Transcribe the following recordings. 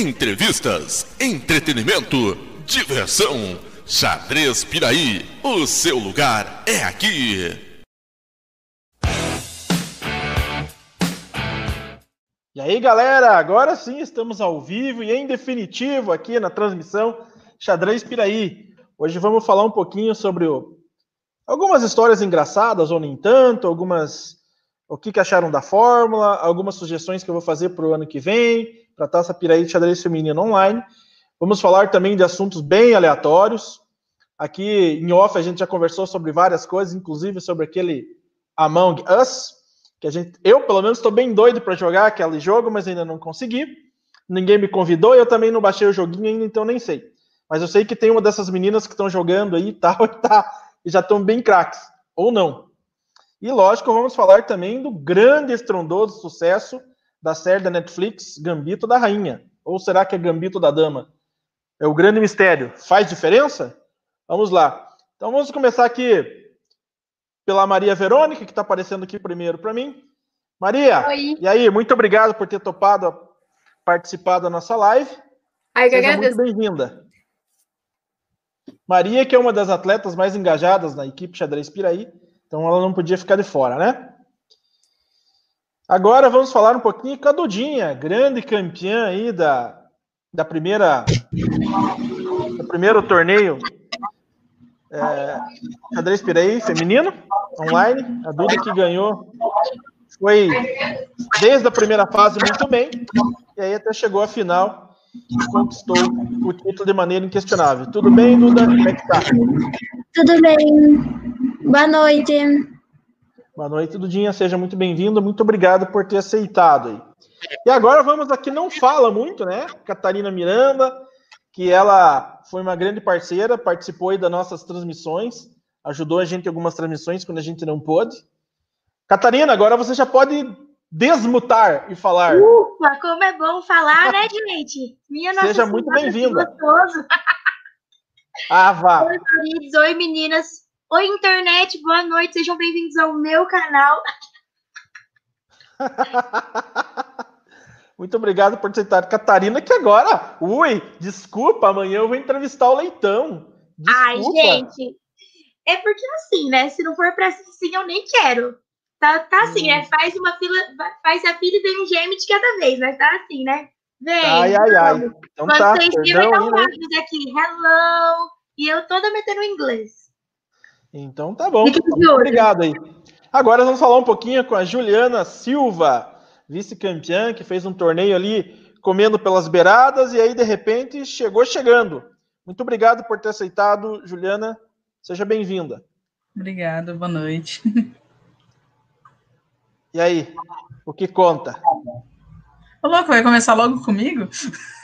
Entrevistas, entretenimento, diversão. Xadrez Piraí, o seu lugar é aqui. E aí, galera, agora sim estamos ao vivo e em definitivo aqui na transmissão Xadrez Piraí. Hoje vamos falar um pouquinho sobre o... algumas histórias engraçadas ou nem tanto, algumas o que, que acharam da fórmula, algumas sugestões que eu vou fazer para o ano que vem, para a Taça Piraí de Xadrez Feminino Online. Vamos falar também de assuntos bem aleatórios. Aqui em off a gente já conversou sobre várias coisas, inclusive sobre aquele Among Us, que a gente, eu pelo menos estou bem doido para jogar aquele jogo, mas ainda não consegui. Ninguém me convidou e eu também não baixei o joguinho ainda, então nem sei. Mas eu sei que tem uma dessas meninas que estão jogando aí e tal, e, tá, e já estão bem craques, ou não. E lógico, vamos falar também do grande estrondoso sucesso da série da Netflix Gambito da Rainha. Ou será que é Gambito da Dama? É o grande mistério. Faz diferença? Vamos lá. Então vamos começar aqui pela Maria Verônica, que está aparecendo aqui primeiro para mim. Maria, Oi. e aí, muito obrigado por ter topado participar da nossa live. Ai, Seja muito bem-vinda. Maria, que é uma das atletas mais engajadas na equipe Xadrez Piraí, então ela não podia ficar de fora, né? Agora vamos falar um pouquinho com a Dudinha, grande campeã aí da, da primeira do primeiro torneio é, xadrez feminino online. A Duda que ganhou foi desde a primeira fase muito bem e aí até chegou à final conquistou o título de maneira inquestionável. Tudo bem, Duda? Como é que tá? Tudo bem. Boa noite. Boa noite, Dudinha. Seja muito bem-vindo. Muito obrigado por ter aceitado aí. E agora vamos aqui, não fala muito, né? Catarina Miranda, que ela foi uma grande parceira, participou aí das nossas transmissões, ajudou a gente em algumas transmissões quando a gente não pôde. Catarina, agora você já pode desmutar e falar. Ufa, como é bom falar, né, gente? Minha nossa Seja muito bem-vinda. Ah, vá. Oi, meninas. Oi, internet, boa noite, sejam bem-vindos ao meu canal. Muito obrigado por citado Catarina, que agora, ui, desculpa, amanhã eu vou entrevistar o Leitão. Desculpa. Ai, gente, é porque assim, né? Se não for pra assim, eu nem quero. Tá, tá assim, hum. né? Faz uma fila, faz a fila e vem um gêmeo de cada vez, mas tá assim, né? Vem. Ai, ai, ai. Então tá, vocês viram, então, né? aqui, hello, e eu toda metendo inglês. Então tá bom. Muito obrigado aí. Agora vamos falar um pouquinho com a Juliana Silva, vice-campeã, que fez um torneio ali comendo pelas beiradas e aí de repente chegou chegando. Muito obrigado por ter aceitado, Juliana. Seja bem-vinda. Obrigada, boa noite. E aí, o que conta? Ô, louco, vai começar logo comigo?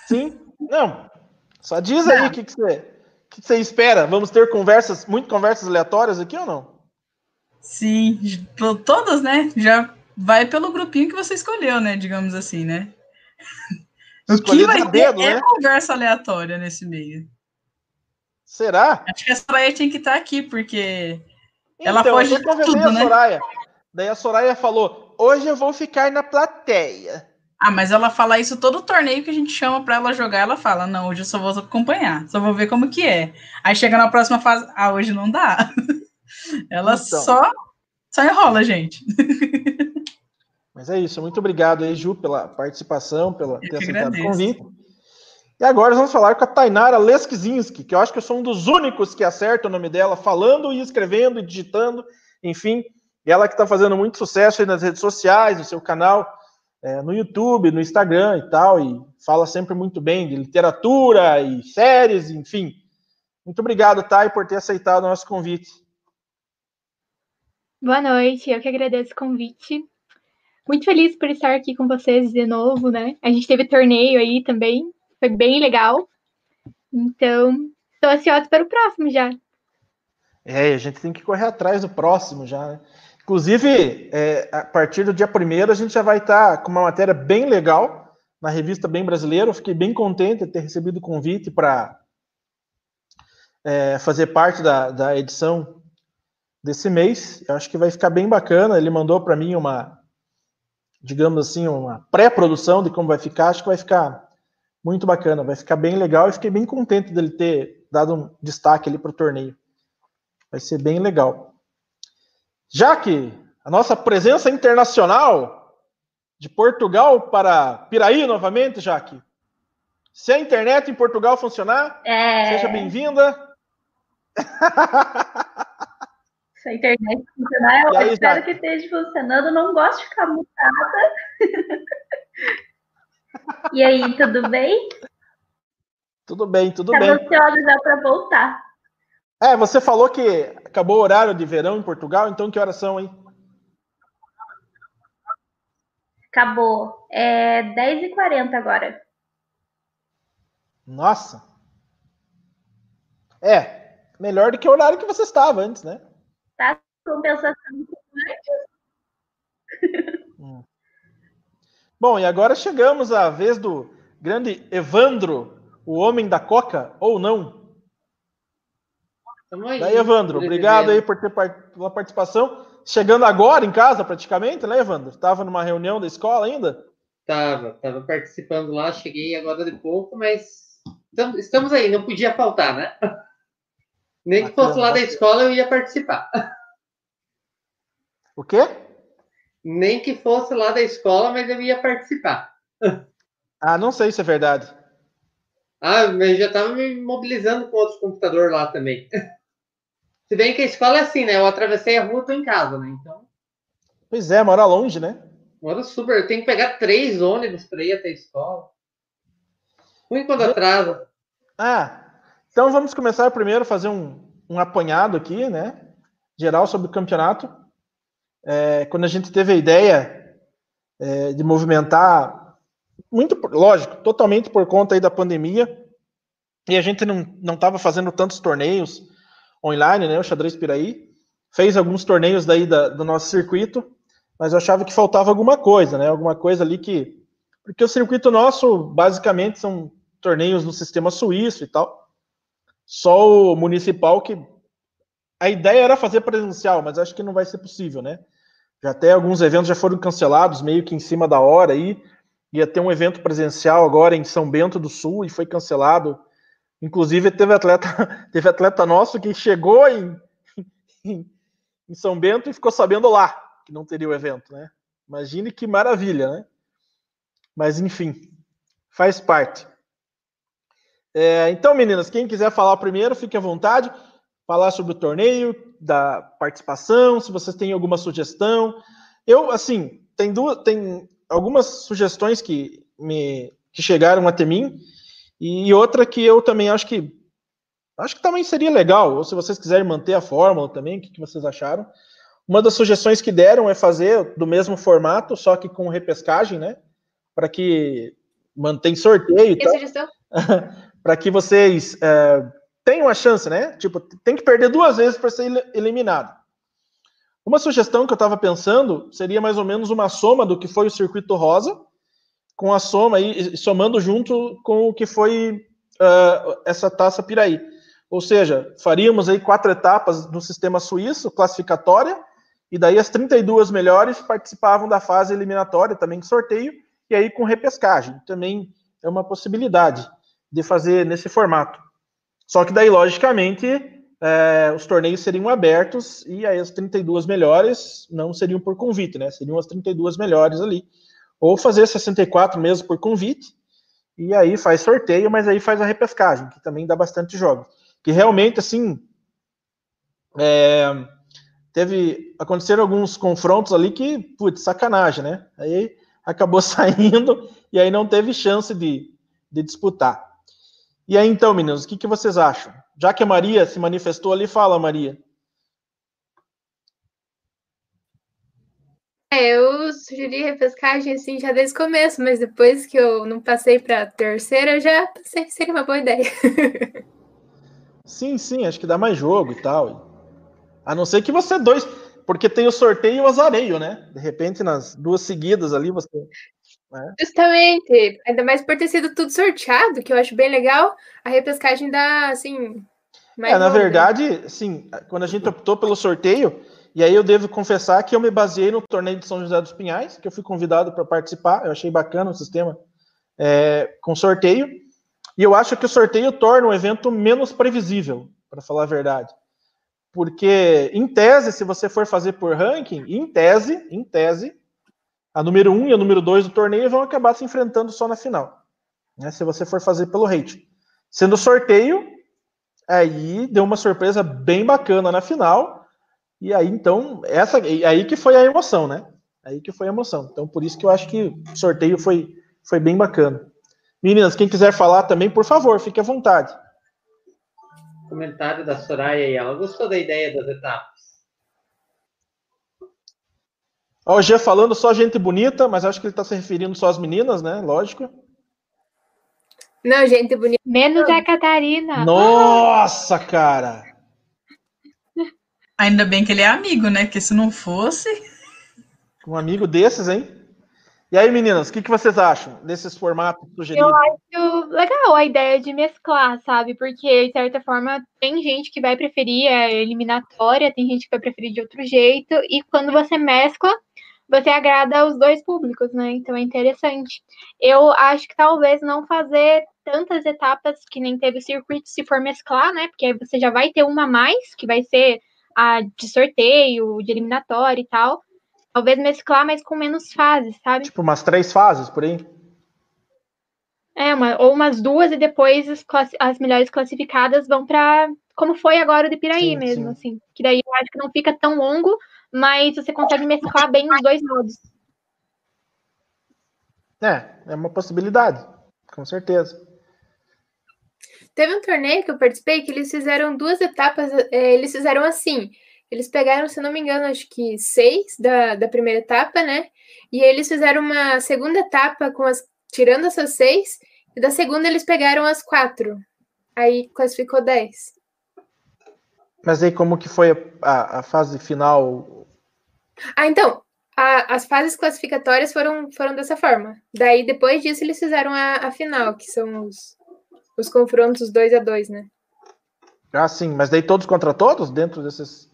Sim. Não. Só diz aí o que, que você que você espera? Vamos ter conversas, muito conversas aleatórias aqui ou não? Sim, todas, né? Já vai pelo grupinho que você escolheu, né? Digamos assim, né? o que vai ter é né? conversa aleatória nesse meio. Será? Acho que a Soraya tinha que estar aqui, porque então, ela pode eu tudo, a né? Soraya. Daí a Soraya falou, hoje eu vou ficar na plateia. Ah, mas ela fala isso todo torneio que a gente chama para ela jogar, ela fala: "Não, hoje eu só vou acompanhar, só vou ver como que é". Aí chega na próxima fase, ah, hoje não dá. ela então. só só enrola, gente. Mas é isso, muito obrigado aí, Ju, pela participação, pela ter aceitado o convite. E agora vamos falar com a Tainara Leskizinski, que eu acho que eu sou um dos únicos que acerta o nome dela, falando e escrevendo e digitando, enfim. Ela que está fazendo muito sucesso aí nas redes sociais, no seu canal é, no YouTube, no Instagram e tal, e fala sempre muito bem de literatura e séries, enfim. Muito obrigado, Thay, por ter aceitado o nosso convite. Boa noite, eu que agradeço o convite. Muito feliz por estar aqui com vocês de novo, né? A gente teve torneio aí também, foi bem legal. Então, estou ansiosa para o próximo já. É, a gente tem que correr atrás do próximo já, né? Inclusive, é, a partir do dia 1 a gente já vai estar tá com uma matéria bem legal na revista Bem Brasileiro. Eu fiquei bem contente de ter recebido o convite para é, fazer parte da, da edição desse mês. Eu acho que vai ficar bem bacana. Ele mandou para mim uma, digamos assim, uma pré-produção de como vai ficar. Acho que vai ficar Muito bacana, vai ficar bem legal e fiquei bem contente dele ter dado um destaque ali para o torneio. Vai ser bem legal. Já que a nossa presença internacional de Portugal para Piraí novamente, Jaque. Se a internet em Portugal funcionar, é... seja bem-vinda. Se a internet funcionar, eu aí, espero Jaque? que esteja funcionando. Não gosto de ficar mutada. E aí, tudo bem? Tudo bem, tudo Tava bem. ansiosa já para voltar. É, você falou que acabou o horário de verão em Portugal, então que horas são, hein? Acabou. É 10h40 agora. Nossa. É, melhor do que o horário que você estava antes, né? Tá compensação antes. Hum. Bom, e agora chegamos à vez do grande Evandro, o homem da coca, ou não? Aí, Daí, Evandro, obrigado aí por ter pela participação. Chegando agora em casa, praticamente, né, Evandro? Estava numa reunião da escola ainda? Tava, tava participando lá, cheguei agora de pouco, mas estamos aí, não podia faltar, né? Nem que fosse lá da escola eu ia participar. O quê? nem que fosse lá da escola, mas eu ia participar. Ah, não sei se é verdade. Ah, mas já estava me mobilizando com outros computadores lá também. Se bem que a escola é assim, né? Eu atravessei a rua, tô em casa, né? Então. Pois é, mora longe, né? Mora super. Eu tenho que pegar três ônibus para ir até a escola. Ruim quando atrasa. Ah, então vamos começar primeiro a fazer um, um apanhado aqui, né? Geral sobre o campeonato é, quando a gente teve a ideia é, de movimentar, muito, lógico, totalmente por conta aí da pandemia, e a gente não estava fazendo tantos torneios online, né? O Xadrez Piraí fez alguns torneios daí da, do nosso circuito, mas eu achava que faltava alguma coisa, né? Alguma coisa ali que. Porque o circuito nosso, basicamente, são torneios no sistema suíço e tal. Só o municipal que. A ideia era fazer presencial, mas acho que não vai ser possível, né? Já até alguns eventos já foram cancelados, meio que em cima da hora aí. Ia ter um evento presencial agora em São Bento do Sul e foi cancelado. Inclusive, teve atleta, teve atleta nosso que chegou em, em, São Bento e ficou sabendo lá que não teria o evento, né? Imagine que maravilha, né? Mas enfim, faz parte. É, então, meninas, quem quiser falar primeiro, fique à vontade falar sobre o torneio, da participação, se vocês têm alguma sugestão. Eu, assim, tem duas, tem algumas sugestões que me que chegaram até mim e outra que eu também acho que acho que também seria legal, ou se vocês quiserem manter a fórmula também, o que, que vocês acharam? Uma das sugestões que deram é fazer do mesmo formato, só que com repescagem, né? Para que mantém sorteio e tal. Para que vocês é, tem uma chance, né? Tipo, tem que perder duas vezes para ser eliminado. Uma sugestão que eu estava pensando seria mais ou menos uma soma do que foi o circuito rosa, com a soma aí, somando junto com o que foi uh, essa taça Piraí. Ou seja, faríamos aí quatro etapas no sistema suíço, classificatória, e daí as 32 melhores participavam da fase eliminatória, também com sorteio, e aí com repescagem. Também é uma possibilidade de fazer nesse formato. Só que daí, logicamente, é, os torneios seriam abertos e aí as 32 melhores não seriam por convite, né? Seriam as 32 melhores ali. Ou fazer 64 mesmo por convite, e aí faz sorteio, mas aí faz a repescagem, que também dá bastante jogos. Que realmente, assim, é, teve, aconteceram alguns confrontos ali que, putz, sacanagem, né? Aí acabou saindo e aí não teve chance de, de disputar. E aí, então, meninos, o que, que vocês acham? Já que a Maria se manifestou ali, fala, Maria. Eu sugeri repescagem assim já desde o começo, mas depois que eu não passei para a terceira, eu já pensei que seria uma boa ideia. sim, sim, acho que dá mais jogo e tal. A não ser que você dois, porque tem o sorteio e o azareio, né? De repente, nas duas seguidas ali, você né? Justamente, ainda mais por ter sido tudo sorteado, que eu acho bem legal, a repescagem dá, assim. é, na verdade, sim, quando a gente optou pelo sorteio, e aí eu devo confessar que eu me baseei no torneio de São José dos Pinhais, que eu fui convidado para participar, eu achei bacana o sistema é, com sorteio. E eu acho que o sorteio torna o evento menos previsível, para falar a verdade. Porque, em tese, se você for fazer por ranking, em tese, em tese, a número 1 um e a número 2 do torneio vão acabar se enfrentando só na final. Né, se você for fazer pelo rate. Sendo sorteio, aí deu uma surpresa bem bacana na final. E aí, então, essa aí que foi a emoção, né? Aí que foi a emoção. Então, por isso que eu acho que o sorteio foi, foi bem bacana. Meninas, quem quiser falar também, por favor, fique à vontade. Comentário da Soraya aí, ela gostou da ideia das etapas. Ó, o Gia falando só gente bonita, mas acho que ele está se referindo só às meninas, né? Lógico. Não, gente bonita. Menos a Catarina. Nossa, cara! Ainda bem que ele é amigo, né? Porque se não fosse. Um amigo desses, hein? E aí, meninas, o que, que vocês acham desses formatos sugeridos? Eu acho legal a ideia de mesclar, sabe? Porque, de certa forma, tem gente que vai preferir a eliminatória, tem gente que vai preferir de outro jeito, e quando você mescla, você agrada os dois públicos, né? Então é interessante. Eu acho que talvez não fazer tantas etapas que nem teve o circuito se for mesclar, né? Porque aí você já vai ter uma a mais, que vai ser a de sorteio, de eliminatório e tal. Talvez mesclar, mas com menos fases, sabe? Tipo umas três fases por aí? É, uma, ou umas duas e depois as, as melhores classificadas vão para como foi agora o de Piraí sim, mesmo, sim. assim. Que daí eu acho que não fica tão longo, mas você consegue mesclar bem os dois modos. É, é uma possibilidade, com certeza. Teve um torneio que eu participei que eles fizeram duas etapas, é, eles fizeram assim. Eles pegaram, se não me engano, acho que seis da, da primeira etapa, né? E eles fizeram uma segunda etapa com as. tirando essas seis, e da segunda eles pegaram as quatro. Aí classificou dez. Mas aí como que foi a, a fase final? Ah, então, a, as fases classificatórias foram, foram dessa forma. Daí, depois disso, eles fizeram a, a final, que são os, os confrontos dois a dois, né? Ah, sim, mas daí todos contra todos dentro desses.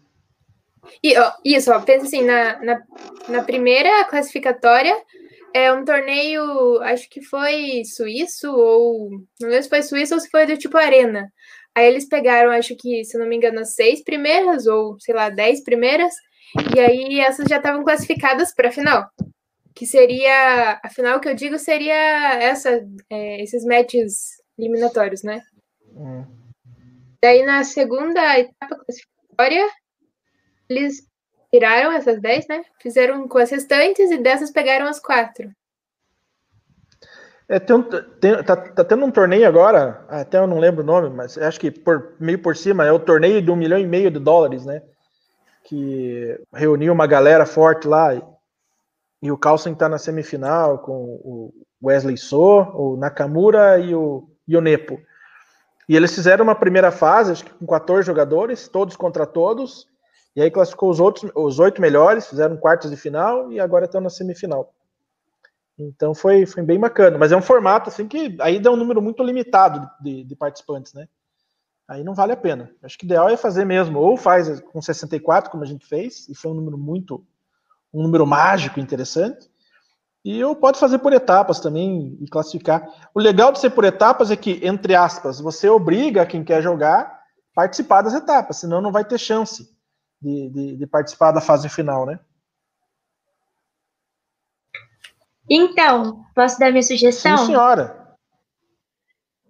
E, ó, isso, ó, pensa assim, na, na, na primeira classificatória, é um torneio, acho que foi suíço, ou não lembro se foi suíço ou se foi do tipo arena. Aí eles pegaram, acho que, se não me engano, as seis primeiras, ou sei lá, dez primeiras, e aí essas já estavam classificadas para a final. Que seria, a final que eu digo seria essa, é, esses matches eliminatórios, né? Hum. Daí na segunda etapa classificatória, eles tiraram essas dez, né? Fizeram com as restantes e dessas pegaram as quatro. É, tem um, tem, tá, tá, tendo um torneio agora, até eu não lembro o nome, mas acho que por meio por cima é o torneio de um milhão e meio de dólares, né? Que reuniu uma galera forte lá. E, e o Carlsen tá na semifinal com o Wesley So, o Nakamura e o, e o Nepo. E eles fizeram uma primeira fase, acho que com 14 jogadores, todos contra todos. E aí classificou os outros, os oito melhores, fizeram quartos de final e agora estão na semifinal. Então foi, foi bem bacana, mas é um formato assim que aí dá um número muito limitado de, de participantes, né? Aí não vale a pena. Acho que o ideal é fazer mesmo, ou faz com 64, como a gente fez, e foi um número muito, um número mágico interessante, e ou pode fazer por etapas também e classificar. O legal de ser por etapas é que, entre aspas, você obriga quem quer jogar a participar das etapas, senão não vai ter chance de, de, de participar da fase final, né? Então, posso dar minha sugestão? Sim, senhora.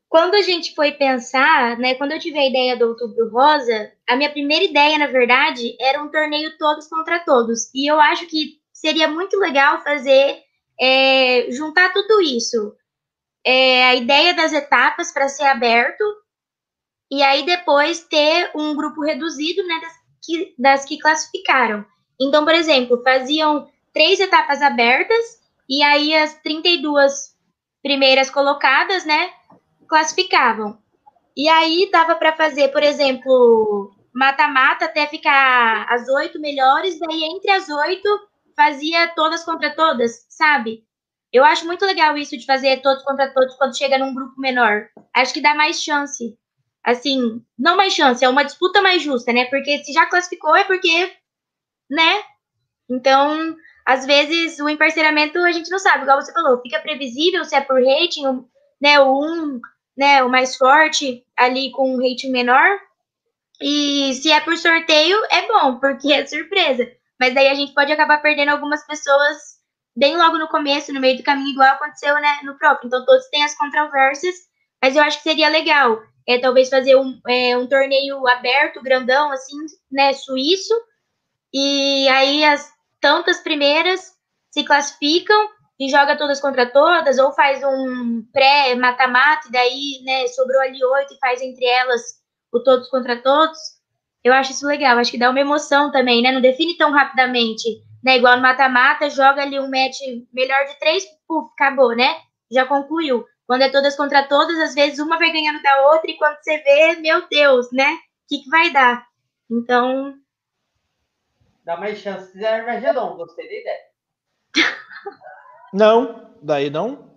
Quando a gente foi pensar, né, quando eu tive a ideia do Outubro Rosa, a minha primeira ideia, na verdade, era um torneio todos contra todos. E eu acho que seria muito legal fazer, é, juntar tudo isso. É, a ideia das etapas para ser aberto, e aí depois ter um grupo reduzido né, das, que, das que classificaram. Então, por exemplo, faziam três etapas abertas e aí as 32 primeiras colocadas, né, classificavam. E aí dava para fazer, por exemplo, mata-mata até ficar as oito melhores, daí entre as oito fazia todas contra todas, sabe? Eu acho muito legal isso de fazer todos contra todos quando chega num grupo menor. Acho que dá mais chance. Assim, não mais chance, é uma disputa mais justa, né? Porque se já classificou é porque, né? Então, às vezes o emparceramento a gente não sabe, igual você falou, fica previsível se é por rating, né, o um, né, o mais forte ali com um rating menor. E se é por sorteio, é bom, porque é surpresa. Mas daí a gente pode acabar perdendo algumas pessoas bem logo no começo, no meio do caminho, igual aconteceu né, no próprio. Então todos têm as controvérsias, mas eu acho que seria legal. É, talvez fazer um, é, um torneio aberto, grandão, assim, né, suíço, e aí as tantas primeiras se classificam e joga todas contra todas, ou faz um pré-mata-mata, e daí, né, sobrou ali oito e faz entre elas o todos contra todos. Eu acho isso legal, acho que dá uma emoção também, né? Não define tão rapidamente, né? Igual no mata-mata, joga ali um match melhor de três, puf, acabou, né? Já concluiu. Quando é todas contra todas, às vezes uma vai ganhando da outra, e quando você vê, meu Deus, né? O que, que vai dar? Então. Dá mais chances de Armagedon, gostei da ideia. Não, daí não.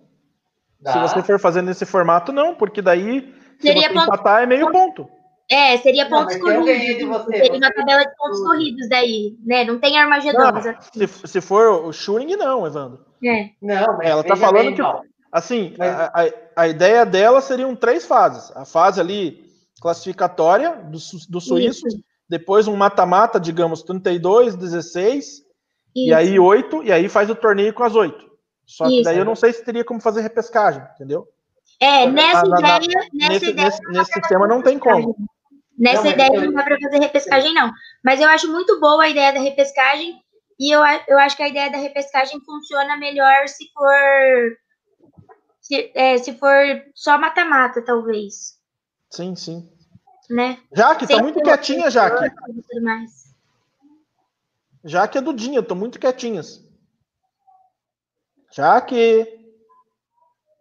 Dá. Se você for fazendo nesse formato, não, porque daí, Seria se você ponto... empatar, é meio ponto. É, seria pontos não, corridos. Você, seria uma tabela de pontos corridos daí, né? Não tem Armagedon. Não, se, se for o Shuring, não, Evandro. É. Não, mas Ela tá falando que. Assim, mas... a, a, a, ideia dela seriam três fases. A fase ali classificatória do, do suíço, Isso. depois um mata-mata, digamos, 32, 16, Isso. e aí 8, e aí faz o torneio com as 8. Só que Isso. daí eu não sei se teria como fazer repescagem, entendeu? É, nessa na, ideia. Na, nessa nesse, ideia nesse, nesse sistema não tem como. Nessa não, ideia não dá para fazer repescagem, não. Mas eu acho muito boa a ideia da repescagem. E eu, eu acho que a ideia da repescagem funciona melhor se for. Se, é, se for só mata-mata, talvez. Sim, sim. Né? Jaque, tá muito quietinha, Jaque. Jaque é Dudinha, tô muito quietinhas. Jaque.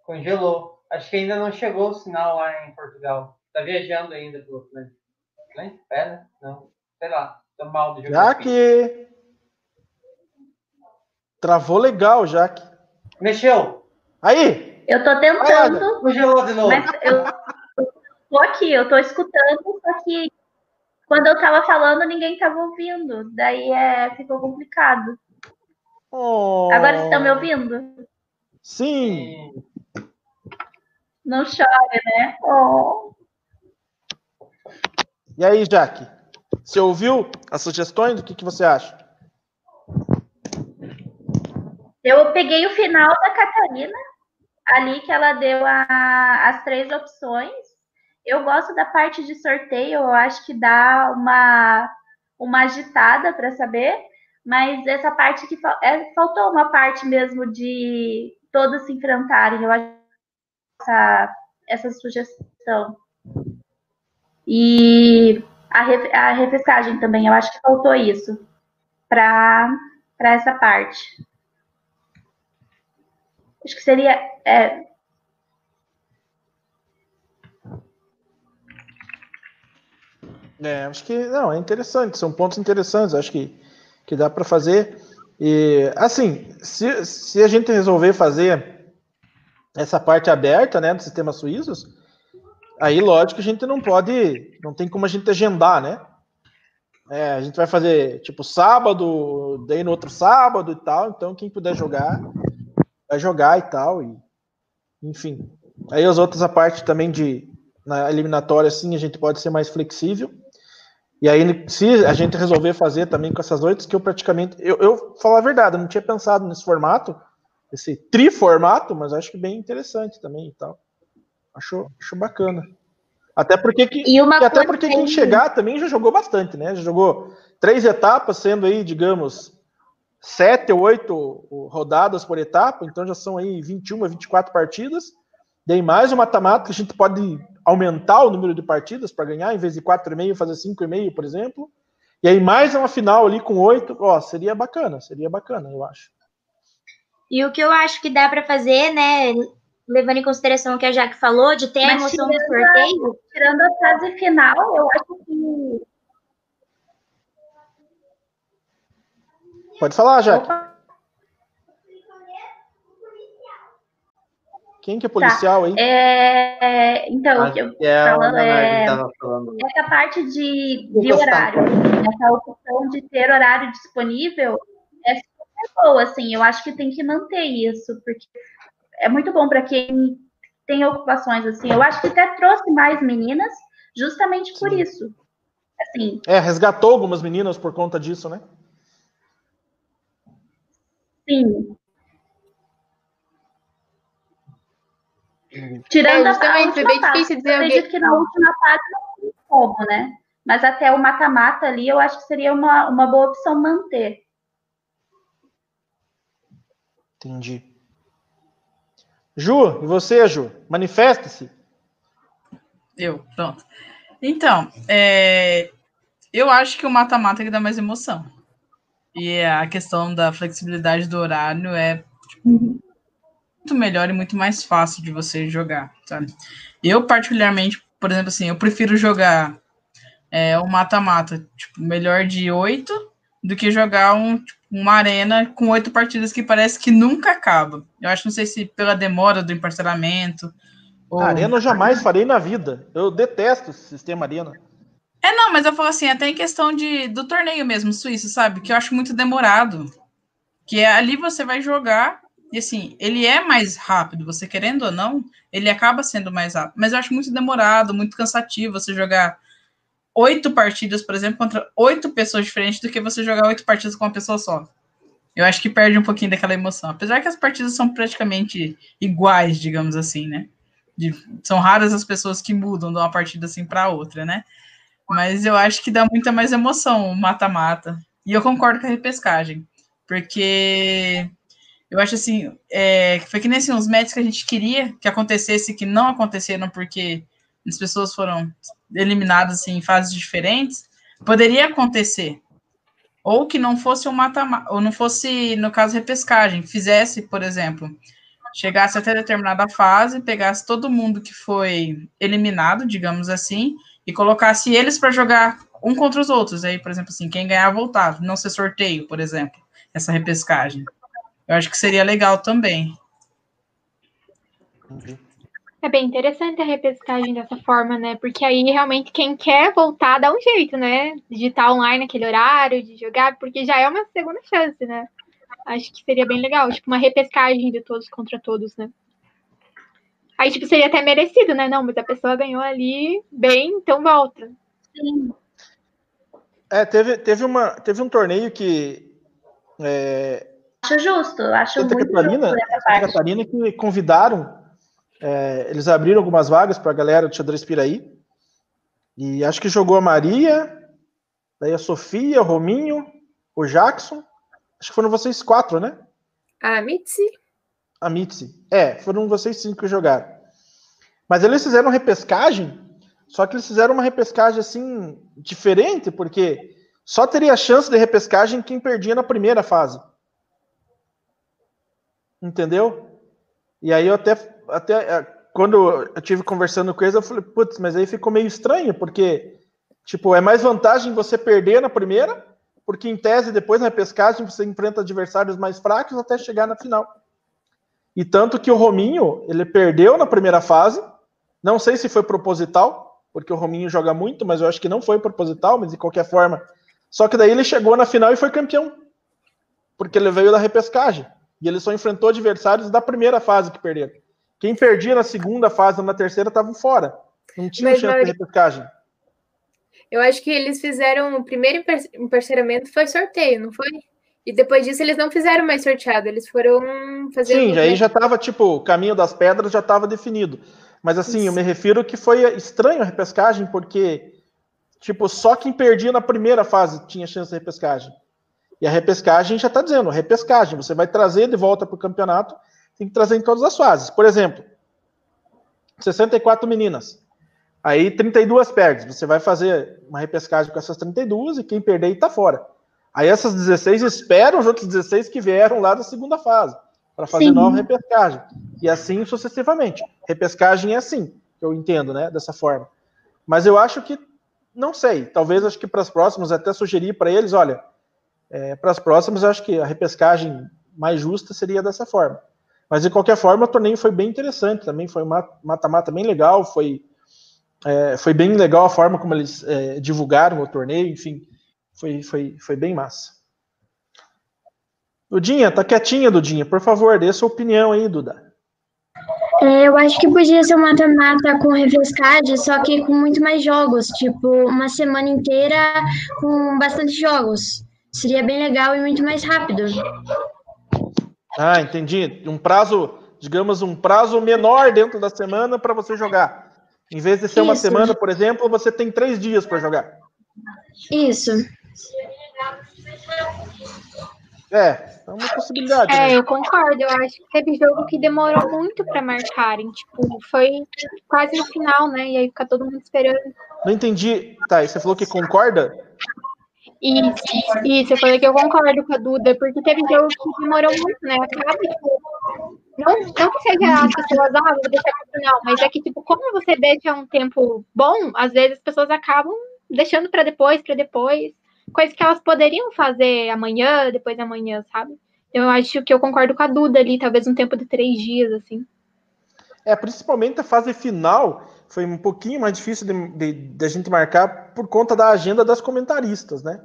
Congelou. Acho que ainda não chegou o sinal lá em Portugal. Tá viajando ainda pelo Atlântico. É, né? Não. Sei lá. Tô mal de Jaque! Travou legal, Jaque. Mexeu. Aí! Eu tô tentando. Congelou de novo. Mas eu tô aqui, eu tô escutando, só que quando eu tava falando, ninguém tava ouvindo. Daí é, ficou complicado. Oh. Agora estão me ouvindo? Sim. Não chore, né? Oh. E aí, Jaque? Você ouviu as sugestões? O que, que você acha? Eu peguei o final da Catarina, ali que ela deu a, as três opções. Eu gosto da parte de sorteio, eu acho que dá uma, uma agitada para saber, mas essa parte que é, faltou uma parte mesmo de todos se enfrentarem. Eu acho essa, essa sugestão. E a, a refrescagem também, eu acho que faltou isso para essa parte. Acho que seria. É... é, acho que não, é interessante, são pontos interessantes, acho que, que dá para fazer. E assim, se, se a gente resolver fazer essa parte aberta, né, do sistema suíços, Aí, lógico, a gente não pode, não tem como a gente agendar, né? É, a gente vai fazer tipo sábado, daí no outro sábado e tal. Então, quem puder jogar, vai jogar e tal. E, enfim. Aí as outras a parte também de na eliminatória, sim, a gente pode ser mais flexível. E aí, se a gente resolver fazer também com essas oito, que eu praticamente. Eu, eu falo a verdade, eu não tinha pensado nesse formato, esse triformato, mas acho que bem interessante também e tal. Acho, acho bacana. Até porque, que, e uma até porque quem chegar também já jogou bastante, né? Já jogou três etapas, sendo aí, digamos, sete ou oito rodadas por etapa, então já são aí 21, 24 partidas. Daí mais o mata-mata, a gente pode aumentar o número de partidas para ganhar, em vez de 4,5, fazer 5,5, por exemplo. E aí mais uma final ali com oito, ó, seria bacana, seria bacana, eu acho. E o que eu acho que dá para fazer, né, levando em consideração o que a Jaque falou, de ter Mas a emoção do sorteio. Tirando a fase final, eu acho que. Pode falar, Jaque. Opa. Quem que é policial tá. aí? É, então, o que eu é falando é falando. essa parte de, de horário, essa opção de ter horário disponível é super boa, assim. Eu acho que tem que manter isso, porque é muito bom para quem tem ocupações assim. Eu acho que até trouxe mais meninas justamente por Sim. isso. Assim, é, resgatou algumas meninas por conta disso, né? Sim. Tirando é, a, foi bem difícil dizer eu acredito que na última fase não tem como, né? Mas até o mata-mata ali, eu acho que seria uma, uma boa opção manter. Entendi. Ju, e você, Ju? Manifesta-se. Eu, pronto. Então, é, eu acho que o mata-mata é que dá mais emoção. E a questão da flexibilidade do horário é tipo, muito melhor e muito mais fácil de você jogar, sabe? Eu, particularmente, por exemplo, assim, eu prefiro jogar é, um mata-mata, tipo, melhor de oito, do que jogar um, tipo, uma arena com oito partidas que parece que nunca acaba. Eu acho, não sei se pela demora do emparcelamento. Ou... Arena eu jamais farei na vida. Eu detesto esse sistema arena. É, não, mas eu falo assim, até em questão de, do torneio mesmo, suíço, sabe? Que eu acho muito demorado. Que é, ali você vai jogar, e assim, ele é mais rápido, você querendo ou não, ele acaba sendo mais rápido. Mas eu acho muito demorado, muito cansativo você jogar oito partidas, por exemplo, contra oito pessoas diferentes do que você jogar oito partidas com uma pessoa só. Eu acho que perde um pouquinho daquela emoção. Apesar que as partidas são praticamente iguais, digamos assim, né? De, são raras as pessoas que mudam de uma partida assim para outra, né? Mas eu acho que dá muita mais emoção o mata-mata. E eu concordo com a repescagem. Porque eu acho assim, é, foi que nem assim, os médicos que a gente queria que acontecesse, que não aconteceram porque as pessoas foram eliminadas assim, em fases diferentes, poderia acontecer. Ou que não fosse um mata ou não fosse, no caso, repescagem, fizesse, por exemplo, chegasse até determinada fase, pegasse todo mundo que foi eliminado, digamos assim, e colocasse eles para jogar um contra os outros. Aí, por exemplo, assim, quem ganhar voltar, não ser sorteio, por exemplo, essa repescagem. Eu acho que seria legal também. É bem interessante a repescagem dessa forma, né? Porque aí realmente quem quer voltar dá um jeito, né? De estar online naquele horário, de jogar, porque já é uma segunda chance, né? Acho que seria bem legal, tipo, uma repescagem de todos contra todos, né? Aí, tipo, seria até merecido, né? Não, mas a pessoa ganhou ali bem, então volta. Sim. É, teve, teve, uma, teve um torneio que. É, acho justo, acho Santa muito Catarina, justo Santa Catarina que convidaram é, eles abriram algumas vagas para a galera do xadrez Piraí. E acho que jogou a Maria, daí a Sofia, o Rominho, o Jackson. Acho que foram vocês quatro, né? A Mitzi. A Mitzi. É, foram vocês cinco que jogaram. Mas eles fizeram repescagem, só que eles fizeram uma repescagem assim, diferente, porque só teria chance de repescagem quem perdia na primeira fase. Entendeu? E aí eu até até é, quando eu tive conversando com eles, eu falei, putz, mas aí ficou meio estranho, porque, tipo, é mais vantagem você perder na primeira, porque em tese, depois na pescagem, você enfrenta adversários mais fracos até chegar na final. E tanto que o Rominho, ele perdeu na primeira fase, não sei se foi proposital, porque o Rominho joga muito, mas eu acho que não foi proposital, mas de qualquer forma. Só que daí ele chegou na final e foi campeão, porque ele veio da repescagem. E ele só enfrentou adversários da primeira fase que perderam. Quem perdia na segunda fase ou na terceira estavam fora. Não tinha Mas, chance de repescagem. Eu acho que eles fizeram o primeiro emparceramento foi sorteio, não foi? E depois disso eles não fizeram mais sorteado, eles foram fazer. Sim, aí já estava tipo, o caminho das pedras já estava definido. Mas assim, Isso. eu me refiro que foi estranho a repescagem, porque tipo, só quem perdia na primeira fase tinha chance de repescagem. E a repescagem já está dizendo, repescagem, você vai trazer de volta para o campeonato tem que trazer em todas as fases. Por exemplo, 64 meninas. Aí 32 perde. Você vai fazer uma repescagem com essas 32 e quem perder está fora. Aí essas 16 esperam os outros 16 que vieram lá da segunda fase para fazer Sim. nova repescagem. E assim sucessivamente. Repescagem é assim, que eu entendo, né? Dessa forma. Mas eu acho que, não sei, talvez acho que para as próximas até sugerir para eles, olha, é, para as próximas eu acho que a repescagem mais justa seria dessa forma. Mas de qualquer forma, o torneio foi bem interessante também, foi um mata-mata bem legal, foi, é, foi bem legal a forma como eles é, divulgaram o torneio, enfim, foi, foi, foi bem massa. Dudinha, tá quietinha, Dudinha. Por favor, dê sua opinião aí, Duda. É, eu acho que podia ser um mata-mata com refrescagem, só que com muito mais jogos, tipo, uma semana inteira com bastante jogos. Seria bem legal e muito mais rápido. Ah, entendi. Um prazo, digamos, um prazo menor dentro da semana para você jogar. Em vez de ser Isso. uma semana, por exemplo, você tem três dias para jogar. Isso. É, é uma possibilidade. É, né? eu concordo. Eu acho que teve jogo que demorou muito para marcarem. Tipo, foi quase no final, né? E aí fica todo mundo esperando. Não entendi. Tá, e você falou que concorda? Isso, isso, eu falei que eu concordo com a Duda, porque teve jogo que demorou muito, né? Acaba, tipo, não, não que seja as pessoas, ah, vou deixar final, mas é que, tipo, como você deixa um tempo bom, às vezes as pessoas acabam deixando para depois, para depois coisas que elas poderiam fazer amanhã, depois de amanhã, sabe? Eu acho que eu concordo com a Duda ali, talvez um tempo de três dias, assim. É, principalmente a fase final foi um pouquinho mais difícil de, de, de a gente marcar por conta da agenda das comentaristas, né?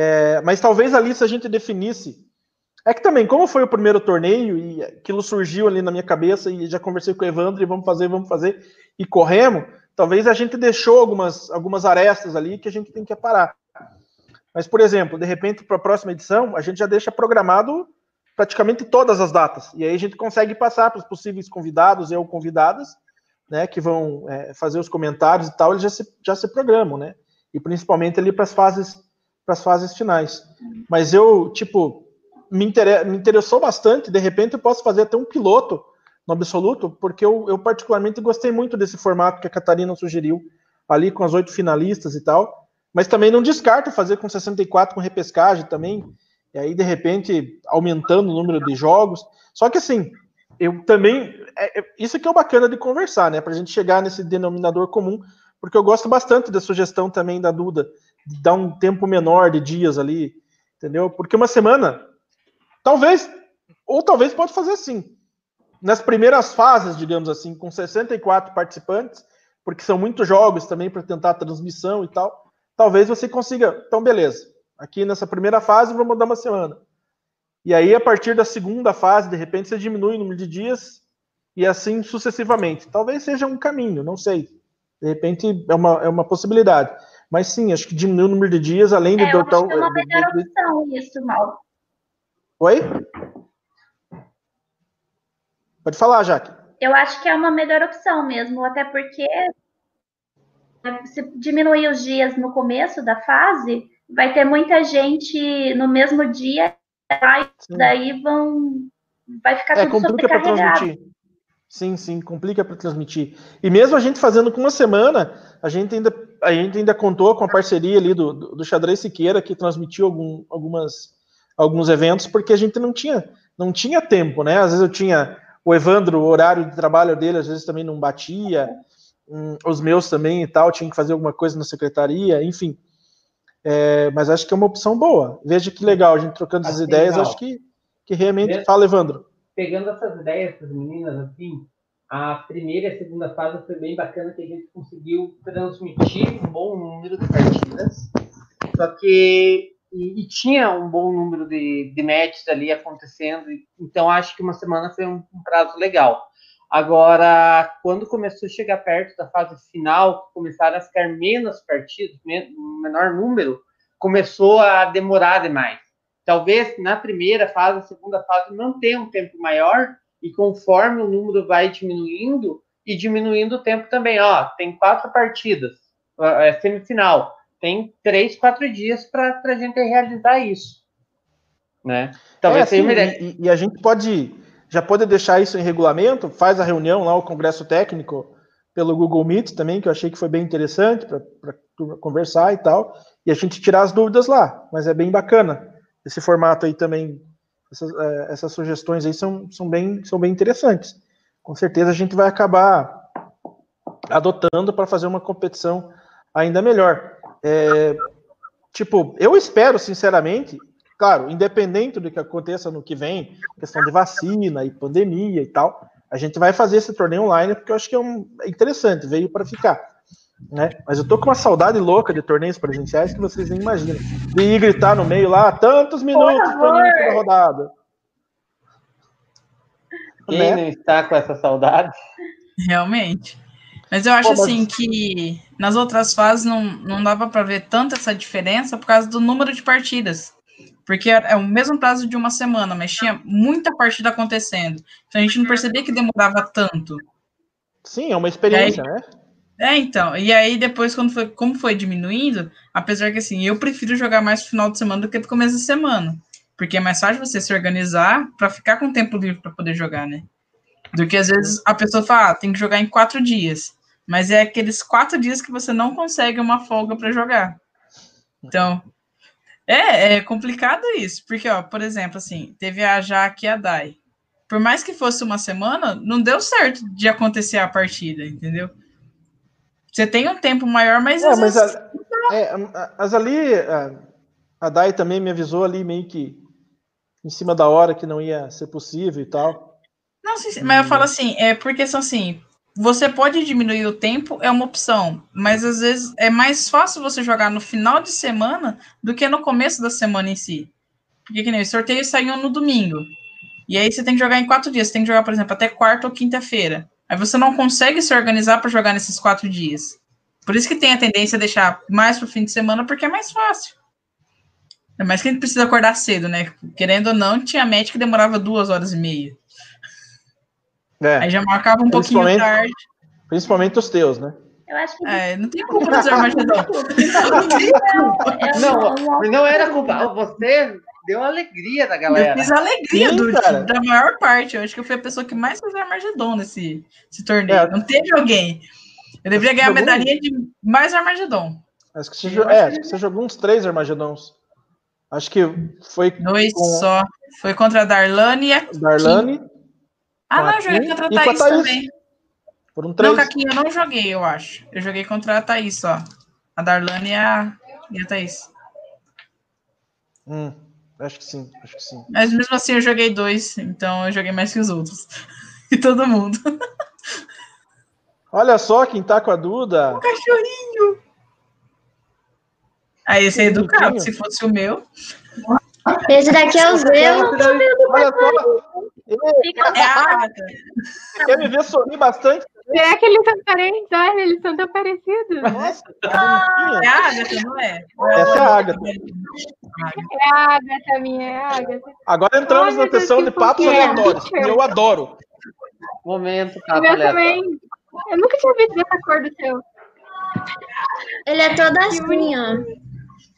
É, mas talvez ali se a gente definisse. É que também, como foi o primeiro torneio e aquilo surgiu ali na minha cabeça e já conversei com o Evandro e vamos fazer, vamos fazer e corremos, talvez a gente deixou algumas, algumas arestas ali que a gente tem que parar. Mas, por exemplo, de repente, para a próxima edição, a gente já deixa programado praticamente todas as datas. E aí a gente consegue passar para os possíveis convidados e ou convidadas, né, que vão é, fazer os comentários e tal, eles já se, já se programam, né? E principalmente ali para as fases para as fases finais. Mas eu, tipo, me, inter... me interessou bastante, de repente eu posso fazer até um piloto no absoluto, porque eu, eu particularmente gostei muito desse formato que a Catarina sugeriu, ali com as oito finalistas e tal. Mas também não descarto fazer com 64 com repescagem também. E aí, de repente, aumentando o número de jogos. Só que assim, eu também. É, é, isso que é o bacana de conversar, né? Pra gente chegar nesse denominador comum, porque eu gosto bastante da sugestão também da Duda, dar um tempo menor de dias ali, entendeu? Porque uma semana, talvez, ou talvez pode fazer assim. Nas primeiras fases, digamos assim, com 64 participantes, porque são muitos jogos também para tentar a transmissão e tal talvez você consiga. Então, beleza. Aqui nessa primeira fase, vamos dar uma semana. E aí, a partir da segunda fase, de repente, você diminui o número de dias e assim sucessivamente. Talvez seja um caminho, não sei. De repente, é uma, é uma possibilidade. Mas sim, acho que diminuir o número de dias, além de é, dotar. É uma melhor opção isso, Mal. Oi? Pode falar, Jaque. Eu acho que é uma melhor opção mesmo, até porque se diminuir os dias no começo da fase, vai ter muita gente no mesmo dia, e daí vão. Vai ficar é, tudo para transmitir. Sim, sim, complica para transmitir. E mesmo a gente fazendo com uma semana, a gente ainda, a gente ainda contou com a parceria ali do, do, do Xadrez Siqueira, que transmitiu algum, algumas, alguns eventos, porque a gente não tinha, não tinha tempo, né? Às vezes eu tinha o Evandro, o horário de trabalho dele, às vezes também não batia um, os meus também e tal, tinha que fazer alguma coisa na secretaria, enfim. É, mas acho que é uma opção boa. Veja que legal, a gente trocando as ideias, legal. acho que, que realmente. Fala, Evandro. Pegando essas ideias das meninas, assim, a primeira e a segunda fase foi bem bacana que a gente conseguiu transmitir um bom número de partidas. Só que. E, e tinha um bom número de, de matches ali acontecendo, então acho que uma semana foi um, um prazo legal. Agora, quando começou a chegar perto da fase final, começaram a ficar menos partidos, menor número, começou a demorar demais. Talvez na primeira fase, segunda fase, não tenha um tempo maior, e conforme o número vai diminuindo, e diminuindo o tempo também, ó, tem quatro partidas, é semifinal, tem três, quatro dias para a gente realizar isso, né? Talvez é, seja sim, e, e a gente pode já pode deixar isso em regulamento, faz a reunião lá, o congresso técnico, pelo Google Meet também, que eu achei que foi bem interessante para conversar e tal, e a gente tirar as dúvidas lá, mas é bem bacana. Esse formato aí também, essas, é, essas sugestões aí são, são, bem, são bem interessantes. Com certeza a gente vai acabar adotando para fazer uma competição ainda melhor. É, tipo, eu espero, sinceramente, Claro, independente do que aconteça no que vem, questão de vacina e pandemia e tal, a gente vai fazer esse torneio online porque eu acho que é, um, é interessante, veio para ficar. Né? Mas eu tô com uma saudade louca de torneios presenciais que vocês nem imaginam. De ir gritar no meio lá, tantos minutos para mim toda rodada. Quem né? não está com essa saudade? Realmente. Mas eu acho Pô, mas... assim que nas outras fases não, não dava para ver tanto essa diferença por causa do número de partidas. Porque é o mesmo prazo de uma semana, mas tinha muita partida acontecendo. Então a gente não percebia que demorava tanto. Sim, é uma experiência, aí, né? É, então. E aí depois, quando foi, como foi diminuindo, apesar que assim, eu prefiro jogar mais no final de semana do que no começo de semana. Porque é mais fácil você se organizar para ficar com tempo livre para poder jogar, né? Do que às vezes a pessoa fala, ah, tem que jogar em quatro dias. Mas é aqueles quatro dias que você não consegue uma folga para jogar. Então, é, é complicado isso. Porque, ó, por exemplo, assim, teve a Jaque e a Dai. Por mais que fosse uma semana, não deu certo de acontecer a partida, entendeu? Você tem um tempo maior, mas é, mas vezes... a, é, mas ali a, a Dai também me avisou ali meio que em cima da hora que não ia ser possível e tal. Não, sim, mas eu falo assim, é porque são assim, você pode diminuir o tempo, é uma opção, mas às vezes é mais fácil você jogar no final de semana do que no começo da semana em si. Porque que nem sorteio saiu no domingo. E aí você tem que jogar em quatro dias. Você tem que jogar, por exemplo, até quarta ou quinta-feira. Aí você não consegue se organizar para jogar nesses quatro dias. Por isso que tem a tendência a deixar mais para o fim de semana, porque é mais fácil. É mais que a gente precisa acordar cedo, né? Querendo ou não, tinha médico que demorava duas horas e meia. É. Aí já marcava um pouquinho tarde. Principalmente os teus, né? Eu acho que. É, não tem culpa dos Armagedon. não, não, não era culpa. Você deu alegria da galera. Eu fiz alegria Sim, do, da maior parte. Eu acho que eu fui a pessoa que mais fez Armagedon nesse, nesse torneio. É. Não teve alguém. Eu deveria ganhar a medalhinha de mais Armagedon. Acho que, você, é, acho que você jogou uns três Armagedons. Acho que foi. Dois com... só. Foi contra a Darlane e a Darlane. Ah, não, eu joguei contra a Thaís, a Thaís, também. Foram três. Não, Caquinha, eu não joguei, eu acho. Eu joguei contra a Thaís só. A Darlane e a, e a Thaís. Hum, acho que sim, acho que sim. Mas mesmo assim eu joguei dois, então eu joguei mais que os outros. e todo mundo. Olha só quem tá com a Duda. O cachorrinho. Aí esse é educado, se fosse o meu. Esse daqui é o meu. Olha só, é a quer me ver sorrir bastante? Será que eles são parentes? Olha, eles são tão parecidos. Nossa, ah, é a Agatha, não é? Essa é a Agatha. É a Agatha, minha, é a Agatha. Agora entramos Ai, na sessão de papos é. aleatórios, que eu adoro. Momento, papo Eu também. Eu nunca tinha visto essa cor do seu. Ele é todo assim, ó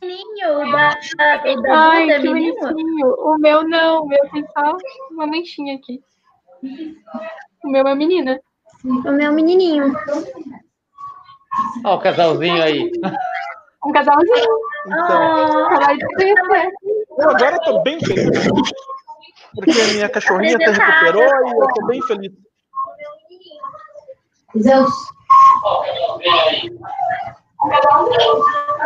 bonitinho. O da, o da Ai, que menino. bonitinho. O meu não, o meu tem só uma manchinha aqui. O meu é menina. O meu é menininho. Olha o casalzinho aí. Um casalzinho. Então, oh. eu agora estou bem feliz. Porque a minha cachorrinha até recuperou e eu estou bem feliz. Zeus.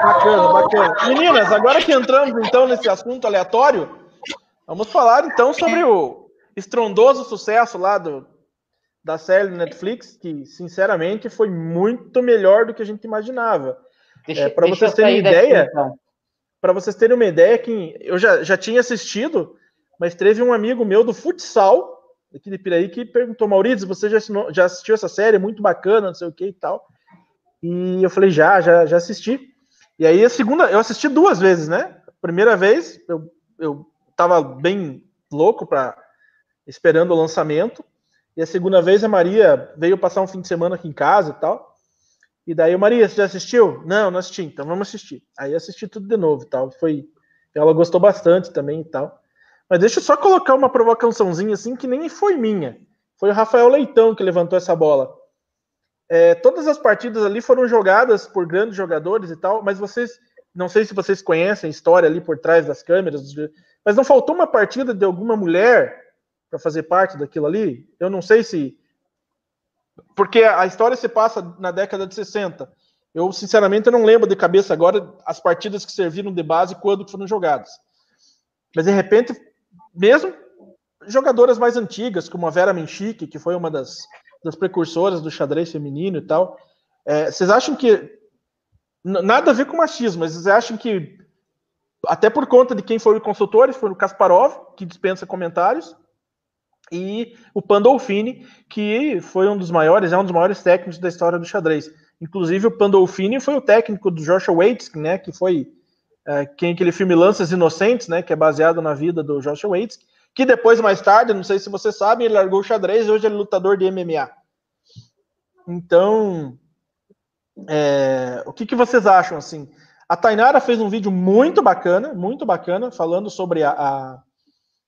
Bacana, bacana. Meninas, agora que entramos então nesse assunto aleatório, vamos falar então sobre o estrondoso sucesso lá do, da série Netflix, que sinceramente foi muito melhor do que a gente imaginava. É, para vocês terem ideia, para vocês terem uma ideia, que eu já, já tinha assistido, mas teve um amigo meu do futsal aqui de Piraí que perguntou, Maurício, você já, assinou, já assistiu essa série? Muito bacana, não sei o que e tal. E eu falei, já, já, já assisti. E aí a segunda, eu assisti duas vezes, né? Primeira vez, eu, eu tava bem louco para esperando o lançamento. E a segunda vez a Maria veio passar um fim de semana aqui em casa e tal. E daí, Maria, você já assistiu? Não, não assisti, então vamos assistir. Aí assisti tudo de novo e tal. Foi. Ela gostou bastante também e tal. Mas deixa eu só colocar uma provocaçãozinha assim que nem foi minha. Foi o Rafael Leitão que levantou essa bola. É, todas as partidas ali foram jogadas por grandes jogadores e tal, mas vocês, não sei se vocês conhecem a história ali por trás das câmeras, mas não faltou uma partida de alguma mulher para fazer parte daquilo ali? Eu não sei se. Porque a história se passa na década de 60. Eu, sinceramente, não lembro de cabeça agora as partidas que serviram de base quando foram jogadas. Mas, de repente, mesmo jogadoras mais antigas, como a Vera Menchik, que foi uma das das precursoras do xadrez feminino e tal. É, vocês acham que. Nada a ver com machismo, mas vocês acham que. Até por conta de quem foi o consultor, foi o Kasparov, que dispensa comentários, e o Pandolfini, que foi um dos maiores, é um dos maiores técnicos da história do xadrez. Inclusive, o Pandolfini foi o técnico do Joshua Waitzkin, né, que foi é, quem aquele filme Lanças Inocentes, né, que é baseado na vida do Joshua Waitzkin, que depois, mais tarde, não sei se você sabe, ele largou o xadrez e hoje ele é lutador de MMA. Então, é, o que, que vocês acham, assim? A Tainara fez um vídeo muito bacana, muito bacana, falando sobre a, a,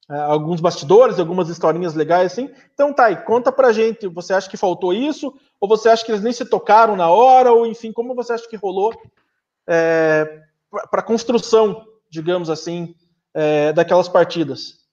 alguns bastidores, algumas historinhas legais, assim. Então, Thay, conta pra gente, você acha que faltou isso? Ou você acha que eles nem se tocaram na hora? Ou, enfim, como você acha que rolou é, para construção, digamos assim, é, daquelas partidas?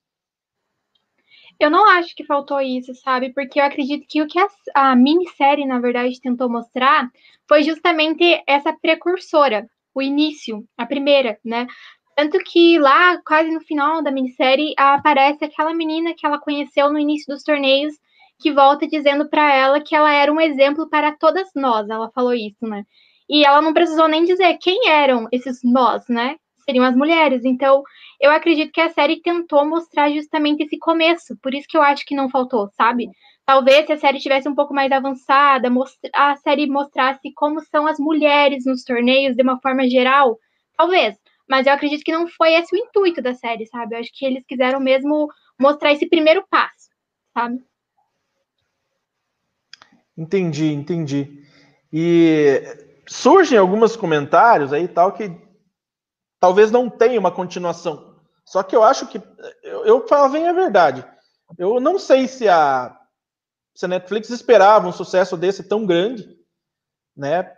Eu não acho que faltou isso, sabe? Porque eu acredito que o que a, a minissérie, na verdade, tentou mostrar foi justamente essa precursora, o início, a primeira, né? Tanto que lá, quase no final da minissérie, aparece aquela menina que ela conheceu no início dos torneios, que volta dizendo para ela que ela era um exemplo para todas nós. Ela falou isso, né? E ela não precisou nem dizer quem eram esses nós, né? Seriam as mulheres. Então, eu acredito que a série tentou mostrar justamente esse começo. Por isso que eu acho que não faltou, sabe? Talvez se a série tivesse um pouco mais avançada, a série mostrasse como são as mulheres nos torneios de uma forma geral, talvez. Mas eu acredito que não foi esse o intuito da série, sabe? Eu acho que eles quiseram mesmo mostrar esse primeiro passo, sabe? Entendi, entendi. E surgem alguns comentários aí tal que talvez não tenha uma continuação. Só que eu acho que eu, eu falo a verdade. Eu não sei se a se a Netflix esperava um sucesso desse tão grande, né?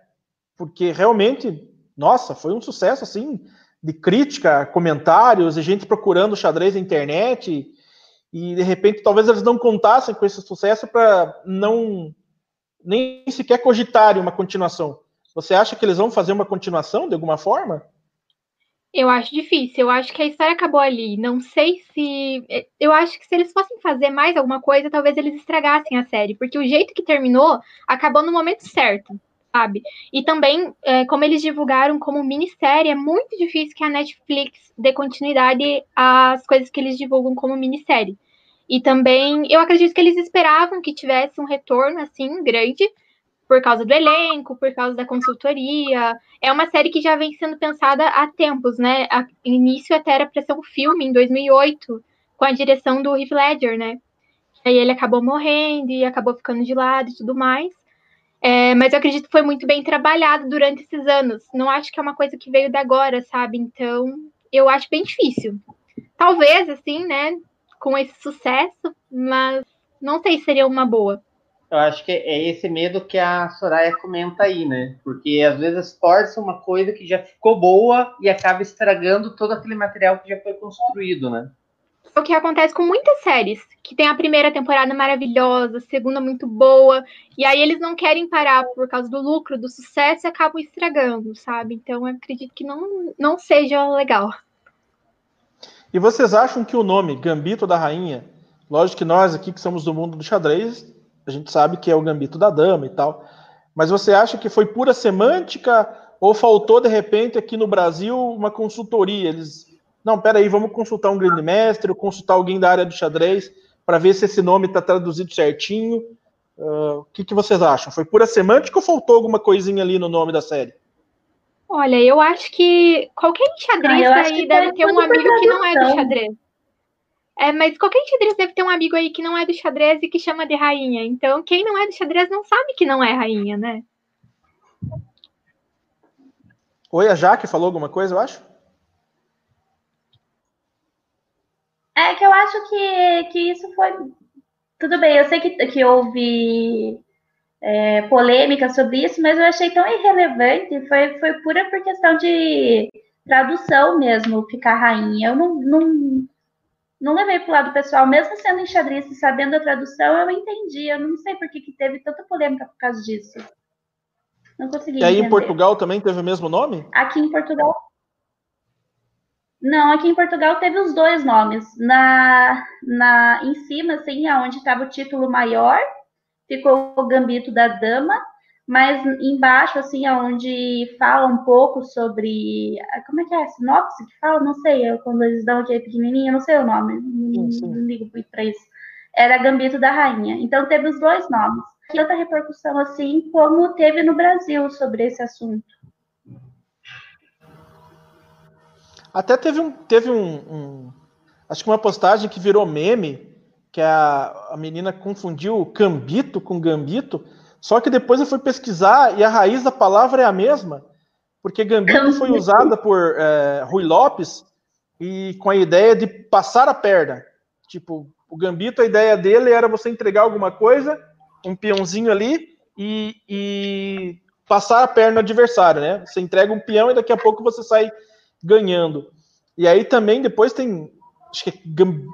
Porque realmente, nossa, foi um sucesso assim de crítica, comentários, e gente procurando xadrez na internet, e, de repente talvez eles não contassem com esse sucesso para não nem sequer cogitarem uma continuação. Você acha que eles vão fazer uma continuação de alguma forma? Eu acho difícil. Eu acho que a história acabou ali. Não sei se. Eh, eu acho que se eles fossem fazer mais alguma coisa, talvez eles estragassem a série. Porque o jeito que terminou acabou no momento certo, sabe? E também, é, como eles divulgaram como minissérie, é muito difícil que a Netflix dê continuidade às coisas que eles divulgam como minissérie. E também, eu acredito que eles esperavam que tivesse um retorno assim grande por causa do elenco, por causa da consultoria. É uma série que já vem sendo pensada há tempos, né? A início até era para ser um filme em 2008, com a direção do Heath Ledger, né? Aí ele acabou morrendo e acabou ficando de lado e tudo mais. É, mas eu acredito que foi muito bem trabalhado durante esses anos. Não acho que é uma coisa que veio de agora, sabe? Então, eu acho bem difícil. Talvez, assim, né? Com esse sucesso, mas não sei se seria uma boa eu acho que é esse medo que a Soraya comenta aí, né? Porque às vezes força uma coisa que já ficou boa e acaba estragando todo aquele material que já foi construído, né? O que acontece com muitas séries, que tem a primeira temporada maravilhosa, a segunda muito boa, e aí eles não querem parar por causa do lucro, do sucesso e acabam estragando, sabe? Então eu acredito que não, não seja legal. E vocês acham que o nome Gambito da Rainha, lógico que nós aqui que somos do mundo do xadrez, a gente sabe que é o gambito da dama e tal. Mas você acha que foi pura semântica ou faltou, de repente, aqui no Brasil, uma consultoria? Eles. Não, peraí, vamos consultar um grande mestre, ou consultar alguém da área do xadrez, para ver se esse nome está traduzido certinho. Uh, o que, que vocês acham? Foi pura semântica ou faltou alguma coisinha ali no nome da série? Olha, eu acho que qualquer xadrez ah, aí deve ter um amigo que não é do xadrez. É, mas qualquer xadrez deve ter um amigo aí que não é do xadrez e que chama de rainha. Então, quem não é do xadrez não sabe que não é rainha, né? Oi, a Jaque falou alguma coisa, eu acho? É que eu acho que, que isso foi. Tudo bem, eu sei que, que houve é, polêmica sobre isso, mas eu achei tão irrelevante. Foi, foi pura por questão de tradução mesmo, ficar rainha. Eu não, não, não levei para o lado pessoal, mesmo sendo enxadrista e sabendo a tradução, eu entendi. Eu não sei por que, que teve tanta polêmica por causa disso. Não consegui. E aí entender. em Portugal também teve o mesmo nome? Aqui em Portugal. Não, aqui em Portugal teve os dois nomes. Na, na, em cima, assim, onde estava o título maior, ficou o Gambito da Dama. mas embaixo, assim, onde fala um pouco sobre. Como é que é? Sinopse que fala? Não sei, é quando eles dão aquele pequenininho, não sei o nome, não, não ligo muito pra isso. Era Gambito da Rainha. Então teve os dois nomes. Tanta repercussão assim como teve no Brasil sobre esse assunto. Até teve um, teve um, um, acho que uma postagem que virou meme, que a, a menina confundiu cambito com gambito, só que depois eu fui pesquisar e a raiz da palavra é a mesma, porque gambito foi usada por é, Rui Lopes e com a ideia de passar a perna. Tipo, o gambito, a ideia dele era você entregar alguma coisa, um peãozinho ali e, e passar a perna no adversário, né? Você entrega um peão e daqui a pouco você sai ganhando. E aí também depois tem, acho que é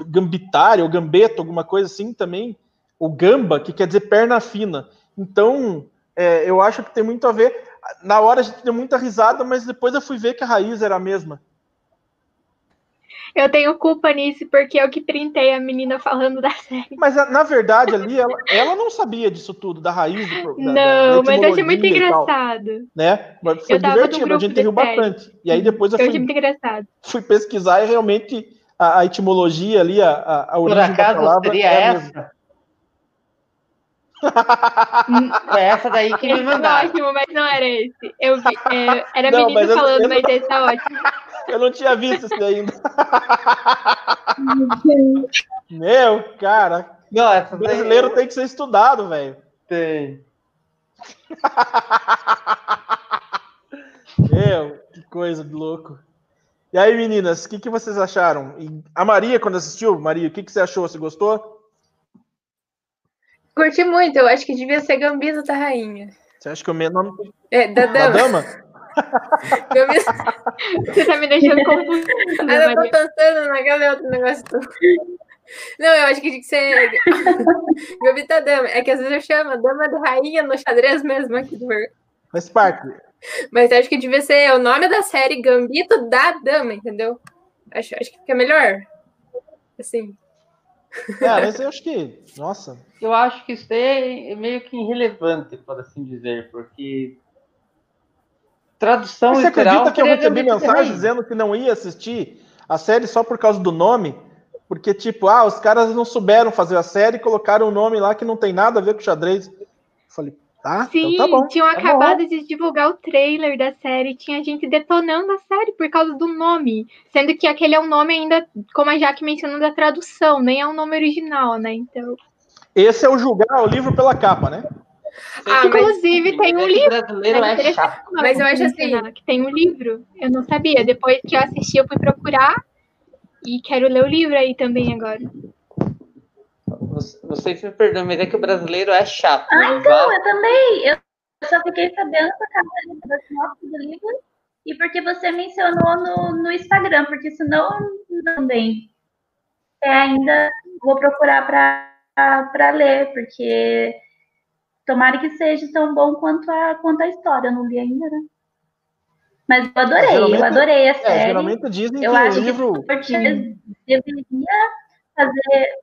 gambitário ou gambeto, alguma coisa assim também, o gamba, que quer dizer perna fina. Então, é, eu acho que tem muito a ver. Na hora a gente deu muita risada, mas depois eu fui ver que a raiz era a mesma. Eu tenho culpa nisso, porque eu que printei a menina falando da série. Mas na verdade ali, ela, ela não sabia disso tudo, da raiz do da, Não, da mas eu achei muito engraçado. Tal, né? Mas foi divertido, a gente riu bastante. E aí depois eu, eu fui, muito engraçado. fui pesquisar e realmente a, a etimologia ali, a, a, a origem Por acaso, da palavra. Seria é essa? Foi essa daí que me mandaram. ótimo, mas não era esse. Eu vi, é, era a menina mas falando, eu, eu mas esse tá ótimo. Eu não tinha visto esse ainda. Meu, cara. Não, essa brasileiro daí... tem que ser estudado, velho. Tem. Meu, que coisa de louco. E aí, meninas, o que, que vocês acharam? E a Maria, quando assistiu, Maria, o que, que você achou? Você gostou? Curti muito, eu acho que devia ser Gambito da Rainha. Você acha que o meu nome. É, da Dama. Da dama? Você tá me deixando confuso. Ah, eu tô pensando naquele outro negócio. Não, eu acho que tinha que ser Gambito da Dama. É que às vezes eu chamo Dama da Rainha no xadrez mesmo aqui do Mas, Parque. Mas acho que devia ser o nome da série Gambito da Dama, entendeu? Acho, acho que fica melhor. Assim. É, mas eu acho que. Nossa. Eu acho que isso é meio que irrelevante, por assim dizer, porque. Tradução Você literal. Você acredita que eu recebi mensagem dizendo que não ia assistir a série só por causa do nome? Porque, tipo, ah, os caras não souberam fazer a série e colocaram um nome lá que não tem nada a ver com xadrez. Eu falei, Tá? Sim, então tá bom. tinham tá acabado bom. de divulgar o trailer da série, tinha gente detonando a série por causa do nome, sendo que aquele é um nome ainda, como a Jaque mencionou, da tradução, nem é um nome original, né? Então. Esse é o julgar o livro pela capa, né? Ah, Inclusive, tem um livro. Brasileiro é chato. Mas eu acho assim. Que tem um livro. Eu não sabia. Depois que eu assisti, eu fui procurar. E quero ler o livro aí também agora. Não sei se me perdoa, mas é que o brasileiro é chato. Ah, então, eu também. Eu só fiquei sabendo por causa da sinopse do livro e porque você mencionou no, no Instagram, porque senão também é, ainda vou procurar para ler, porque tomara que seja tão bom quanto a, quanto a história. Eu não li ainda, né? Mas eu adorei, eu adorei a série. É, geralmente dizem eu que acho o livro. Que deveria fazer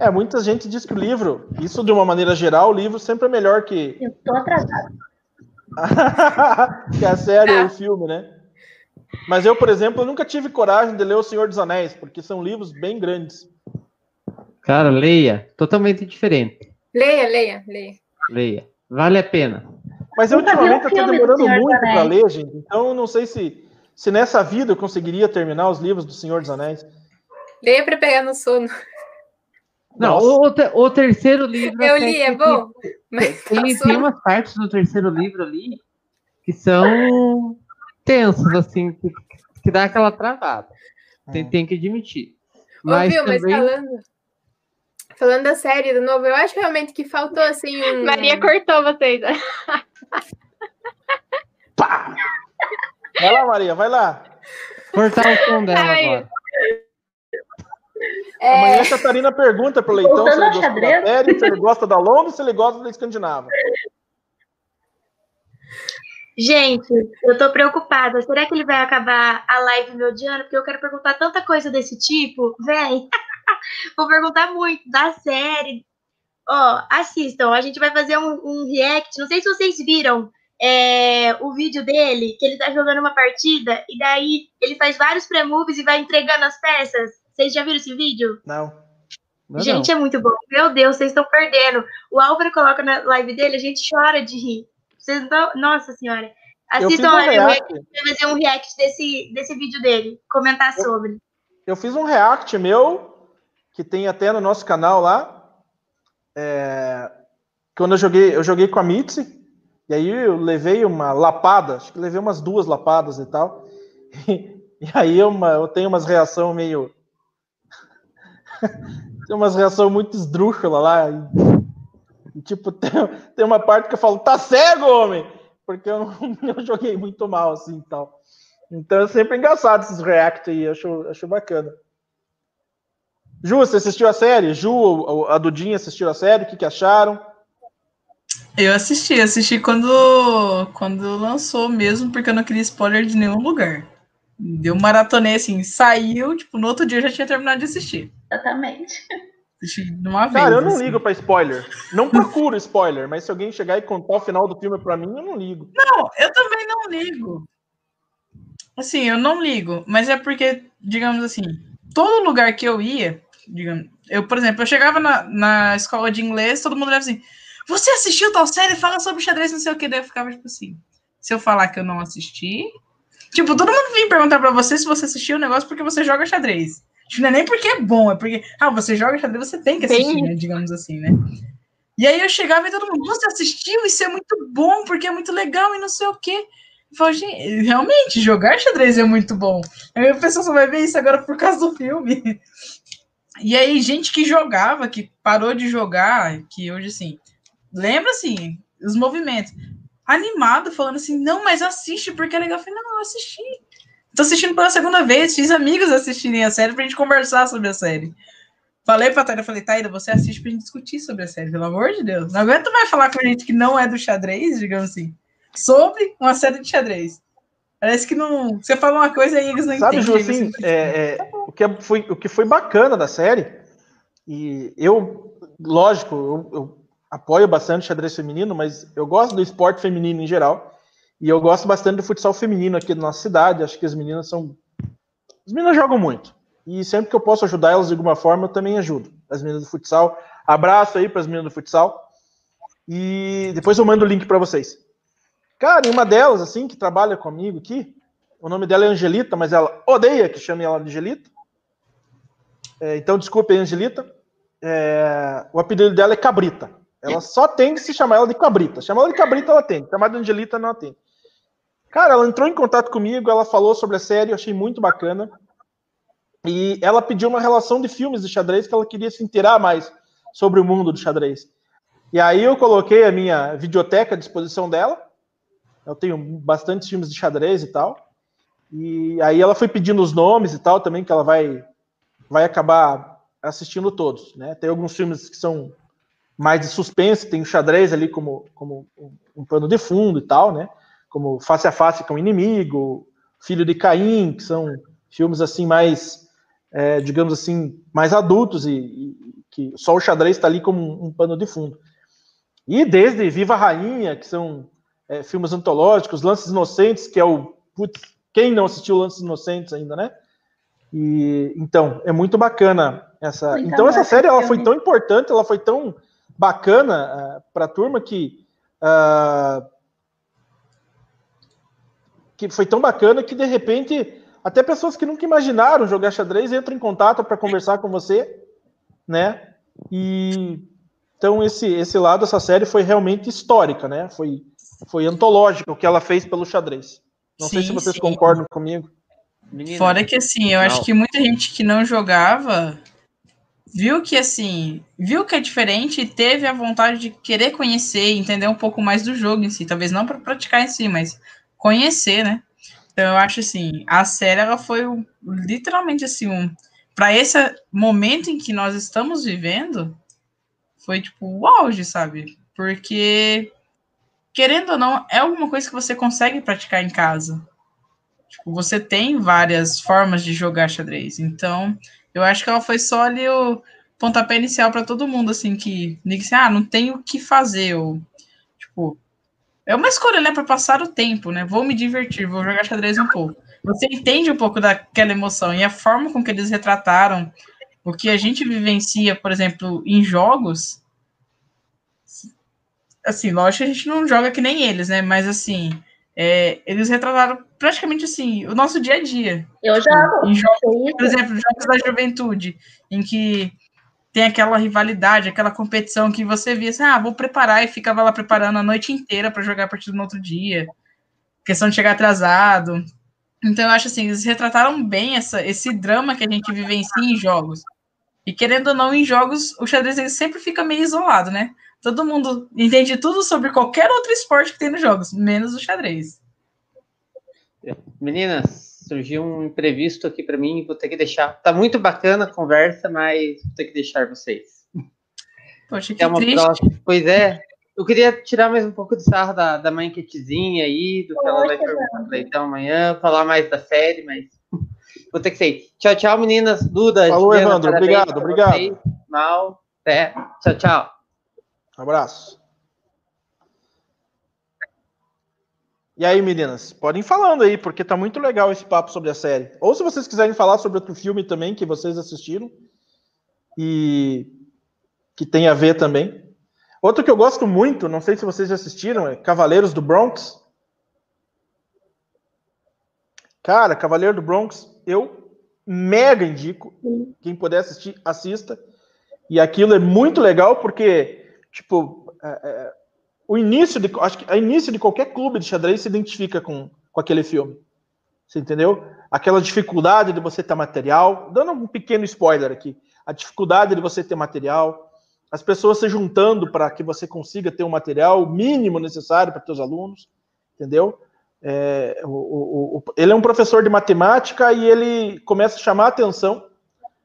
É, muita gente diz que o livro, isso de uma maneira geral, o livro sempre é melhor que. Eu tô atrasado. que a série ou o filme, né? Mas eu, por exemplo, eu nunca tive coragem de ler O Senhor dos Anéis, porque são livros bem grandes. Cara, leia. Totalmente diferente. Leia, leia, leia. Leia. Vale a pena. Mas eu, ultimamente eu tô demorando muito para ler, gente. Então eu não sei se, se nessa vida eu conseguiria terminar os livros do Senhor dos Anéis. Leia para pegar no sono. Não, o, o, terceiro livro. Eu li, é bom. Mas tem, tem umas partes do terceiro livro ali que são tensas, assim, que, que dá aquela travada. Tem, tem que admitir. Mas, Ouviu, também... mas falando, falando da série do novo, eu acho realmente que faltou assim um. Maria cortou vocês. Pá! Vai lá, Maria, vai lá. Cortar o som dela Ai. agora. É... Amanhã a Catarina pergunta pro Leitão se ele gosta da série, se ele gosta da Londres, se ele gosta da Escandinava. Gente, eu tô preocupada. Será que ele vai acabar a live me odiando? Porque eu quero perguntar tanta coisa desse tipo. Véi, vou perguntar muito da série. Ó, assistam, a gente vai fazer um, um react. Não sei se vocês viram é, o vídeo dele, que ele tá jogando uma partida, e daí ele faz vários pré-moves e vai entregando as peças. Vocês já viram esse vídeo? Não. não gente, não. é muito bom. Meu Deus, vocês estão perdendo. O Álvaro coloca na live dele, a gente chora de rir. Vocês não... Nossa senhora. Assistam, um react. fazer um react desse, desse vídeo dele, comentar Eu- sobre. Eu fiz um react meu, que tem até no nosso canal lá. É, quando eu joguei, eu joguei com a Mitzi, e aí eu levei uma lapada, acho que levei umas duas lapadas e tal. E, aí eu, uma- eu tenho umas reação meio. tem umas reação muito esdrúxula lá. E, tipo, tem, tem uma parte que eu falo, tá cego, homem! Porque eu, eu joguei muito mal assim e tal. Então é sempre engraçado esses react aí, acho, acho bacana. Ju, você assistiu a série? Ju, a Dudinha assistiu a série, o que, que acharam? Eu assisti, assisti quando, quando lançou mesmo, porque eu não queria spoiler de nenhum lugar. Deu um maratonei assim, saiu, tipo, no outro dia eu já tinha terminado de assistir. Exatamente. Uma vez. Cara, eu não assim. ligo pra spoiler. Não procuro spoiler, mas se alguém chegar e contar o final do filme pra mim, eu não ligo. Não, eu também não ligo. Assim, eu não ligo, mas é porque, digamos assim, todo lugar que eu ia, digamos, eu, por exemplo, eu chegava na, na escola de inglês, todo mundo olhava assim, você assistiu tal série? Fala sobre xadrez, não sei o que, daí eu ficava tipo assim, se eu falar que eu não assisti, tipo, todo mundo vem perguntar pra você se você assistiu o negócio porque você joga xadrez. Tipo, não é nem porque é bom, é porque, ah, você joga xadrez, você tem que assistir, Bem- né, digamos assim, né? E aí eu chegava e todo mundo, você assistiu? Isso é muito bom, porque é muito legal e não sei o quê. Eu falo, gente, realmente, jogar xadrez é muito bom. Aí a pessoa só vai ver isso agora por causa do filme. E aí, gente que jogava, que parou de jogar, que hoje, assim, lembra, assim, os movimentos. Animado, falando assim, não, mas assiste, porque é legal. Eu falei, não, eu assisti. Tô assistindo pela segunda vez, fiz amigos assistirem a série pra gente conversar sobre a série. Falei pra Taira, falei, Taira, você assiste pra gente discutir sobre a série, pelo amor de Deus. Não aguento mais falar com gente que não é do xadrez, digamos assim, sobre uma série de xadrez. Parece que não. Você fala uma coisa e eles não Sabe, entendem. Ju, assim, fica é, é, o, que é- foi, o que foi bacana da série, e eu, lógico, eu, eu apoio bastante o xadrez feminino, mas eu gosto do esporte feminino em geral, e eu gosto bastante do futsal feminino aqui da nossa cidade, acho que as meninas são... As meninas jogam muito, e sempre que eu posso ajudar elas de alguma forma, eu também ajudo, as meninas do futsal. Abraço aí para as meninas do futsal, e depois eu mando o link para vocês. Cara, e uma delas, assim, que trabalha comigo aqui, o nome dela é Angelita, mas ela odeia que chame ela de Angelita. É, então, desculpe Angelita. É, o apelido dela é Cabrita. Ela só tem que se chamar ela de Cabrita. Chamar ela de Cabrita, ela tem. Chamar de Angelita, não tem. Cara, ela entrou em contato comigo, ela falou sobre a série, eu achei muito bacana. E ela pediu uma relação de filmes de xadrez que ela queria se inteirar mais sobre o mundo do xadrez. E aí eu coloquei a minha videoteca à disposição dela. Eu tenho bastante filmes de xadrez e tal. E aí ela foi pedindo os nomes e tal também, que ela vai, vai acabar assistindo todos. Né? Tem alguns filmes que são mais de suspense, tem o xadrez ali como, como um pano de fundo e tal, né? Como Face a Face com o Inimigo, Filho de Caim, que são filmes assim mais, é, digamos assim, mais adultos e, e que só o xadrez está ali como um, um pano de fundo. E desde Viva a Rainha, que são é, filmes antológicos, Lances Inocentes, que é o. Putz, quem não assistiu Lances Inocentes ainda, né? E então é muito bacana essa. Muito então essa bom série ela foi tão importante, ela foi tão bacana uh, para a turma que uh, que foi tão bacana que de repente até pessoas que nunca imaginaram jogar xadrez entram em contato para conversar com você, né? E então esse esse lado essa série foi realmente histórica, né? Foi foi antológica o que ela fez pelo xadrez. Não sei se Sim, vocês sim. concordam comigo. Menina, Fora que assim, eu Não. acho que muita gente que não jogava viu que assim, viu que é diferente e teve a vontade de querer conhecer, entender um pouco mais do jogo em si, talvez não para praticar em si, mas conhecer, né? Então eu acho assim, a série ela foi literalmente assim um para esse momento em que nós estamos vivendo, foi tipo o auge, sabe? Porque querendo ou não, é alguma coisa que você consegue praticar em casa. Tipo, você tem várias formas de jogar xadrez. Então, eu acho que ela foi só ali o, pontapé inicial para todo mundo, assim, que assim, ah, não tenho o que fazer, ou, tipo, é uma escolha, né, para passar o tempo, né, vou me divertir, vou jogar xadrez um pouco. Você entende um pouco daquela emoção, e a forma com que eles retrataram o que a gente vivencia, por exemplo, em jogos, assim, lógico que a gente não joga que nem eles, né, mas, assim, é, eles retrataram praticamente assim o nosso dia a dia. Eu jogo. Em jogos, por exemplo, jogos da juventude, em que tem aquela rivalidade, aquela competição que você via assim, ah, vou preparar e ficava lá preparando a noite inteira para jogar a partir no outro dia. Questão de chegar atrasado. Então eu acho assim, eles retrataram bem essa, esse drama que a gente vivencia em jogos. E querendo ou não, em jogos, o xadrez ele sempre fica meio isolado, né? Todo mundo entende tudo sobre qualquer outro esporte que tem nos jogos, menos o xadrez. Meninas, surgiu um imprevisto aqui para mim, vou ter que deixar. Tá muito bacana a conversa, mas vou ter que deixar vocês. Poxa, que é uma triste. Próxima. Pois é, eu queria tirar mais um pouco de sarro da, da mãe Quetezinha aí, do que ela vai perguntar Leitão amanhã, falar mais da série, mas vou ter que sair. Tchau, tchau, meninas. Duda, Falou, Juliana, Evandro. Obrigado, obrigado. Vocês. Mal. Até. Tchau, tchau. Abraço. E aí, meninas, podem falando aí, porque tá muito legal esse papo sobre a série. Ou se vocês quiserem falar sobre outro filme também que vocês assistiram e que tem a ver também. Outro que eu gosto muito, não sei se vocês já assistiram, é Cavaleiros do Bronx. Cara, Cavaleiro do Bronx, eu mega indico. Quem puder assistir, assista. E aquilo é muito legal porque tipo, é, é, o início de, acho que a início de qualquer clube de xadrez se identifica com, com aquele filme. Você entendeu? Aquela dificuldade de você ter material, dando um pequeno spoiler aqui, a dificuldade de você ter material, as pessoas se juntando para que você consiga ter o um material mínimo necessário para seus alunos, entendeu? É, o, o, o, ele é um professor de matemática e ele começa a chamar a atenção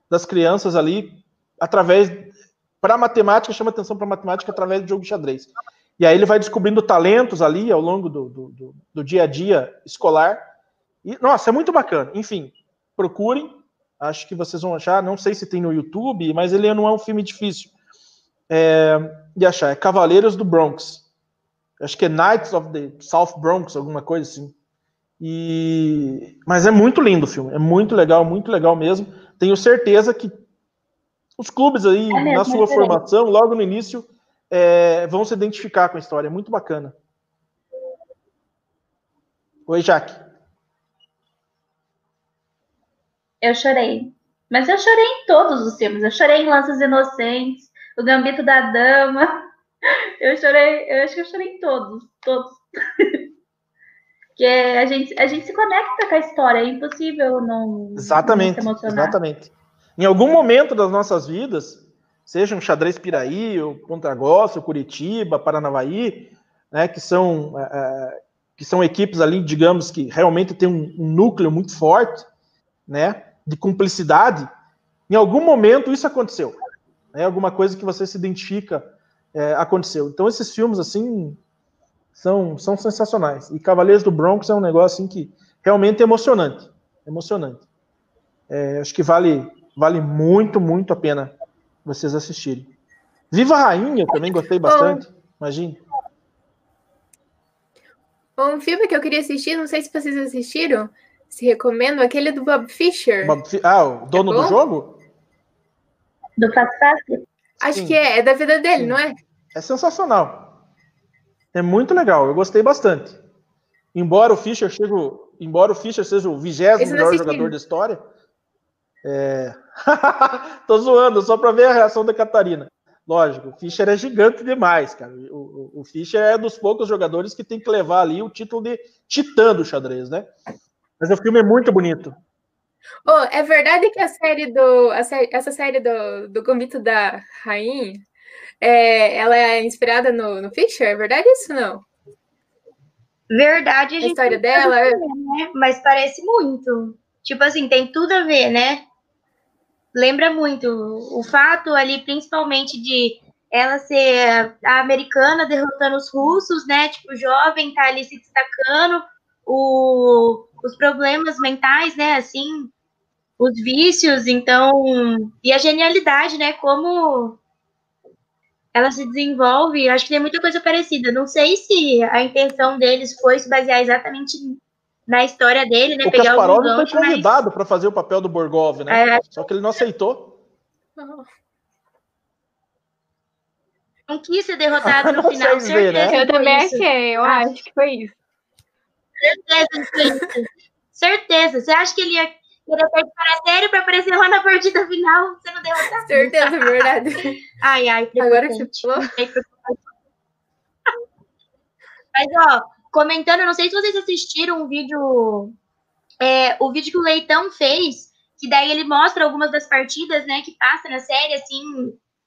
das crianças ali através para matemática, chama atenção para matemática através do jogo de xadrez. E aí ele vai descobrindo talentos ali ao longo do, do, do, do dia a dia escolar. E, nossa, é muito bacana. Enfim, procurem. Acho que vocês vão achar. Não sei se tem no YouTube, mas ele não é um filme difícil é, de achar. É Cavaleiros do Bronx. Acho que é Knights of the South Bronx, alguma coisa assim. E... Mas é muito lindo o filme. É muito legal, muito legal mesmo. Tenho certeza que os clubes aí, é na sua formação, logo no início, é, vão se identificar com a história. É muito bacana. Oi, Jaque. Eu chorei. Mas eu chorei em todos os filmes. Eu chorei em Lanças Inocentes, O Gambito da Dama. Eu chorei, eu acho que eu chorei em todos, todos. Porque a gente, a gente se conecta com a história, é impossível não, exatamente, não se emocionar. Exatamente. Em algum momento das nossas vidas, seja um xadrez Piraí, ou Ponta Grossa, Curitiba, Paranavaí, né, que são é, é, que são equipes ali, digamos que realmente tem um, um, núcleo muito forte, né, de cumplicidade. Em algum momento isso aconteceu, né, alguma coisa que você se identifica é, aconteceu. Então esses filmes assim são são sensacionais. E Cavaleiros do Bronx é um negócio assim que realmente é emocionante, emocionante. É, acho que vale Vale muito, muito a pena vocês assistirem. Viva a Rainha, também gostei bastante. Imagine. Um filme que eu queria assistir, não sei se vocês assistiram, se recomendo, aquele do Bob Fischer. Bob ah, o dono é do jogo? Do Fast Fast? Acho Sim. que é, é da vida dele, Sim. não é? É sensacional. É muito legal, eu gostei bastante. Embora o Fischer seja, embora o Fischer seja o vigésimo melhor jogador da história, é... Tô zoando, só para ver a reação da Catarina. Lógico, o Fischer é gigante demais, cara. O, o, o, Fischer é dos poucos jogadores que tem que levar ali o título de titã do xadrez, né? Mas o filme é muito bonito. Oh, é verdade que a série do. A série, essa série do, do Gambito da Rainha é, ela é inspirada no, no Fischer? É verdade isso não? Verdade, a, a história dela. Ver, né? Mas parece muito. Tipo assim, tem tudo a ver, né? Lembra muito o fato ali, principalmente de ela ser a americana derrotando os russos, né? Tipo, jovem tá ali se destacando, o, os problemas mentais, né? Assim, os vícios, então. E a genialidade, né? Como ela se desenvolve. Acho que tem muita coisa parecida. Não sei se a intenção deles foi se basear exatamente na história dele, né? O pegar Kasparov algum foi gancho, mas- convidado para fazer o papel do Borgov, né? É. Só que ele não aceitou. não quis ser derrotado no final. né? certeza Eu que foi também isso. achei, eu acho que foi isso. Certeza isso. Certeza. Você acha que ele ia querer participar sério para aparecer lá na partida final sendo derrotado? Certeza, verdade. Ai, ai, Agora que você falou. Mas, ó, comentando, não sei se vocês assistiram um vídeo, é, o vídeo que o Leitão fez, que daí ele mostra algumas das partidas, né, que passa na série, assim,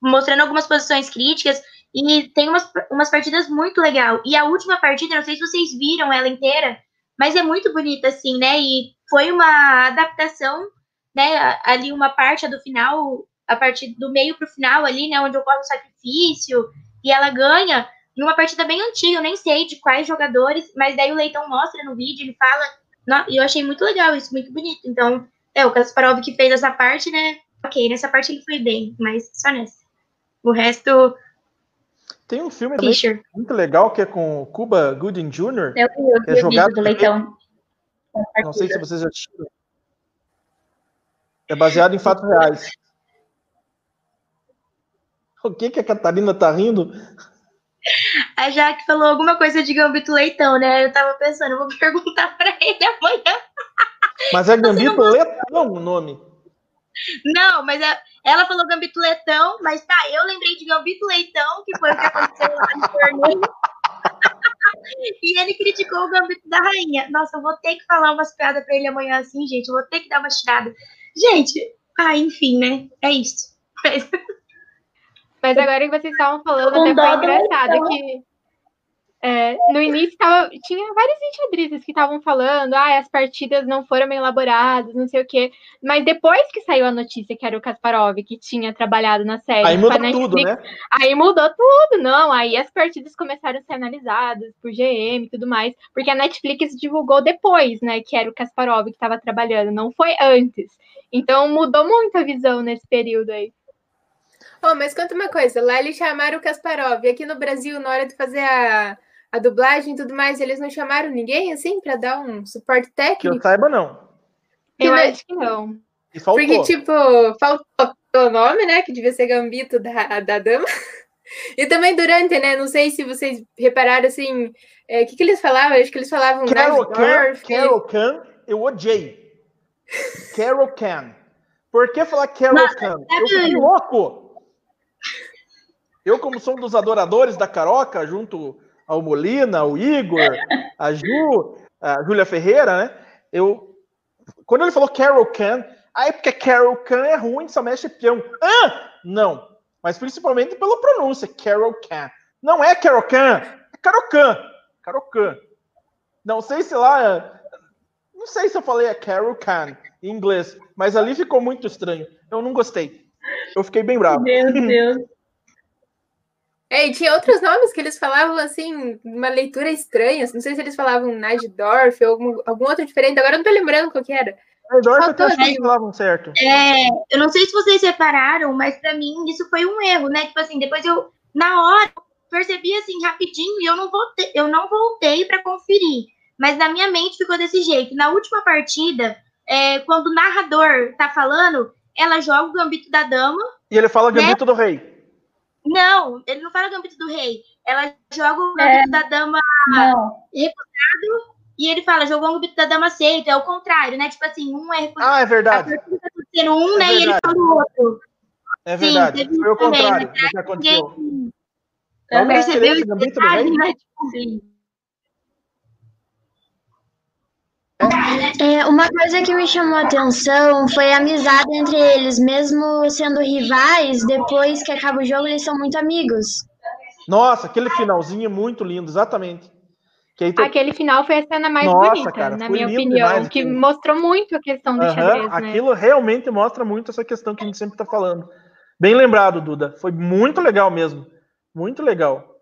mostrando algumas posições críticas, e tem umas, umas partidas muito legal. E a última partida, não sei se vocês viram ela inteira, mas é muito bonita, assim, né, e foi uma adaptação, né, ali uma parte do final, a partir do meio pro final ali, né, onde ocorre o sacrifício, e ela ganha numa partida bem antiga, eu nem sei de quais jogadores, mas daí o Leitão mostra no vídeo, ele fala, e eu achei muito legal isso, muito bonito. Então, é, o Kasparov que fez essa parte, né, ok, nessa parte ele foi bem, mas só nessa. O resto, Tem um filme muito legal que é com o Cuba Gooding Jr. Eu eu É o jogado vídeo do Leitão. Não sei se vocês já assistiram. É baseado em fatos reais. O que, que a Catarina tá rindo? A Jaque falou alguma coisa de Gambito Leitão, né? Eu tava pensando, eu vou perguntar pra ele amanhã. Mas é Gambito Letão o nome. Não, mas a- ela falou Gambito Leitão, mas tá, eu lembrei de Gambito Leitão, que foi o que aconteceu lá no torneio. e ele criticou o Gambito da Rainha. Nossa, eu vou ter que falar umas piadas pra ele amanhã assim, gente. Eu vou ter que dar uma tirada. Gente, ah, enfim, né? É isso. Mas agora que vocês estavam falando, até foi do engraçado Leitão. que é, no início tava, tinha vários enxadrizes que estavam falando, ah, as partidas não foram bem elaboradas, não sei o quê. Mas depois que saiu a notícia que era o Kasparov que tinha trabalhado na série, Aí a muda tudo, Netflix, né? Aí mudou tudo, não. Aí as partidas começaram a ser analisadas por GM e tudo mais, porque a Netflix divulgou depois, né, que era o Kasparov que estava trabalhando, não foi antes. Então mudou muito a visão nesse período aí. Oh, mas conta uma coisa, lá eles chamaram o Kasparov, e aqui no Brasil, na hora de fazer a, a dublagem e tudo mais, eles não chamaram ninguém, assim, para dar um suporte Que eu técnico? saiba, não. Que Eu ne- acho que não. E faltou. Porque, tipo, faltou o nome, né, que devia ser Gambito da, da dama. E também durante, né, não sei se vocês repararam, assim, é, o que, que eles falavam? Acho que eles falavam Carol Najdorf, Carol Khan, eu odiei. Carol Khan. Por que falar Carol sabe- Eu fiquei louco. Eu, como sou um dos adoradores da Caroca, junto ao Molina, ao Igor, a Ju, a Júlia Ferreira, né? Eu, quando ele falou Carol Khan, aí porque Carol Khan é ruim, só mexe peão. Ah, não. Mas principalmente pela pronúncia, Carol Khan. Não é Carol Khan, é. Carol Khan. Não sei se lá. Não sei se eu falei a Carol Khan em inglês, mas ali ficou muito estranho. Eu não gostei. Eu fiquei bem bravo. Meu Deus. É, e tinha outros nomes que eles falavam assim, uma leitura estranha. Não sei se eles falavam Najdorf ou algum, algum outro diferente. Agora eu não tô lembrando qual que era. Eu Faltou, acho que né? eles falavam certo. É, eu não sei se vocês repararam, mas pra mim isso foi um erro, né? Tipo assim, depois eu, na hora, percebi assim rapidinho e eu não voltei, eu não voltei para conferir. Mas na minha mente ficou desse jeito. Na última partida, é, quando o narrador tá falando, ela joga o gambito da dama. E ele fala Né? Gambito do Rei. Não, ele não fala gambito do rei. Ela joga o gambito da dama Não. e ele fala, jogou o gambito da dama aceito. É o contrário, né? Tipo assim, um é recusado. Ah, é verdade. tá acontecendo um, É né? E ele verdade. fala o outro. É Sim, verdade. teve Foi o contrário né? do que aconteceu. Ninguém Não percebeu esse Gambito do Rei? né? Tipo assim. É, uma coisa que me chamou a atenção foi a amizade entre eles, mesmo sendo rivais, depois que acaba o jogo, eles são muito amigos. Nossa, aquele finalzinho é muito lindo, exatamente. Que aí tem- Aquele final foi a cena mais Nossa, bonita, cara, na minha opinião, demais que aquilo. mostrou muito a questão do Aham, xadrez, né? Aquilo realmente mostra muito essa questão que a gente sempre está falando. Bem lembrado, Duda. Foi muito legal mesmo. Muito legal.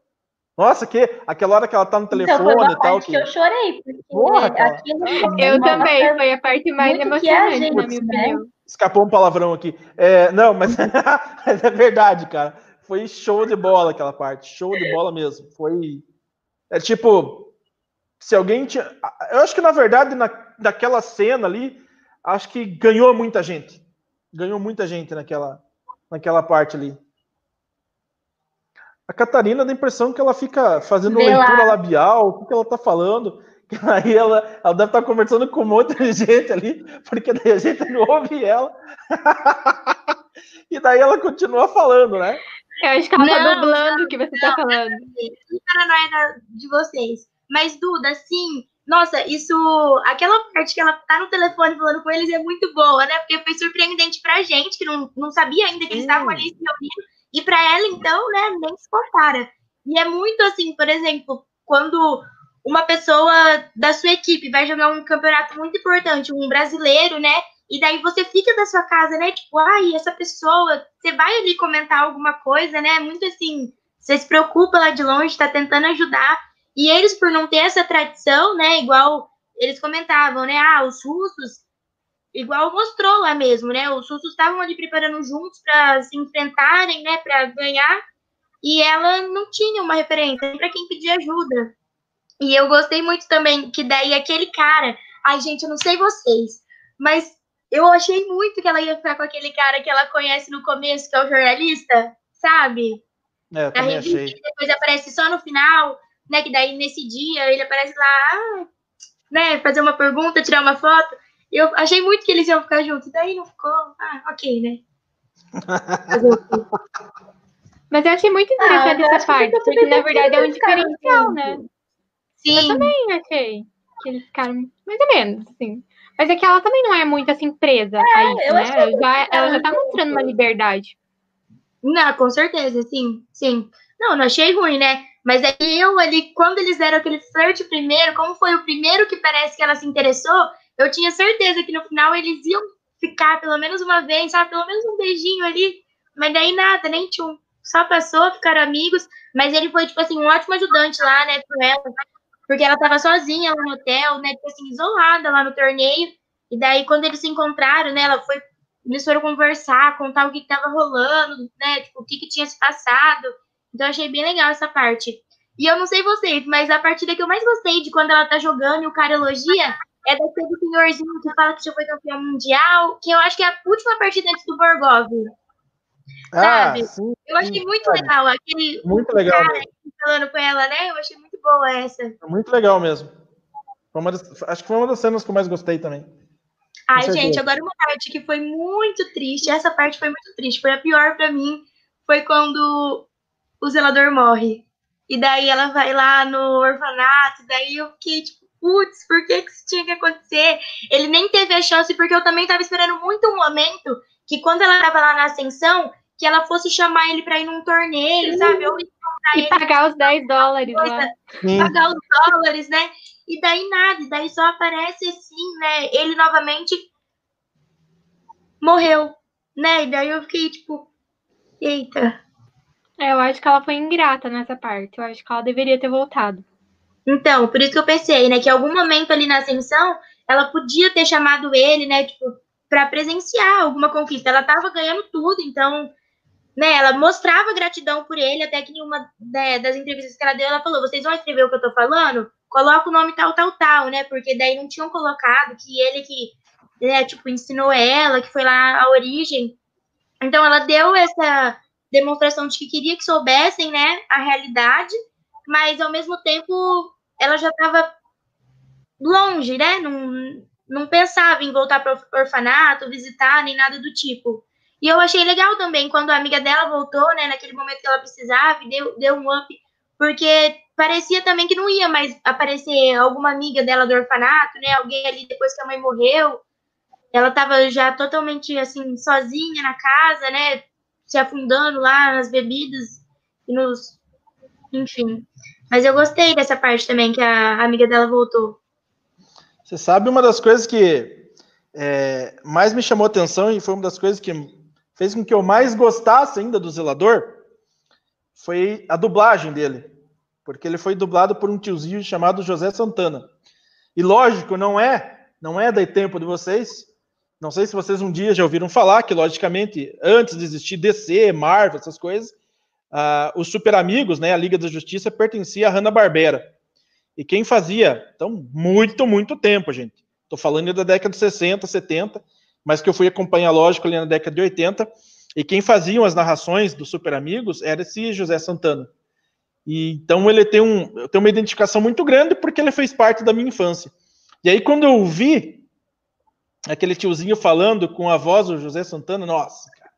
Nossa, que aquela hora que ela tá no Então, foi telefone uma e tal. parte Que... que eu chorei, porque Porra, aquilo Eu marca também, foi a parte mais muito que é a emocionante, na gente, minha né? opinião. Escapou um palavrão aqui. É, não, mas, mas é verdade, cara. Foi show de bola aquela parte. Show de bola mesmo. Foi. É tipo. Se alguém tinha. Eu acho que, na verdade, na, naquela cena ali, acho que ganhou muita gente. Ganhou muita gente naquela, naquela parte ali. A Catarina dá a impressão que ela fica fazendo Vê leitura lá. labial, o que ela tá falando. Que aí ela, ela deve estar tá conversando com outra gente ali, porque daí a gente não ouve ela. e daí ela continua falando, né? Eu acho que ela tá não, tá dublando o que você tá não, tá falando. Que paranoia de vocês. Mas, Duda, sim, nossa, isso. Aquela parte que ela tá no telefone falando com eles é muito boa, né? Porque foi surpreendente pra gente, que não, não sabia ainda que eles estavam ali se reunindo. E para ela, então, né, nem se compara. E é muito assim, por exemplo, quando uma pessoa da sua equipe vai jogar um campeonato muito importante, um brasileiro, né? E daí você fica da sua casa, né? Tipo, ai, essa pessoa, você vai ali comentar alguma coisa, né? Muito assim, você se preocupa lá de longe, tá tentando ajudar. E eles, por não ter essa tradição, né? Igual eles comentavam, né? Ah, os russos igual mostrou lá mesmo, né? Os russos estavam ali preparando juntos para se enfrentarem, né, para ganhar, e ela não tinha uma referência para quem pedir ajuda. E eu gostei muito também que daí aquele cara, ai gente, eu não sei vocês, mas eu achei muito que ela ia ficar com aquele cara que ela conhece no começo, que é o jornalista, sabe? É, eu também achei. Depois aparece só no final, né? Que daí nesse dia ele aparece lá, né? Fazer uma pergunta, tirar uma foto. Eu achei muito que eles iam ficar juntos, daí não ficou. Ah, ok, né? Mas eu achei muito interessante ah, essa parte, porque na verdade é um diferencial, né? Sim. Eu também achei que eles ficaram mais ou menos, assim. Mas é que ela também não é muito assim presa é, a isso, né? Ela já, ela já tá mostrando uma liberdade. Não, com certeza, sim, sim. Não, não achei ruim, né? Mas é que eu ali, quando eles deram aquele flerte primeiro, como foi o primeiro que parece que ela se interessou, eu tinha certeza que no final eles iam ficar pelo menos uma vez, sabe? Pelo menos um beijinho ali. Mas daí nada, nem tchum. Só passou, ficaram amigos. Mas ele foi, tipo assim, um ótimo ajudante lá, né, com ela. Porque ela tava sozinha lá no hotel, né, tipo assim, isolada lá no torneio. E daí, quando eles se encontraram, né, ela foi. Eles foram conversar, contar o que, que tava rolando, né? Tipo, o que, que tinha se passado. Então, achei bem legal essa parte. E eu não sei vocês, mas a partida que eu mais gostei de quando ela tá jogando e o cara elogia é daquele senhorzinho que fala que já foi campeão mundial, que eu acho que é a última partida antes do Borgov. Ah, sabe? Sim, eu achei sim, muito legal aquele muito legal cara falando com ela, né? Eu achei muito boa essa. Muito legal mesmo. Das, acho que foi uma das cenas que eu mais gostei também. Ai, gente, agora uma parte que foi muito triste. Essa parte foi muito triste. Foi a pior para mim. Foi quando o zelador morre. E daí ela vai lá no orfanato. Daí eu fiquei tipo, putz, por que, que isso tinha que acontecer? Ele nem teve a chance, porque eu também estava esperando muito um momento que quando ela estava lá na ascensão, que ela fosse chamar ele para ir num torneio, sabe? Ou e ele, pagar os 10 dólares coisa, lá. Pagar os dólares, né? E daí nada, e daí só aparece assim, né? Ele novamente morreu, né? E daí eu fiquei tipo, eita. É, eu acho que ela foi ingrata nessa parte. Eu acho que ela deveria ter voltado. Então, por isso que eu pensei, né, que algum momento ali na ascensão, ela podia ter chamado ele, né, tipo, para presenciar alguma conquista. Ela tava ganhando tudo, então, né, ela mostrava gratidão por ele, até que em uma né, das entrevistas que ela deu, ela falou: "Vocês vão escrever o que eu tô falando? Coloca o nome tal, tal, tal, né? Porque daí não tinham colocado que ele que, né, tipo, ensinou ela, que foi lá a origem. Então, ela deu essa demonstração de que queria que soubessem, né, a realidade, mas ao mesmo tempo ela já estava longe, né? Não, não pensava em voltar para o orfanato, visitar, nem nada do tipo. E eu achei legal também quando a amiga dela voltou, né, naquele momento que ela precisava, deu, deu um up, porque parecia também que não ia mais aparecer alguma amiga dela do orfanato, né, alguém ali depois que a mãe morreu. Ela estava já totalmente, assim, sozinha na casa, né, se afundando lá nas bebidas e nos... Enfim. Mas eu gostei dessa parte também, que a amiga dela voltou. Você sabe uma das coisas que é, mais me chamou atenção e foi uma das coisas que fez com que eu mais gostasse ainda do Zelador foi a dublagem dele. Porque ele foi dublado por um tiozinho chamado José Santana. E lógico, não é, não é da tempo de vocês, não sei se vocês um dia já ouviram falar que, logicamente, antes de existir DC, Marvel, essas coisas, uh, os Super Amigos, né, a Liga da Justiça, pertencia a Hanna-Barbera. E quem fazia, então, muito, muito tempo, gente. Estou falando da década de 60, 70, mas que eu fui acompanhar, lógico, ali na década de 80. E quem faziam as narrações dos Super Amigos era esse José Santana. E, então ele tem, um, tem uma identificação muito grande porque ele fez parte da minha infância. E aí, quando eu vi aquele tiozinho falando com a voz do José Santana, nossa, cara,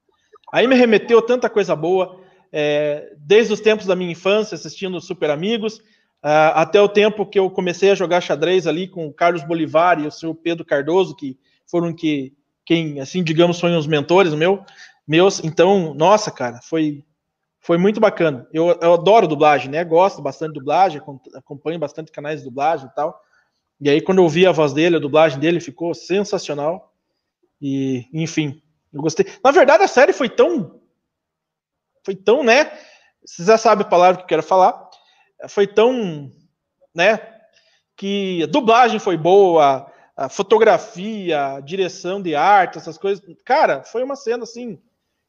aí me remeteu tanta coisa boa, é, desde os tempos da minha infância, assistindo Super Amigos, uh, até o tempo que eu comecei a jogar xadrez ali com o Carlos Bolivar e o seu Pedro Cardoso, que foram que, quem, assim, digamos, foram os mentores meu, meus. Então, nossa, cara, foi foi muito bacana. Eu, eu adoro dublagem, né? Gosto bastante de dublagem, acompanho bastante canais de dublagem e tal. E aí, quando eu vi a voz dele, a dublagem dele ficou sensacional. E, enfim, eu gostei. Na verdade, a série foi tão. Foi tão, né? Vocês já sabem a palavra que eu quero falar. Foi tão. né? Que a dublagem foi boa, a fotografia, a direção de arte, essas coisas. Cara, foi uma cena assim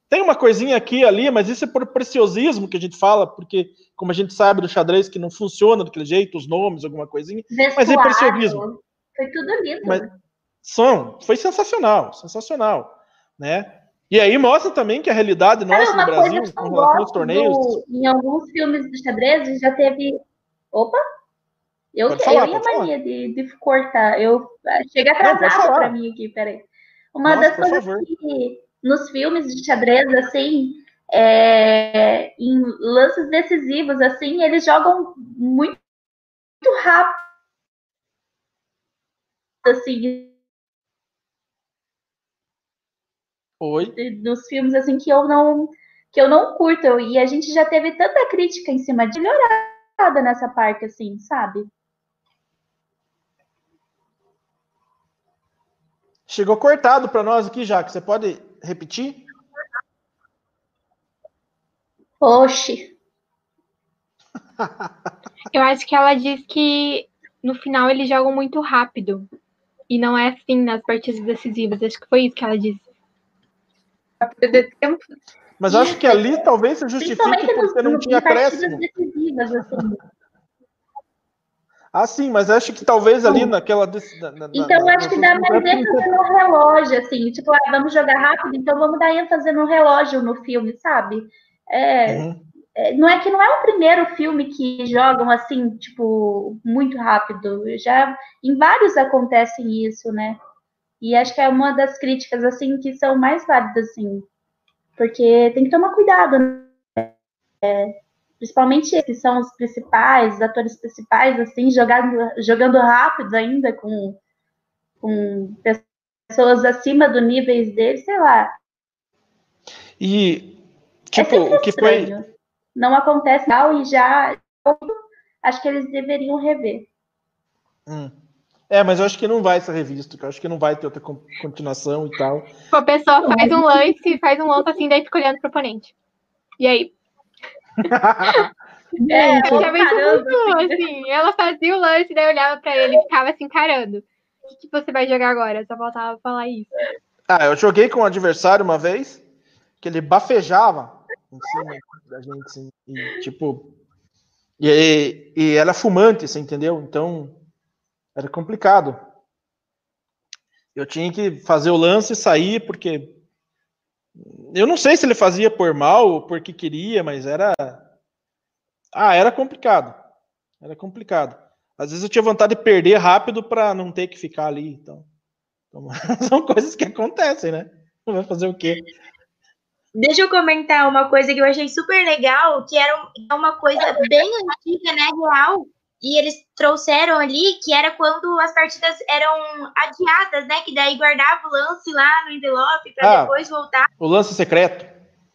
tem uma coisinha aqui ali, mas isso é por preciosismo que a gente fala, porque, como a gente sabe do xadrez, que não funciona daquele jeito, os nomes, alguma coisinha. Vestuário, mas é preciosismo. Foi tudo lindo. Mas, som, foi sensacional, sensacional, né? E aí mostra também que a realidade nossa no Brasil, com relação aos torneios. Do, em alguns filmes do xadrez já teve. Opa! Eu, pode falar, eu ia mania de, de, cortar. Eu chega atrasado para mim aqui, peraí. Uma nossa, das coisas favor. que nos filmes de xadrez, assim, é, em lances decisivos, assim, eles jogam muito, muito rápido, assim. Oi? Nos filmes, assim, que eu não que eu não curto. E a gente já teve tanta crítica em cima de melhorada nessa parte, assim, sabe? Chegou cortado para nós aqui, já que você pode repetir? Oxi. Eu acho que ela diz que no final eles jogam muito rápido. E não é assim nas partidas decisivas. Acho que foi isso que ela disse. Mas acho que ali talvez se justifique porque não tinha acréscimo. Decisivas, assim. Ah, sim, mas acho que talvez ali naquela. Na, na, então, na, acho que dá mais ênfase no relógio, assim. Tipo, ah, vamos jogar rápido, então vamos dar ênfase no relógio no filme, sabe? É, uhum. é, não é que não é o primeiro filme que jogam assim, tipo, muito rápido. Já em vários acontece isso, né? E acho que é uma das críticas, assim, que são mais válidas, assim. Porque tem que tomar cuidado, né? É, principalmente que são os principais, os atores principais, assim, jogando, jogando rápido ainda com, com pessoas acima do níveis deles, sei lá. E, tipo, é o que estranho. foi. Não acontece tal e já. Acho que eles deveriam rever. Hum. É, mas eu acho que não vai ser revisto, eu acho que não vai ter outra continuação e tal. A pessoa faz um lance, faz um lance assim, daí fica olhando pro oponente. E aí? é, muito, assim, ela fazia o lance, daí olhava pra ele e ficava assim, encarando. O que, que você vai jogar agora? Só faltava falar isso. Ah, eu joguei com um adversário uma vez, que ele bafejava em cima da gente, assim, e, tipo... E, e era fumante, você entendeu? Então, era complicado. Eu tinha que fazer o lance e sair, porque eu não sei se ele fazia por mal ou porque queria, mas era. Ah, era complicado. Era complicado. Às vezes eu tinha vontade de perder rápido para não ter que ficar ali. Então, então são coisas que acontecem, né? Vai fazer o quê? Deixa eu comentar uma coisa que eu achei super legal, que era uma coisa bem antiga, né, real, e eles trouxeram ali que era quando as partidas eram adiadas, né? Que daí guardava o lance lá no envelope para ah, depois voltar. O lance secreto.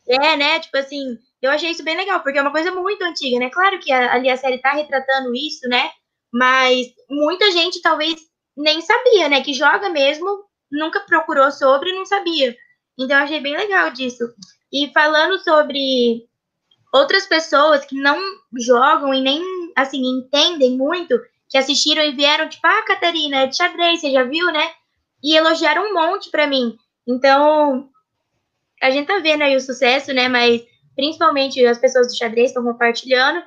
É, né? Tipo assim, eu achei isso bem legal, porque é uma coisa muito antiga, né? Claro que a, ali a série tá retratando isso, né? Mas muita gente talvez nem sabia, né? Que joga mesmo, nunca procurou sobre e não sabia. Então eu achei bem legal disso. E falando sobre outras pessoas que não jogam e nem, assim, entendem muito, que assistiram e vieram, tipo, ah, Catarina, é de xadrez, você já viu, né? e elogiaram um monte para mim. Então, a gente tá vendo aí o sucesso, né? Mas principalmente as pessoas do xadrez estão compartilhando.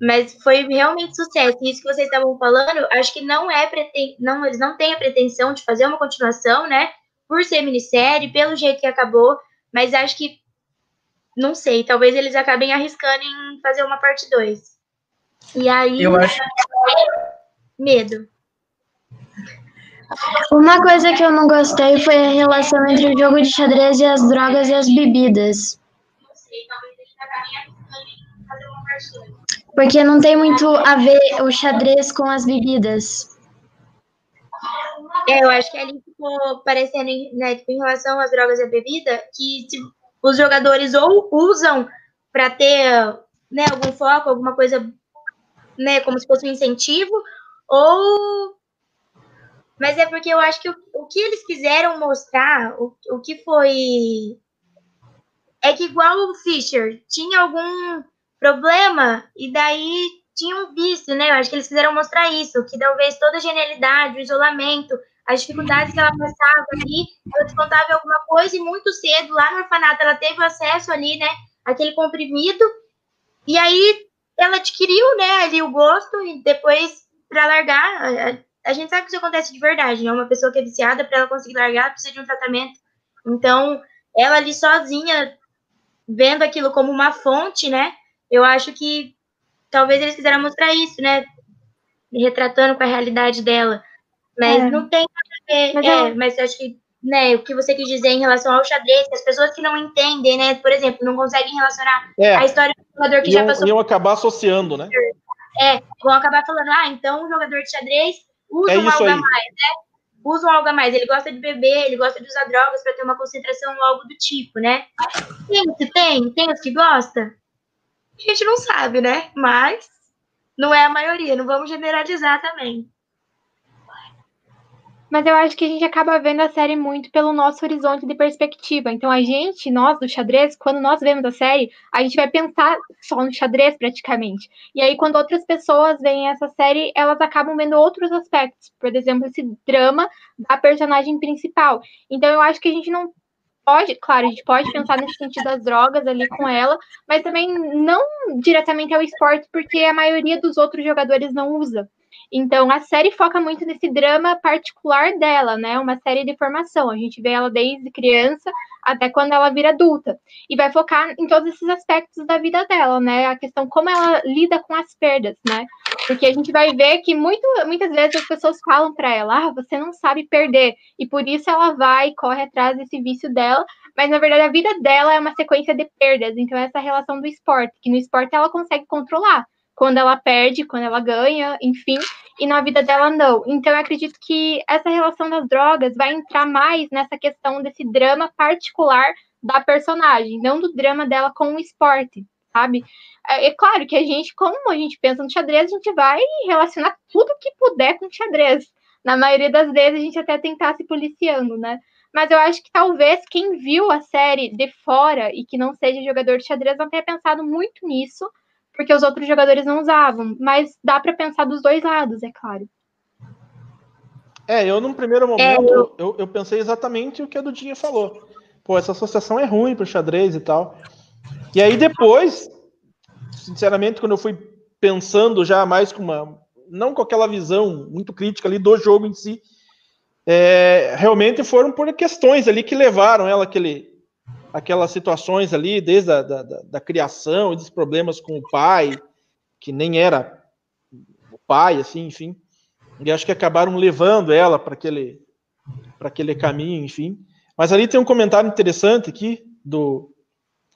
Mas foi realmente sucesso. E isso que vocês estavam falando, acho que não é preten... não eles não têm a pretensão de fazer uma continuação, né? Por ser minissérie, pelo jeito que acabou, mas acho que não sei, talvez eles acabem arriscando em fazer uma parte 2. E aí Eu acho medo. Uma coisa que eu não gostei foi a relação entre o jogo de xadrez e as drogas e as bebidas. Não sei, talvez eles acabem arriscando em fazer uma parte 2. Porque não tem muito a ver o xadrez com as bebidas. É, eu acho que ali ficou parecendo, né, tipo, em relação às drogas e à bebida, que se os jogadores ou usam para ter né, algum foco, alguma coisa, né, como se fosse um incentivo, ou. Mas é porque eu acho que o, o que eles quiseram mostrar, o, o que foi. É que, igual o Fischer, tinha algum problema e daí tinha um vício, né? Eu acho que eles quiseram mostrar isso, que talvez toda a genialidade, o isolamento, as dificuldades que ela passava ali, ela descontava alguma coisa e muito cedo, lá no orfanato, ela teve acesso ali, né, aquele comprimido, e aí ela adquiriu, né, ali o gosto, e depois, para largar, a, a, gente sabe que isso acontece de verdade, né, uma pessoa que é viciada, para ela conseguir largar, precisa de um tratamento, então, ela ali sozinha, vendo aquilo como uma fonte, né, eu acho que talvez eles quiseram mostrar isso, né, retratando com a realidade dela, mas é. não tem nada a ver. Mas, é, eu... mas eu acho que né, o que você quis dizer em relação ao xadrez, as pessoas que não entendem, né, por exemplo, não conseguem relacionar é. a história do jogador que iam, já passou. Iam acabar associando, né? É, vão acabar falando, ah, então o jogador de xadrez usa é um algo a mais, né? Usa um algo a mais. Ele gosta de beber, ele gosta de usar drogas para ter uma concentração ou algo do tipo, né? Tem os que tem, tem os que gosta. A gente não sabe, né? Mas não é a maioria, não vamos generalizar também. Mas eu acho que a gente acaba vendo a série muito pelo nosso horizonte de perspectiva. Então, a gente, nós do xadrez, quando nós vemos a série, a gente vai pensar só no xadrez praticamente. E aí, quando outras pessoas veem essa série, elas acabam vendo outros aspectos. Por exemplo, esse drama da personagem principal. Então, eu acho que a gente não pode, claro, a gente pode pensar nesse sentido das drogas ali com ela, mas também não diretamente ao esporte, porque a maioria dos outros jogadores não usa. Então, a série foca muito nesse drama particular dela, né? Uma série de formação. A gente vê ela desde criança até quando ela vira adulta. E vai focar em todos esses aspectos da vida dela, né? A questão como ela lida com as perdas, né? Porque a gente vai ver que muito, muitas vezes as pessoas falam para ela, ah, você não sabe perder. E por isso ela vai e corre atrás desse vício dela. Mas, na verdade, a vida dela é uma sequência de perdas. Então, essa relação do esporte, que no esporte ela consegue controlar quando ela perde, quando ela ganha, enfim, e na vida dela não. Então eu acredito que essa relação das drogas vai entrar mais nessa questão desse drama particular da personagem, não do drama dela com o esporte, sabe? É, é claro que a gente, como a gente pensa no xadrez, a gente vai relacionar tudo que puder com xadrez. Na maioria das vezes a gente até tentar se policiando, né? Mas eu acho que talvez quem viu a série de fora e que não seja jogador de xadrez não tenha pensado muito nisso, porque os outros jogadores não usavam. Mas dá para pensar dos dois lados, é claro. É, eu num primeiro momento, é, eu... Eu, eu... pensei exatamente o que a Dudinha falou. Pô, essa associação é ruim pro xadrez e tal. E aí depois, sinceramente, quando eu fui pensando já mais com uma. Não com aquela visão muito crítica ali do jogo em si, é, realmente foram por questões ali que levaram ela aquele, aquelas situações ali, desde a da, da, da criação e dos problemas com o pai, que nem era o pai, assim, enfim. E acho que acabaram levando ela para aquele, aquele caminho, enfim. Mas ali tem um comentário interessante aqui do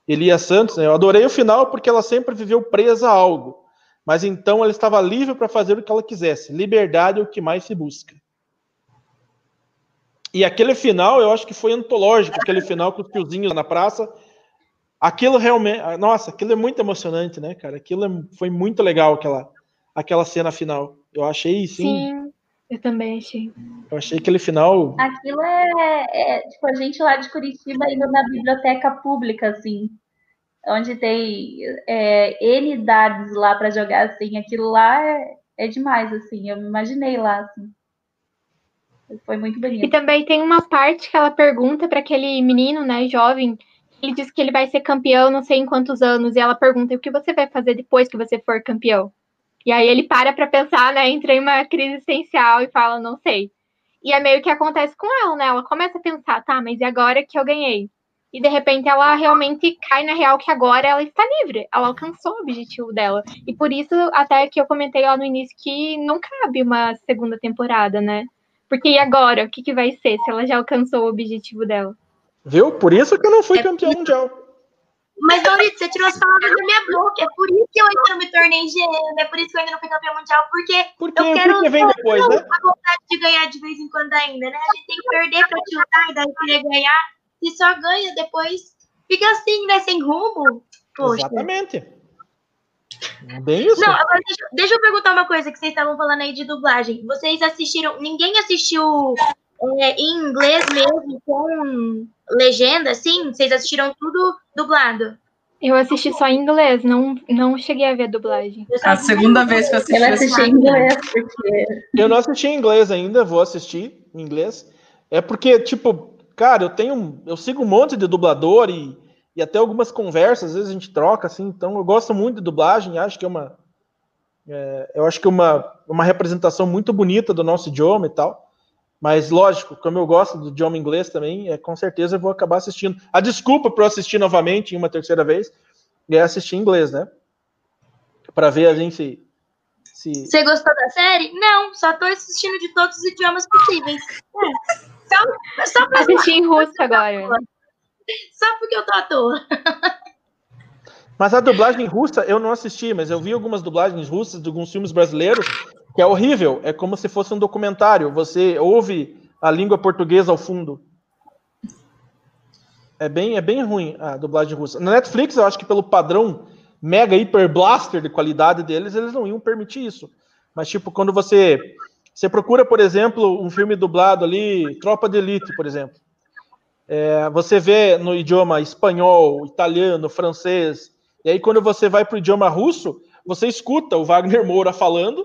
Elias Santos. Né? Eu adorei o final porque ela sempre viveu presa a algo. Mas então ela estava livre para fazer o que ela quisesse. Liberdade é o que mais se busca. E aquele final, eu acho que foi antológico, aquele final com os tiozinhos na praça. Aquilo realmente. Nossa, aquilo é muito emocionante, né, cara? Aquilo é, foi muito legal, aquela, aquela cena final. Eu achei, sim. Sim, eu também achei. Eu achei aquele final. Aquilo é, é tipo a gente lá de Curitiba indo na biblioteca pública, assim. Onde tem é, N dados lá para jogar, assim. Aquilo lá é, é demais, assim. Eu me imaginei lá, assim. Foi muito bonito. E também tem uma parte que ela pergunta para aquele menino, né, jovem, ele diz que ele vai ser campeão não sei em quantos anos, e ela pergunta: o que você vai fazer depois que você for campeão? E aí ele para para pensar, né, entra em uma crise existencial e fala: não sei. E é meio que acontece com ela, né? Ela começa a pensar: tá, mas e agora que eu ganhei? E de repente ela realmente cai na real que agora ela está livre, ela alcançou o objetivo dela. E por isso, até que eu comentei lá no início que não cabe uma segunda temporada, né? Porque e agora? O que, que vai ser se ela já alcançou o objetivo dela? Viu? Por isso que eu não fui é campeão mundial. Mas, Maurício, você tirou as palavras da minha boca. É por isso que eu ainda não me tornei engenheiro. É por isso que eu ainda não fui campeão mundial. Porque porque, eu quero porque vem depois, né? a vontade de ganhar de vez em quando ainda, né? A gente tem que perder pra tiltar e daí querer ganhar. Se só ganha depois, fica assim, né? Sem rumo. Poxa. Exatamente. Bem isso. Não, agora deixa, deixa, eu perguntar uma coisa que vocês estavam falando aí de dublagem. Vocês assistiram. Ninguém assistiu é, em inglês mesmo, com legenda, assim? Vocês assistiram tudo dublado? Eu assisti só em inglês, não, não cheguei a ver a dublagem. A segunda vez que eu assisti. Eu assisti em inglês, porque. Eu não assisti em inglês ainda, vou assistir em inglês. É porque, tipo, cara, eu tenho. Eu sigo um monte de dublador e, e até algumas conversas, às vezes a gente troca, assim, então eu gosto muito de dublagem, acho que é uma. É, eu acho que é uma, uma representação muito bonita do nosso idioma e tal. Mas, lógico, como eu gosto do idioma inglês também, é, com certeza eu vou acabar assistindo. A desculpa para eu assistir novamente, em uma terceira vez, é assistir em inglês, né? Para ver a gente se. Você gostou da série? Não, só tô assistindo de todos os idiomas possíveis. É. Só, só pra Assisti em russo agora. Só porque eu tô à toa. Mas a dublagem russa eu não assisti, mas eu vi algumas dublagens russas de alguns filmes brasileiros que é horrível. É como se fosse um documentário. Você ouve a língua portuguesa ao fundo. É bem, é bem ruim a dublagem russa. Na Netflix, eu acho que pelo padrão mega hiper blaster de qualidade deles, eles não iam permitir isso. Mas, tipo, quando você, você procura, por exemplo, um filme dublado ali, Tropa de Elite, por exemplo. É, você vê no idioma espanhol, italiano, francês, e aí quando você vai para o idioma russo, você escuta o Wagner Moura falando,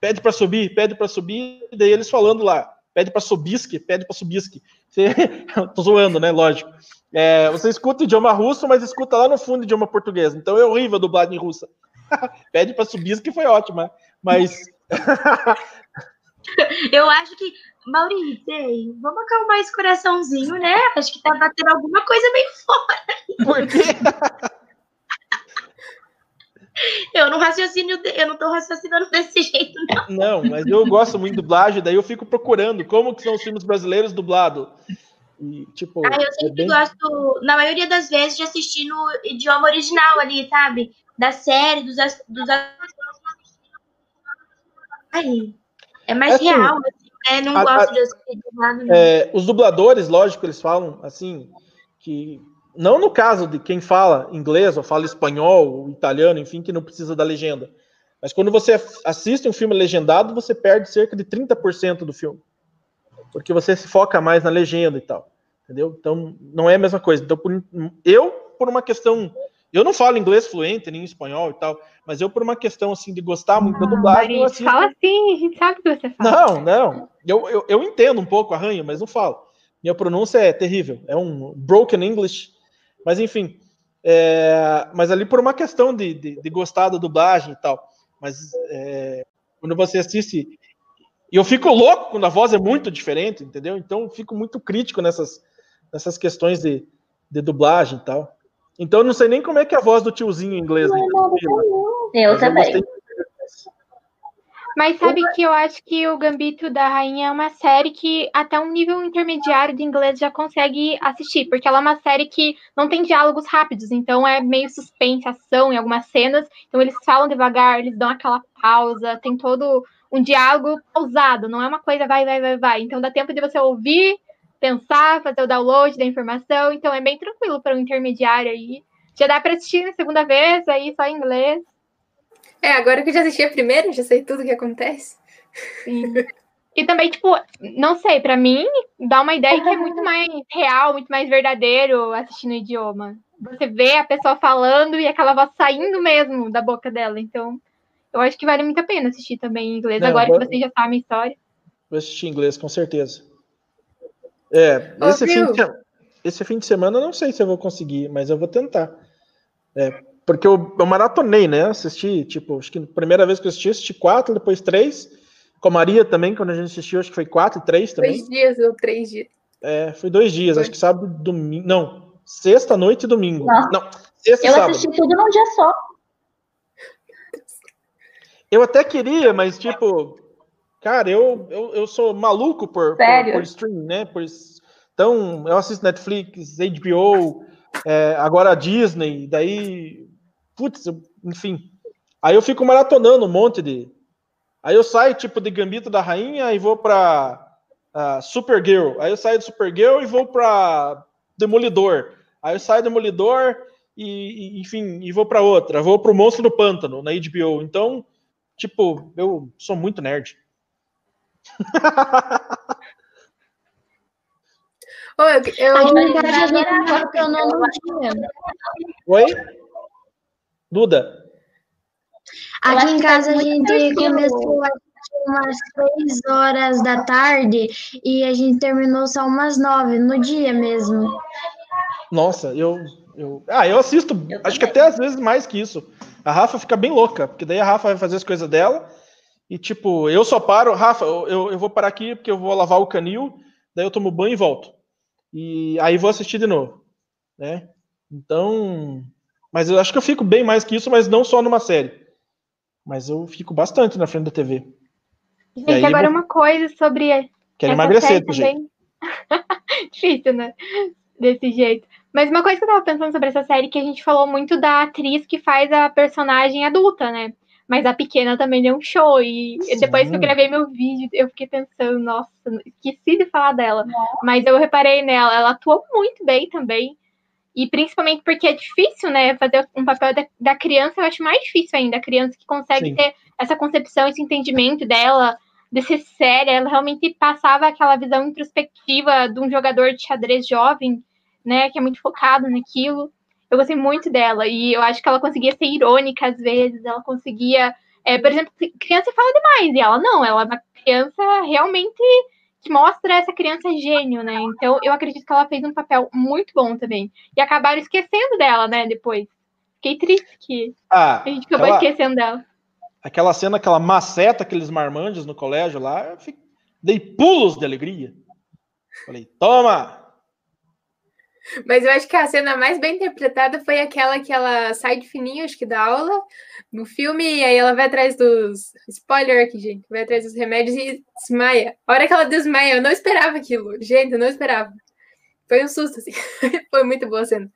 pede para subir, pede para subir, e daí eles falando lá, pede para subisque, pede para subisque. Você... Tô zoando, né? Lógico. É, você escuta o idioma russo, mas escuta lá no fundo o idioma português. Então é horrível a dublagem russa. pede para subisque foi ótima, mas. Eu acho que, Maurício, vamos acalmar esse coraçãozinho, né? Acho que tá batendo alguma coisa bem fora. Por quê? Eu não raciocínio, eu não tô raciocinando desse jeito, não. Não, mas eu gosto muito de dublagem, daí eu fico procurando como que são os filmes brasileiros dublados. E, tipo, ah, eu sempre é bem... gosto, na maioria das vezes, de assistir no idioma original ali, sabe? Da série, dos. dos... Aí. É mais assim, real, assim, né? Não a, gosto de assistir dublado. É, os dubladores, lógico, eles falam assim, que não no caso de quem fala inglês ou fala espanhol ou italiano, enfim, que não precisa da legenda. Mas quando você assiste um filme legendado, você perde cerca de 30% do filme. Porque você se foca mais na legenda e tal. Entendeu? Então, não é a mesma coisa. Então, por, eu, por uma questão. Eu não falo inglês fluente, nem espanhol e tal, mas eu, por uma questão assim de gostar muito da dublagem. Assisto... Fala assim, a gente sabe o que você fala. Não, não. Eu, eu, eu entendo um pouco arranho, mas não falo. Minha pronúncia é terrível. É um broken English mas enfim, é, mas ali por uma questão de, de, de, gostar da dublagem e tal. Mas é, quando você assiste. E eu fico louco quando a voz é muito diferente, entendeu? Então eu fico muito crítico nessas, nessas questões de, de dublagem e tal. Então eu não sei nem como é que é a voz do tiozinho em inglês. Né? Eu também. Eu mas sabe que eu acho que o Gambito da Rainha é uma série que até um nível intermediário de inglês já consegue assistir, porque ela é uma série que não tem diálogos rápidos, então é meio suspense, ação em algumas cenas, então eles falam devagar, eles dão aquela pausa, tem todo um diálogo pausado, não é uma coisa vai, vai, vai, vai. Então dá tempo de você ouvir, pensar, fazer o download da informação, então é bem tranquilo para um intermediário aí. Já dá para assistir na segunda vez, aí só em inglês. É, agora que eu já assisti a primeira, já sei tudo o que acontece. Sim. E também, tipo, não sei, para mim, dá uma ideia que é muito mais real, muito mais verdadeiro assistir no idioma. Você vê a pessoa falando e aquela voz saindo mesmo da boca dela. Então, eu acho que vale muito a pena assistir também em inglês, não, agora que você já sabe a história. Vou assistir em inglês, com certeza. É, Ô, esse fim, esse fim de semana eu não sei se eu vou conseguir, mas eu vou tentar. É, porque eu, eu maratonei, né? Assisti, tipo, acho que a primeira vez que eu assisti, assisti quatro, depois três. Com a Maria também, quando a gente assistiu, acho que foi quatro e três também. Dois dias ou três dias. É, foi dois dias, Foi. acho que sábado e domingo. Não, sexta noite e domingo. Nossa. Não, sexta Eu sábado. assisti tudo num dia só. Eu até queria, mas tipo, cara, eu, eu, eu sou maluco por, por, por streaming, né? Por, então, eu assisto Netflix, HBO, é, agora a Disney, daí, putz, enfim. Aí eu fico maratonando um monte de. Aí eu saio, tipo, de Gambito da Rainha e vou pra ah, Supergirl. Aí eu saio de Supergirl e vou pra Demolidor. Aí eu saio do Demolidor e, e, enfim, e vou pra outra. Vou pro Monstro do Pântano, na HBO. Então, tipo, eu sou muito nerd. Ô, eu, eu- Aqui em vai casa a gente adorar maratonou no dia. Oi? Duda? Eu Aqui em que casa a gente começou a assistir umas 6 horas da tarde e a gente terminou só umas 9, no dia mesmo. Nossa, eu, eu. Ah, eu assisto, Eu acho que até às vezes mais que isso. A Rafa fica bem louca, porque daí a Rafa vai fazer as coisas dela. E, tipo, eu só paro, Rafa, eu, eu- vou parar aqui porque eu vou lavar o canil, daí eu tomo banho e volto. E aí vou assistir de novo. Né? Então. Mas eu acho que eu fico bem mais que isso, mas não só numa série. Mas eu fico bastante na frente da TV. Gente, agora vou- uma coisa sobre Quero essa emagrecer série do jeito. Difícil, né? Desse jeito. Mas uma coisa que eu tava pensando sobre essa série é que a gente falou muito da atriz que faz a personagem adulta, né? Mas a pequena também deu um show. E Sim. depois que eu gravei meu vídeo, eu fiquei pensando, nossa, esqueci de falar dela. Mas eu reparei nela, ela atuou muito bem também. E principalmente porque é difícil, né? Fazer um papel da, da criança, eu acho mais difícil ainda. A criança que consegue Sim. ter essa concepção, esse entendimento dela, de ser séria. Ela realmente passava aquela visão introspectiva de um jogador de xadrez jovem, né? Que é muito focado naquilo. Eu gostei muito dela. E eu acho que ela conseguia ser irônica às vezes. Ela conseguia. é, por exemplo, criança fala demais. E ela não, ela é uma criança realmente que mostra essa criança gênio, né? Então eu acredito que ela fez um papel muito bom também. E acabaram esquecendo dela, né, depois. Fiquei triste que Ah, a gente acabou aquela, esquecendo dela. aquela cena, aquela maceta, aqueles marmanjos no colégio lá, eu fi- dei pulos de alegria. Falei, toma! Mas eu acho que a cena mais bem interpretada foi aquela que ela sai de fininho, acho que da aula, no filme, e aí ela vai atrás dos. Spoiler aqui, gente. Vai atrás dos remédios e desmaia. A hora que ela desmaia, eu não esperava aquilo. Gente, eu não esperava. Foi um susto, assim. foi muito boa a cena.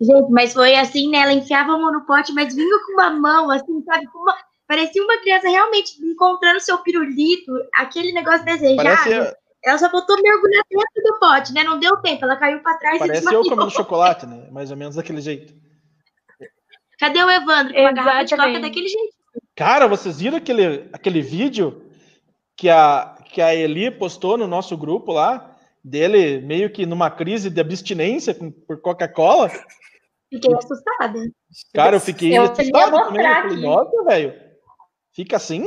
Gente, mas foi assim, né? Ela enfiava a mão no pote, mas vinha com uma mão, assim, sabe? Com uma... Parecia uma criança realmente encontrando seu pirulito, aquele negócio desejado. Parece, Ela só faltou mergulhar dentro do pote, né? Não deu tempo, ela caiu pra trás e parece eu comendo chocolate, né? Mais ou menos daquele jeito. Cadê o Evandro? Com a garrafa de coca daquele jeito. Cara, vocês viram aquele, aquele vídeo que a, que a Eli postou no nosso grupo lá? Dele meio que numa crise de abstinência com- por Coca-Cola? Fiquei assustada. Cara, eu fiquei Eu assustado também. Eu falei, nossa, velho. Fica assim?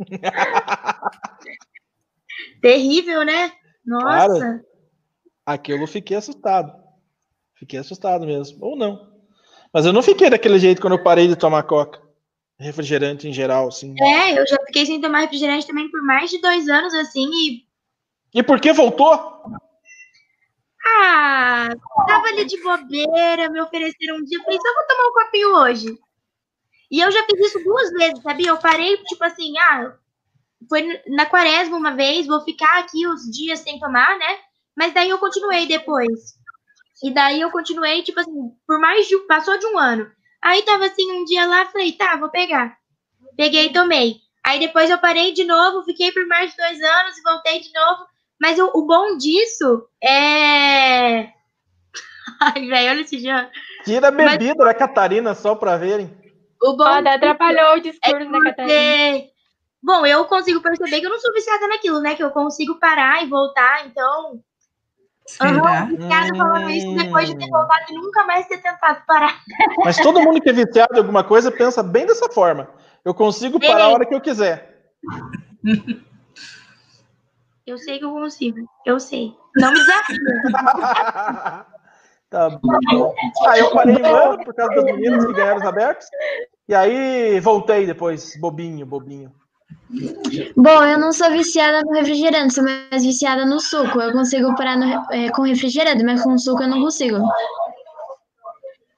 Terrível, né? Nossa. Cara. Aquilo eu fiquei assustado. Fiquei assustado mesmo. Ou não. Mas eu não fiquei daquele jeito quando eu parei de tomar coca. Refrigerante em geral, assim. É, eu já fiquei sem tomar refrigerante também por mais de dois anos, assim, e. E por que voltou? Ah, tava ali de bobeira, me ofereceram um dia, eu falei, só vou tomar um copinho hoje. E eu já fiz isso duas vezes, sabia? Eu parei, tipo assim, ah, foi na quaresma uma vez, vou ficar aqui os dias sem tomar, né? Mas daí eu continuei depois. E daí eu continuei, tipo assim, por mais de. Passou de um ano. Aí tava assim, um dia lá, falei, tá, vou pegar. Peguei e tomei. Aí depois eu parei de novo, fiquei por mais de dois anos e voltei de novo. Mas o, o bom disso é. Ai, velho, olha esse já. Tira a bebida da Catarina só pra verem. O bom Pode atrapalhou o é discurso da Catarina. Bom, eu consigo perceber que eu não sou viciada naquilo, né? Que eu consigo parar e voltar, então. Aham, viciado falando isso depois de ter Hum. voltado e nunca mais ter tentado parar. Mas todo mundo que é viciado em alguma coisa pensa bem dessa forma. Eu consigo parar a hora que eu quiser. Eu sei que eu consigo. Eu sei. Não me desafia. tá bom. Ah, eu parei um ano por causa das meninas que ganharam os abertos. E aí voltei depois, bobinho, bobinho. Bom, eu não sou viciada no refrigerante, sou mais viciada no suco. Eu consigo parar no é, com refrigerante, mas com suco eu não consigo.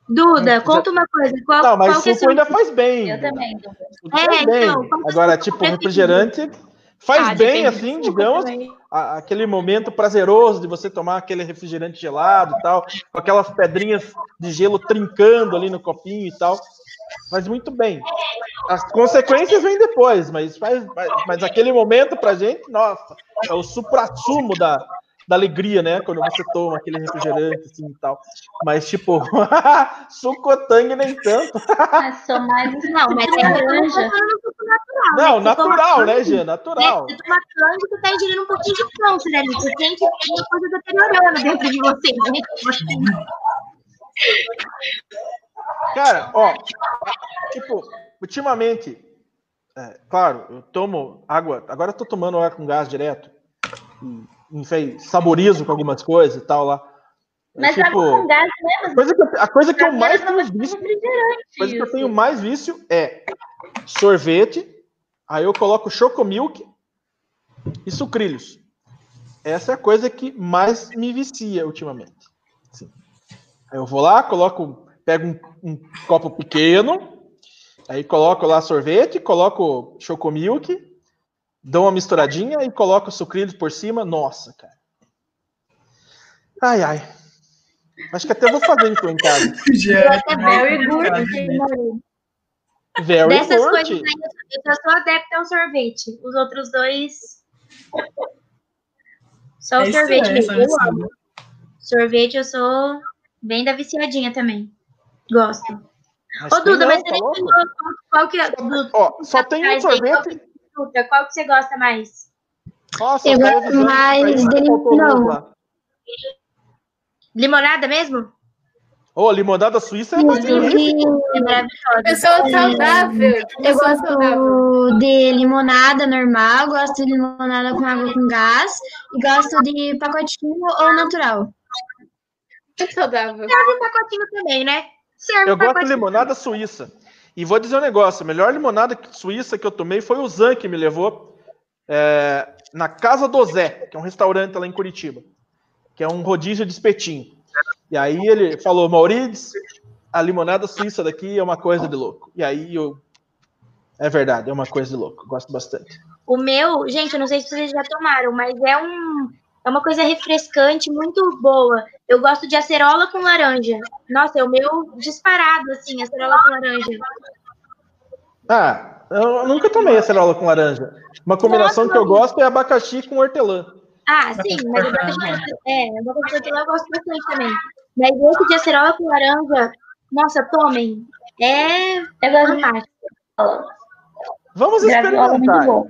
Duda, conta uma coisa. Qual, Não, mas qual é suco ainda faz bem. Eu também, Duda. É, bem. então, é Agora, tipo, preferido? refrigerante faz Ah, bem, assim, digamos, a- aquele momento prazeroso de você tomar aquele refrigerante gelado e tal, com aquelas pedrinhas de gelo trincando ali no copinho e tal. Faz muito bem. As consequências vêm depois, mas, faz, mas, mas aquele momento pra gente, nossa, é o supra-sumo da, da alegria, né? Quando você toma aquele refrigerante assim e tal. Mas, tipo, suco tangue nem tanto. Mas sou mais Não, mas é laranja. Não, né? Toma natural, né, Gê? Natural. Né? Você toma tangue, você tá ingerindo um pouquinho de câncer ali. Você sente uma coisa deteriorando dentro de você. Né? Cara, ó, tipo, ultimamente, é, claro, eu tomo água, agora eu tô tomando água com gás direto, e, enfim, saborizo com algumas coisas e tal lá. É, Mas tipo, água com gás, né? a coisa que eu, a coisa que eu mais tenho vício, refrigerante. a coisa que eu tenho mais vício é sorvete, aí eu coloco chocomilk e sucrilhos. Essa é a coisa que mais me vicia ultimamente. Assim. Aí eu vou lá, coloco, pego um, um copo pequeno, aí coloco lá sorvete, coloco chocomilk, dou uma misturadinha e coloco sucrilhos por cima. Nossa, cara. Ai, ai. Acho que até vou fazer isso em casa. Já, até very good. Very Dessas forte. coisas aí, eu sou adepta ao sorvete. Os outros dois. Só o É sorvete estranho mesmo. essa Eu amo. Sorvete eu sou bem da viciadinha também. Gosto. Mas Ô, Duda, não, mas tá você falou qual, que é. Do, Ó, só tem um Atrás aí, qual sorvete. Fruta, qual que você gosta mais? Nossa, Eu tava gosto mais de limão. lá. Limonada mesmo? Ô, limonada suíça é Eu magnífica. É. Pessoa saudável. Eu saudável. gosto de limonada normal, gosto de limonada com água com gás e gosto de pacotinho ou natural. Saudável. Serve um pacotinho também, né? Serve Eu um gosto de limonada suíça. E vou dizer um negócio: a melhor limonada suíça que eu tomei foi o Zan que me levou é, na Casa do Zé, que é um restaurante lá em Curitiba, que é um rodízio de espetinho. E aí ele falou: Maurides, a limonada suíça daqui é uma coisa de louco. E aí eu. É verdade, é uma coisa de louco. Gosto bastante. O meu, gente, eu não sei se vocês já tomaram, mas é um é uma coisa refrescante, muito boa. Eu gosto de acerola com laranja. Nossa, é o meu disparado, assim, acerola com laranja. Ah, eu nunca tomei acerola com laranja. Uma combinação Nossa, que eu gosto é abacaxi com hortelã. Ah, sim, mas eu gosto de, é, eu gosto de eu gosto bastante também. Mas esse de acerola com laranja, nossa, tomem. É de fantástico. Vamos muito experimentar.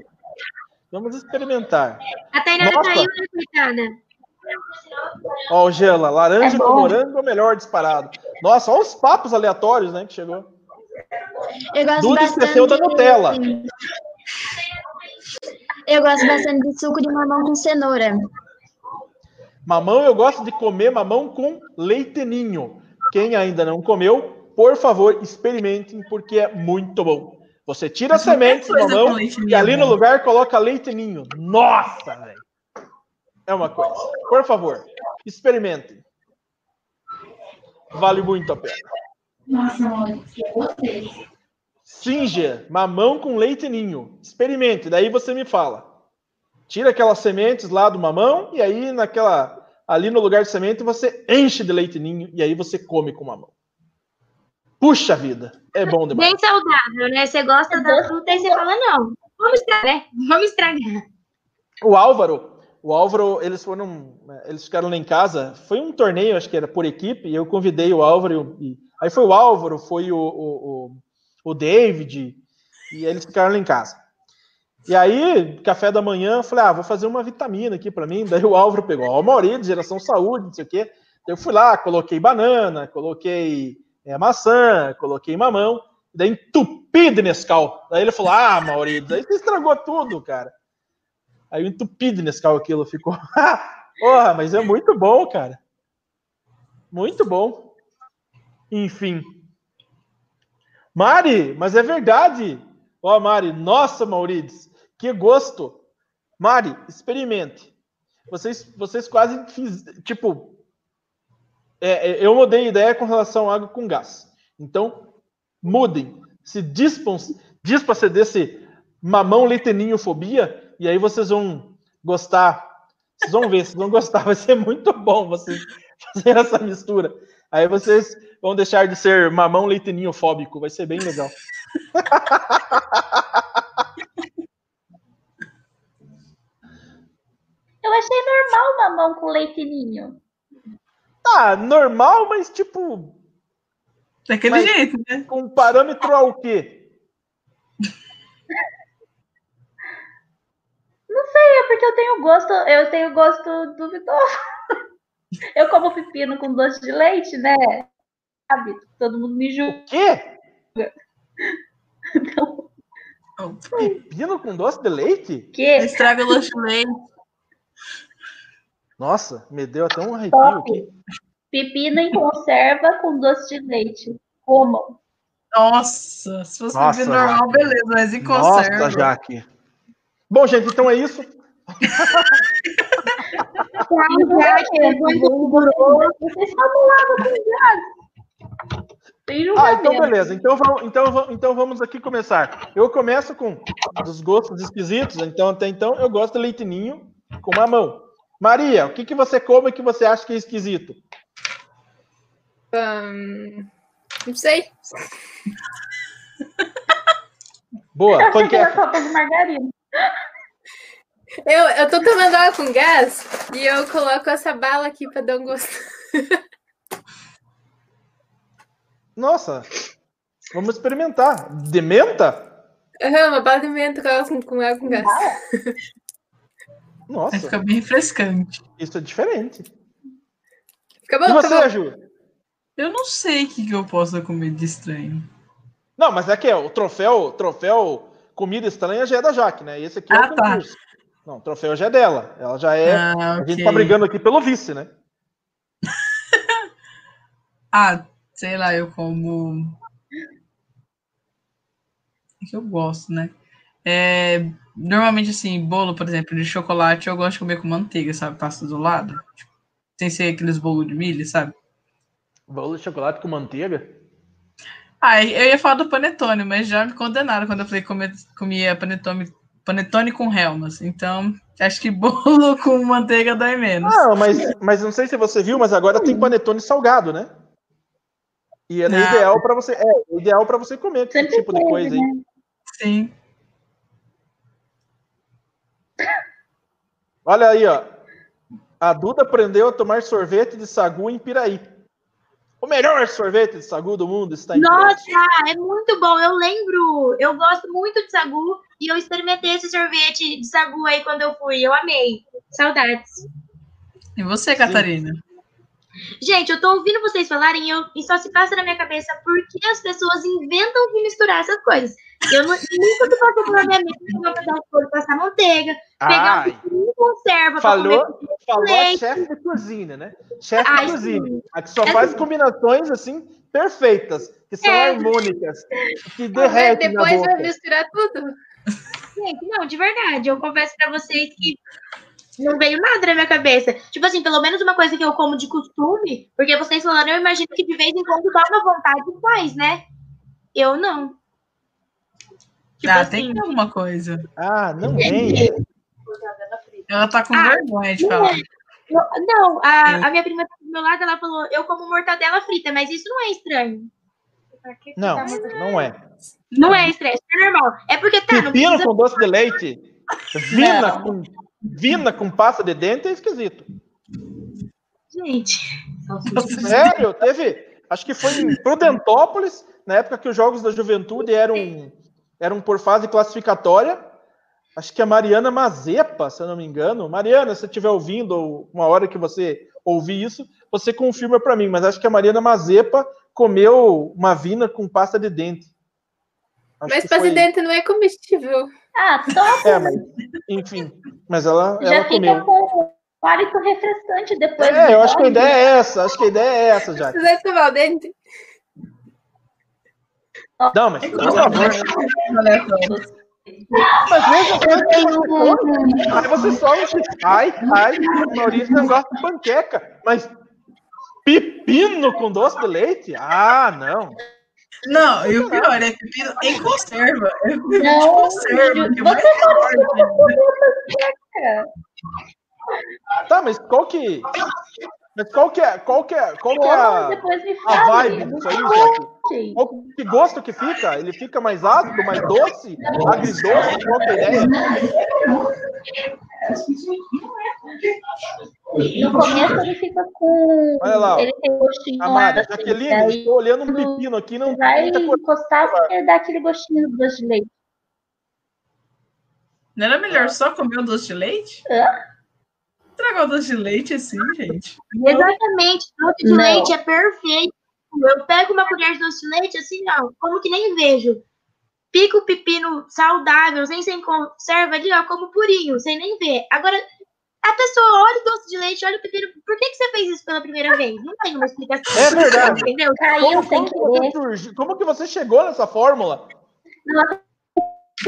Vamos experimentar. A Tainara Nossa. caiu, né, coitada? Ó, o Gela, laranja É com morango é o melhor disparado. Nossa, olha os papos aleatórios, né, que chegou. Eu gosto Duda bastante. esqueceu da Nutella. Eu gosto bastante de suco de mamão com cenoura. Mamão, eu gosto de comer mamão com leite ninho. Quem ainda não comeu, por favor, experimentem, porque é muito bom. Você tira qualquer sementes do mamão e ali no bom. lugar coloca leite ninho. Nossa, velho. É uma coisa. Por favor, experimentem. Vale muito a pena. Singer, mamão com leite ninho. Experimente, daí você me fala. Tira aquelas sementes lá do mamão e aí naquela ali no lugar de semente você enche de leite ninho e aí você come com mamão. Puxa vida, é bom demais. Bem saudável, né? Você gosta da fruta e você fala, não, vamos estragar, né? Vamos estragar. O Álvaro, o Álvaro, eles foram, eles ficaram lá em casa. Foi um torneio, acho que era por equipe. E eu convidei o Álvaro. E, aí foi o Álvaro, foi o, o, o, David. E eles ficaram lá em casa. E aí, café da manhã, falei, ah, vou fazer uma vitamina aqui para mim. Daí o Álvaro pegou, ó, Mauri, de geração saúde, não sei o quê. Eu fui lá, coloquei banana, coloquei é, maçã, coloquei mamão, daí entupi de Nescau. Daí ele falou, ah, Maurício, daí você estragou tudo, cara. Aí eu entupi de Nescau aquilo, ficou... Porra, mas é muito bom, cara. Muito bom. Enfim. Mari, mas é verdade. Ó, Mari, nossa, Maurício, que gosto. Mari, experimente. Vocês, vocês quase fiz, tipo, é, é, eu mudei ideia com relação à água com gás. Então, mudem. Se dispam, dispa ser desse mamão leiteninho fobia, e aí vocês vão gostar. Vocês vão ver, vocês vão gostar. Vai ser muito bom vocês fazer essa mistura. Aí vocês vão deixar de ser mamão leiteninho fóbico. Vai ser bem legal. Eu achei normal mamão com leitinho. Tá, normal, mas tipo. Daquele mas jeito, né? Com parâmetro ao quê? Não sei, é porque eu tenho gosto, eu tenho gosto duvidoso. Eu como pepino com doce de leite, né? Sabe? Todo mundo me julga. O quê? Então... Pepino com doce de leite? Que? Estraga o doce de leite. Nossa, me deu até um arrepio aqui. Pepino em conserva com doce de leite. Comam. Nossa, se fosse Nossa, pepino normal, beleza, mas em conserva. Nossa, Jaque. Bom, gente, então é isso. Ah, então beleza. Então então, então vamos aqui começar. Eu começo com os gostos esquisitos. Então, até então, eu gosto de leitinho com mamão. Maria, o que, que você come que você acha que é esquisito? Um, não sei. Boa, panqueca. margarina. Eu, eu tô tomando água com gás e eu coloco essa bala aqui para dar um gosto. Nossa, vamos experimentar. De menta? Uhum, uma bala de menta com, com água com gás. Nossa. Fica bem refrescante. Isso é diferente. Fica bom, e você, Ju? Eu não sei o que, que eu posso comer de estranho. Não, mas é que é, o troféu, troféu comida estranha já é da Jaque, né? Esse aqui é ah, o Tá. Não, o troféu já é dela. Ela já é. Ah, okay. A gente tá brigando aqui pelo vice, né? ah, sei lá, eu como. É que eu gosto, né? É, normalmente, assim, bolo, por exemplo, de chocolate, eu gosto de comer com manteiga, sabe? Passa do lado. Tipo, sem ser aqueles bolos de milho, sabe? Bolo de chocolate com manteiga? Ah, eu ia falar do panetone, mas já me condenaram quando eu falei que comia, comia panetone, panetone com helmas. Então, acho que bolo com manteiga dói menos. Ah, mas, mas não sei se você viu, mas agora tem panetone salgado, né? E é ideal para você, é ideal para você comer esse tipo de coisa aí. Né? Sim. Olha aí, ó. A Duda aprendeu a tomar sorvete de sagu em Piraí. O melhor sorvete de sagu do mundo está em Nossa, é muito bom. Eu lembro. Eu gosto muito de sagu e eu experimentei esse sorvete de sagu aí quando eu fui. Eu amei. Saudades. E você, Catarina? Gente, eu tô ouvindo vocês falarem e, eu, e só se passa na minha cabeça por que as pessoas inventam de misturar essas coisas. Eu não, nunca me passou pela minha mente pegar pegar um couro, passar manteiga, pegar Ai. um conserva falou, falou a chefe de cozinha, né? Chefe de cozinha. Sim. A que só é faz combinações assim perfeitas, que são é. harmônicas, que derretem Depois vai misturar tudo. Gente, não, de verdade, eu confesso pra vocês que não veio nada na minha cabeça. Tipo assim, pelo menos uma coisa que eu como de costume, porque vocês falando, eu imagino que de vez em quando dá uma vontade faz, né? Eu não. Tipo ah, assim, tem alguma coisa. Ah, não vem. Ela tá com ah, vergonha de falar. Não, a, a, minha prima tá do meu lado, ela falou, eu como mortadela frita, mas isso não é estranho. Não, não é. Não é estranho, é normal. É porque tá. Pepino com doce de leite, vina com, vina com pasta de dente é esquisito. Gente. Sério, teve. Acho que foi em Prudentópolis, na época que os Jogos da Juventude eram eram por fase classificatória. acho que a Mariana Mazepa, se eu não me engano. Mariana, se estiver ouvindo, uma hora que você ouvir isso, você confirma para mim, mas acho que a Mariana Mazepa comeu uma vina com pasta de dente. Acho mas pasta de dente não é comestível. Ah, top! É, mas, enfim, mas ela, Já ela fica comeu. com hálito refrescante depois. É, eu acho que a ideia é essa, acho que a ideia é essa, já. Você vai escovar o dente? Não, mas por favor. Mas veja, eu tenho... aí você só ai, ai, Maurício não gosta de panqueca, mas pepino com doce de leite? Ah, não. Não, e o pior é pepino em conserva. É não, conserva, que é mais Tá, mas qual que mas qual que é, qual que é, qual que é a, a vibe disso aí, Jaque? Qual que gosto que fica? Ele fica mais ácido, mais doce, agridoce? Qual que é a ideia? No começo ele fica com. Olha lá, ele tem gostinho Amada, lá. Jaqueline, estou olhando um pepino aqui, não vai encostar porque dá aquele gostinho do doce de leite. Não era melhor só comer o doce de leite? Hã? Estragar o doce de leite assim, gente. Exatamente. Doce de não. leite é perfeito. Eu pego uma colher de doce de leite assim, ó, como que nem vejo. Pico o pepino saudável, sem sem conserva ali, ó, como purinho, sem nem ver. Agora, a pessoa olha o doce de leite, olha o pepino. Por que, que você fez isso pela primeira vez? Não tem uma explicação. É verdade. Entendeu? Caiu como, sem como. Que como que você chegou nessa fórmula? Não,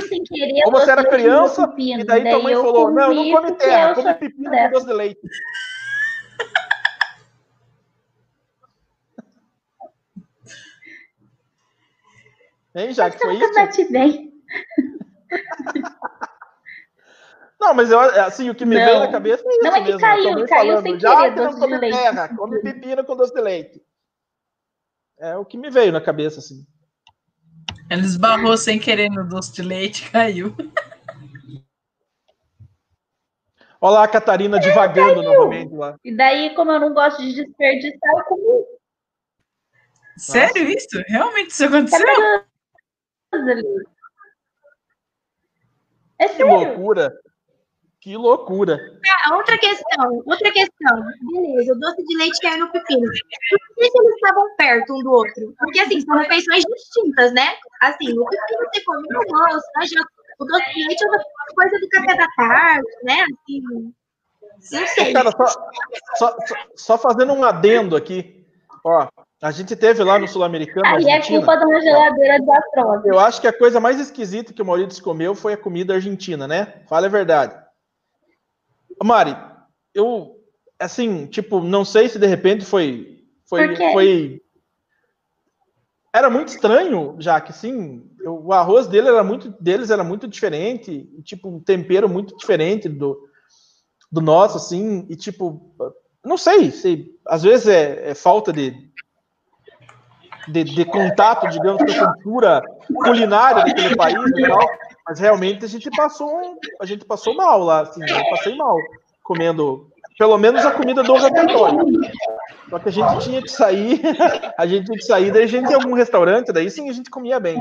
sem querer. Ou você era criança pepino, e daí, daí tua mãe falou: Não, não come terra, come pepino com doce de leite. Hein, já que foi isso? Bate bem. Não, mas eu, assim, o que me não. veio na cabeça é isso Não, é que mesmo. caiu, caiu falando, sem já querer, que doce come de leite. terra, come pepino com doce de leite. É o que me veio na cabeça, assim. Ela esbarrou sem querer no doce de leite, caiu. Olha lá a Catarina divagando novamente lá. E daí, como eu não gosto de desperdiçar, eu comi. Sério Nossa. isso? Realmente isso aconteceu? É que sério. loucura. Que loucura. Ah, outra questão, outra questão. Beleza, o doce de leite caiu no pepino. Por que, eles estavam perto um do outro? Porque, assim, são refeições distintas, né? Assim, o pepino você come no almoço, né? o doce de leite é uma coisa do café da tarde, né? Assim, não sei. Cara, só, só, só fazendo um adendo aqui. Ó, a gente teve lá no Sul-Americano. Aí é culpa de uma geladeira desastrosa. Eu acho que a coisa mais esquisita que o Maurício comeu foi a comida argentina, né? Fala a verdade. Mari, eu, assim, tipo, não sei se de repente foi. Foi. foi era muito estranho, já que sim, o arroz dele era muito, deles era muito diferente, tipo, um tempero muito diferente do, do nosso, assim, e tipo, não sei, se às vezes é, é falta de, de, de, contato, digamos, com a cultura culinária daquele país e tal, mas realmente a gente passou, a gente passou mal lá, assim, eu passei mal comendo, pelo menos a comida do refeitório. Só que a gente tinha que sair, a gente tinha que sair, daí a gente ia algum restaurante, daí sim a gente comia bem.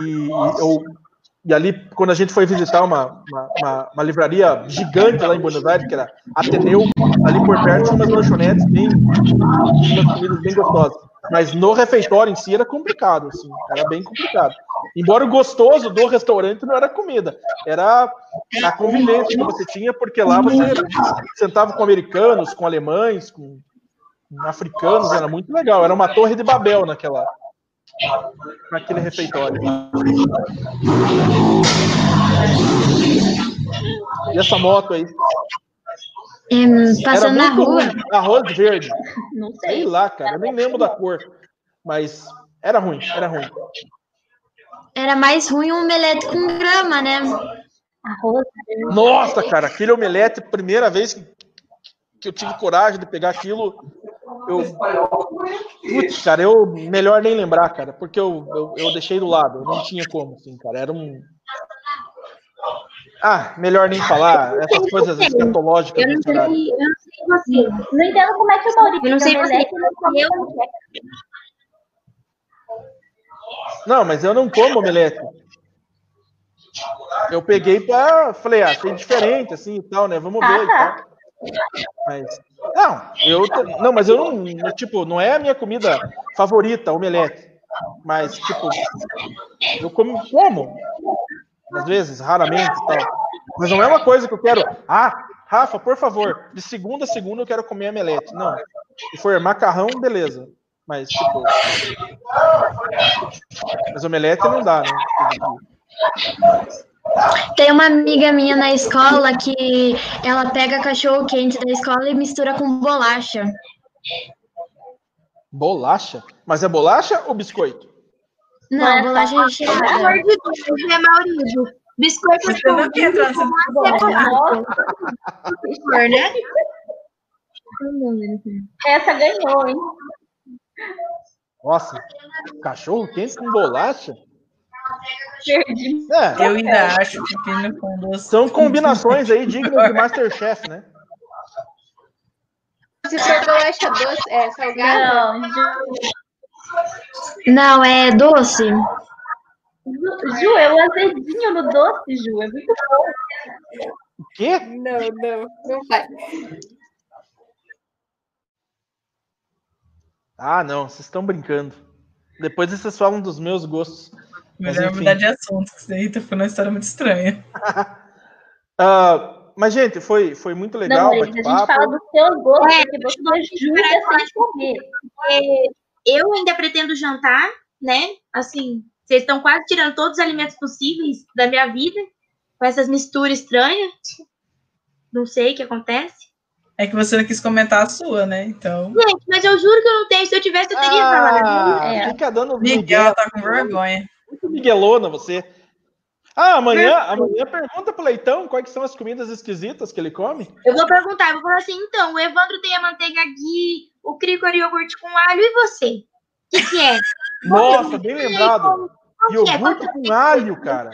E, eu, e ali, quando a gente foi visitar uma, uma, uma, uma, livraria gigante lá em Buenos Aires, que era Ateneu, ali por perto, tinha umas lanchonetes bem, umas comidas bem gostosas. Mas no refeitório em si era complicado, assim, era bem complicado. Embora o gostoso do restaurante não era comida, era a convivência que você tinha, porque lá você sentava com americanos, com alemães, com africanos, era muito legal. Era uma torre de Babel naquela, naquele refeitório. E essa moto aí? Hum, passando na rua. Ruim. Arroz verde. Não sei. Sei lá, cara. Eu nem lembro da cor. Mas era ruim, era ruim. Era mais ruim um omelete com grama, né? Arroz. Nossa, cara, aquele omelete, primeira vez que, que eu tive coragem de pegar aquilo, eu. Putz, cara, eu melhor nem lembrar, cara, porque eu, eu, eu deixei do lado, eu não tinha como, assim, cara. Era um. Ah, melhor nem falar essas coisas escatológicas. Eu não, sei, eu não sei você. Não entendo como é que o Maurício. Eu não sei você. Eu, não, mas eu não como omelete. eu peguei para falei, ah, achei diferente assim e tal, né? Vamos ver Ah, e tá. tal. Mas não, eu não, mas eu não, tipo, não é a minha comida favorita, omelete. Mas tipo, eu como, como às vezes, raramente e tal. Mas não é uma coisa que eu quero, ah, Rafa, por favor, de segunda a segunda eu quero comer omelete. Não. Se for macarrão, beleza. Mas tipo, mas omelete não dá, né? Tem uma amiga minha na escola que ela pega cachorro quente da escola e mistura com bolacha. Bolacha? Mas é bolacha ou biscoito? Não, bolacha Pelo recheada. amor de Deus, né, Maurício? Biscoito Você não quer entrar nessa né? Essa ganhou, hein? Nossa, cachorro quente com bolacha? Perdi. É, Eu ainda acho que pino com doce. são combinações aí dignas de Masterchef, né? Se for bolacha doce, é salgada? Não, Não, é doce. Ju, é o azedinho no doce, Ju. É muito bom. O quê? Não, não, não vai. Ah, não, vocês estão brincando. Depois vocês falam dos meus gostos. Mas, Melhor enfim. mudar de assunto, que isso aí tá foi uma história muito estranha. Ah, mas, gente, foi, foi muito legal não, o Marisa, a gente fala dos seus gostos, É, eu você falar sem comer. É, eu ainda pretendo jantar, né? Assim, vocês estão quase tirando todos os alimentos possíveis da minha vida com essas misturas estranhas. Não sei o que acontece. É que você não quis comentar a sua, né? Então. Gente, mas eu juro que eu não tenho. Se eu tivesse, eu teria falado. Ah, É. fica dando Miguel Miguel. tá com vergonha. Muito miguelona você. Ah, amanhã, amanhã pergunta pro Leitão quais são as comidas esquisitas que ele come. Eu vou perguntar, eu vou falar assim, então, o Evandro tem a manteiga ghee, o Crico é iogurte com alho, e você? O que, que é? Nossa, bem lembrado. É? Iogurte é? com alho, cara.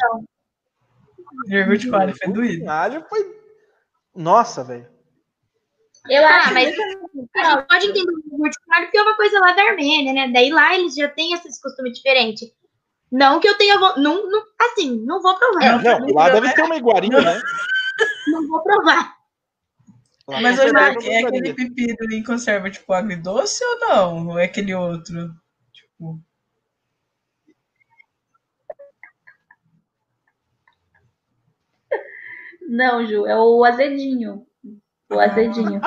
Iogurte com alho foi Iogurte doído. com alho foi. Nossa, velho. Eu Ah, acho mas a gente pode entender o iogurte com alho porque é uma coisa lá da Armênia, né? Daí lá eles já têm esses costumes diferentes. Não que eu tenha. vo- Não, não, assim, não vou provar. É, não, lá deve ter uma iguarinha, né? Não vou provar. Mas certeza é, é aquele iguarinha. pepino em conserva tipo agridoce ou não? Ou é aquele outro? Tipo, Não, Ju, é o azedinho. O azedinho.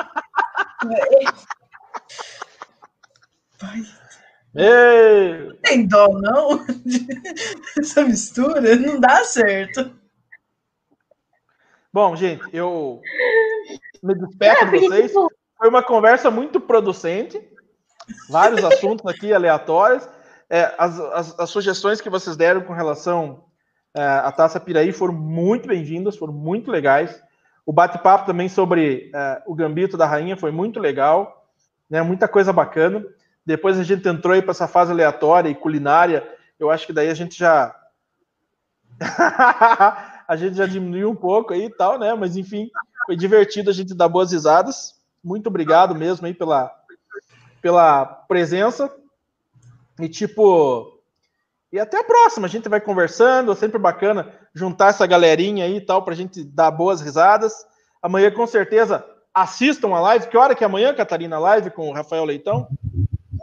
Ei, tem dó, não? Essa mistura não dá certo. Bom, gente, eu me despeço de vocês. tipo, Foi uma conversa muito producente, vários assuntos aqui aleatórios. É, as, as- as sugestões que vocês deram com relação é, à Taça Piraí foram muito bem-vindas, foram muito legais. O bate-papo também sobre é, o Gambito da Rainha foi muito legal, né? muita coisa bacana. Depois a gente entrou aí para essa fase aleatória e culinária. Eu acho que daí a gente já. a gente já diminuiu um pouco aí e tal, né? Mas enfim, foi divertido a gente dar boas risadas. Muito obrigado mesmo aí pela, pela presença. E tipo, e até a próxima. A gente vai conversando, é sempre bacana juntar essa galerinha aí e tal pra gente dar boas risadas. Amanhã com certeza assistam a live. Que hora que é amanhã, Catarina, live com o Rafael Leitão?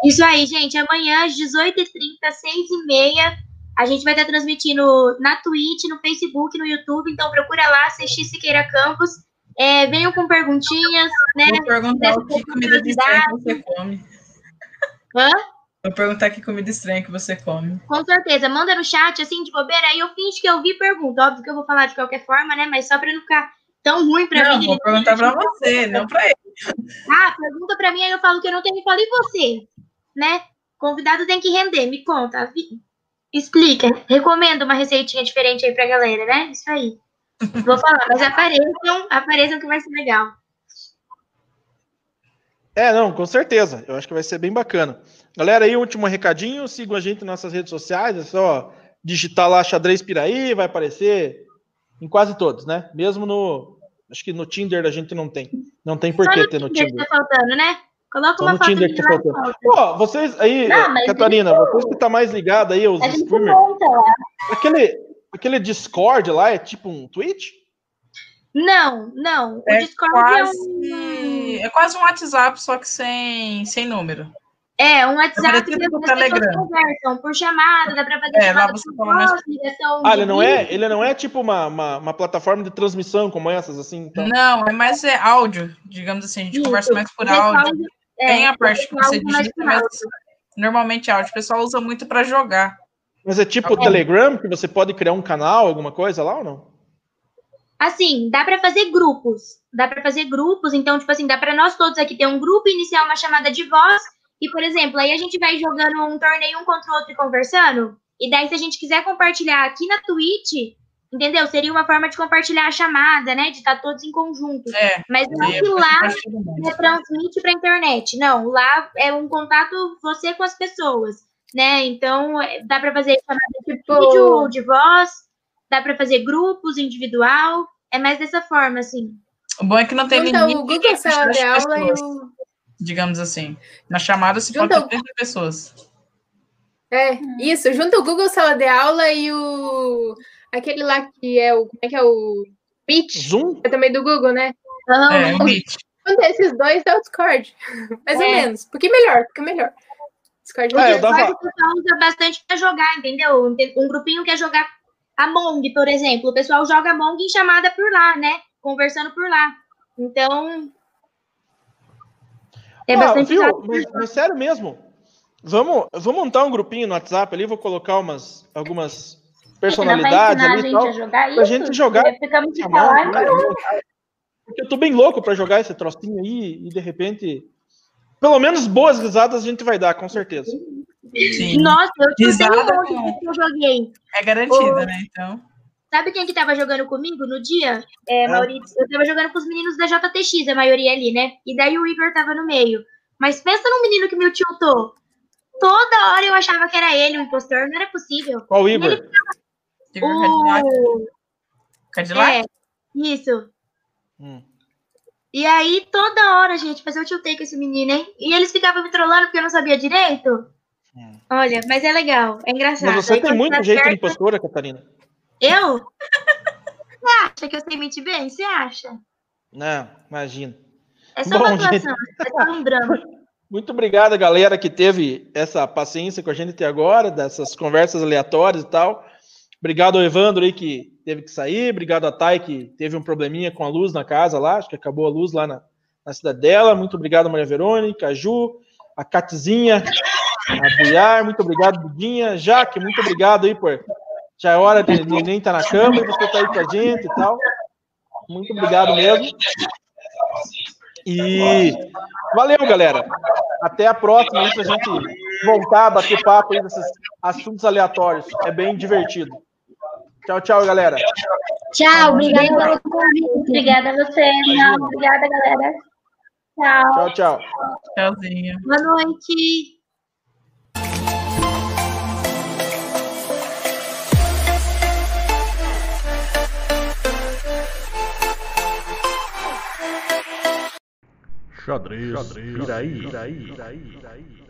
Isso aí, gente. Amanhã, às 18h30, 6h30, a gente vai estar transmitindo na Twitch, no Facebook, no YouTube. Então procura lá, assistir Siqueira Campos. É, venham com perguntinhas, né? Vou perguntar o que comida de estranha que você come. Hã? Vou perguntar que comida estranha que você come. Com certeza. Manda no chat, assim, de bobeira. Aí eu finge que eu vi e pergunto. Óbvio que eu vou falar de qualquer forma, né? Mas só pra não ficar tão ruim pra Não, mim. vou perguntar pra você, não pra ele. Ah, pergunta pra mim, aí eu falo que eu não tenho e falo, e você? Né? Convidado tem que render, me conta. Explica. Recomenda uma receitinha diferente aí pra galera, né? Isso aí. Vou falar, mas apareçam, apareçam que vai ser legal. É, não, com certeza. Eu acho que vai ser bem bacana. Galera, aí, último recadinho. Sigam a gente nas nossas redes sociais. É só digitar lá xadrez Piraí, vai aparecer em quase todos, né? Mesmo no. Acho que no Tinder a gente não tem. Não tem por que ter no Tinder tá faltando, né? Coloca uma foto Tinder que. Pô, vocês aí, Não, mas Catarina, isso- vocês que tá mais ligado aí gente streamers, aquele, aquele Discord lá é tipo um Twitch? Não, não. O É Discord quase, é um. é quase um WhatsApp, só que sem, sem número. É, um WhatsApp É que o as pessoas Telegram. conversam por chamada, dá pra fazer É, lá chamada você por mais- voz, ligação Ah, ele não é, ele não é tipo uma, uma, uma plataforma de transmissão como essas, assim, então. Não, é mais é áudio, digamos assim, a gente Isso. conversa mais por O áudio. É, Tem a parte que você digita, mas normalmente áudio. O pessoal usa muito para jogar. Mas é tipo o Telegram, que você pode criar um canal, alguma coisa lá ou não? Assim, dá pra fazer grupos. Dá pra fazer grupos, então, tipo assim, dá pra nós todos aqui ter um grupo, iniciar uma chamada de voz, e, por exemplo, aí a gente vai jogando um torneio um contra o outro e conversando, e daí, se a gente quiser compartilhar aqui na Twitch, entendeu? Seria uma forma de compartilhar a chamada, né? De estar todos em conjunto. É, Mas não aí que lá retransmite para internet. Não, lá é um contato você com as pessoas, né? Então é, dá para fazer chamada de Tipo- vídeo ou de voz, dá para fazer grupos individual, é mais dessa forma, assim. O bom é que não tem Junta limite o Google de Sala de Aula e pessoas, o. digamos assim. Na chamada se Junta pode ter o- 30 pessoas. É, isso, junta o Google Sala de Aula e o. Aquele lá que é o. Como é que é o. Meet? Zoom? É também do Google, né? É, o Meet. Junta esses dois é o Discord. Mais ou É. menos. Um pouquinho melhor, um pouquinho melhor. Discord É, é, dava- o pessoal usa bastante para jogar, entendeu? Um grupinho quer jogar Among, por exemplo. O pessoal joga Among em chamada por lá, né? Conversando por lá. Então. É Ah, bastante viu? usado. Mas, mas sério mesmo. Vamos, vamos montar um grupinho no WhatsApp ali, vou colocar umas, algumas personalidades não vai ali e ensinar tal. a gente a jogar pra isso? gente jogar. Ficamos de Chamar, falar, né? Porque eu tô bem louco pra jogar esse trocinho aí e de repente. Pelo menos boas risadas a gente vai dar, com certeza. Sim. Nossa, eu Risada um monte que eu joguei. É garantida, né? Então. Sabe quem que tava jogando comigo no dia? É, Maurício. Eu tava jogando com os meninos da JTX, a maioria ali, né? E daí o Igor tava no meio. Mas pensa num menino que me tiltou. Toda hora eu achava que era ele, o impostor. Não era possível. Qual o Igor? Igor Cadillac. O... Cadillac? É, isso. Hum. E aí, toda hora, gente, mas eu tiltei com esse menino, hein? E eles ficavam me trollando porque eu não sabia direito. Hum. Olha, mas é legal, é engraçado. Mas você Aí tem muito dá jeito de certo- impostora, Catarina. Eu? Você acha que eu sei mentir bem? Você acha? Não, imagina. É só Bom, uma atuação, é só um drama. Muito obrigado, galera, que teve essa paciência com a gente até agora, dessas conversas aleatórias e tal. Obrigado ao Evandro aí que teve que sair. Obrigado a Thay que teve um probleminha com a luz na casa lá. Acho que acabou a luz lá na, na cidade dela. Muito obrigado, Maria Verônica, a Ju, a Catizinha, a Buiar. Muito obrigado, Budinha. Jaque, muito obrigado aí por. Já é hora de neném estar na cama e você tá aí com a gente e tal. Muito obrigado mesmo. E valeu, galera. Até a próxima aí pra gente voltar a bater papo aí desses assuntos aleatórios. É bem divertido. Tchau, tchau, galera. Tchau, obrigada pelo convite. Obrigada a você. Obrigada, galera. Tchau. Tchau, tchau. Tchauzinho. Boa noite. Xadrez, Xadrez Piraí.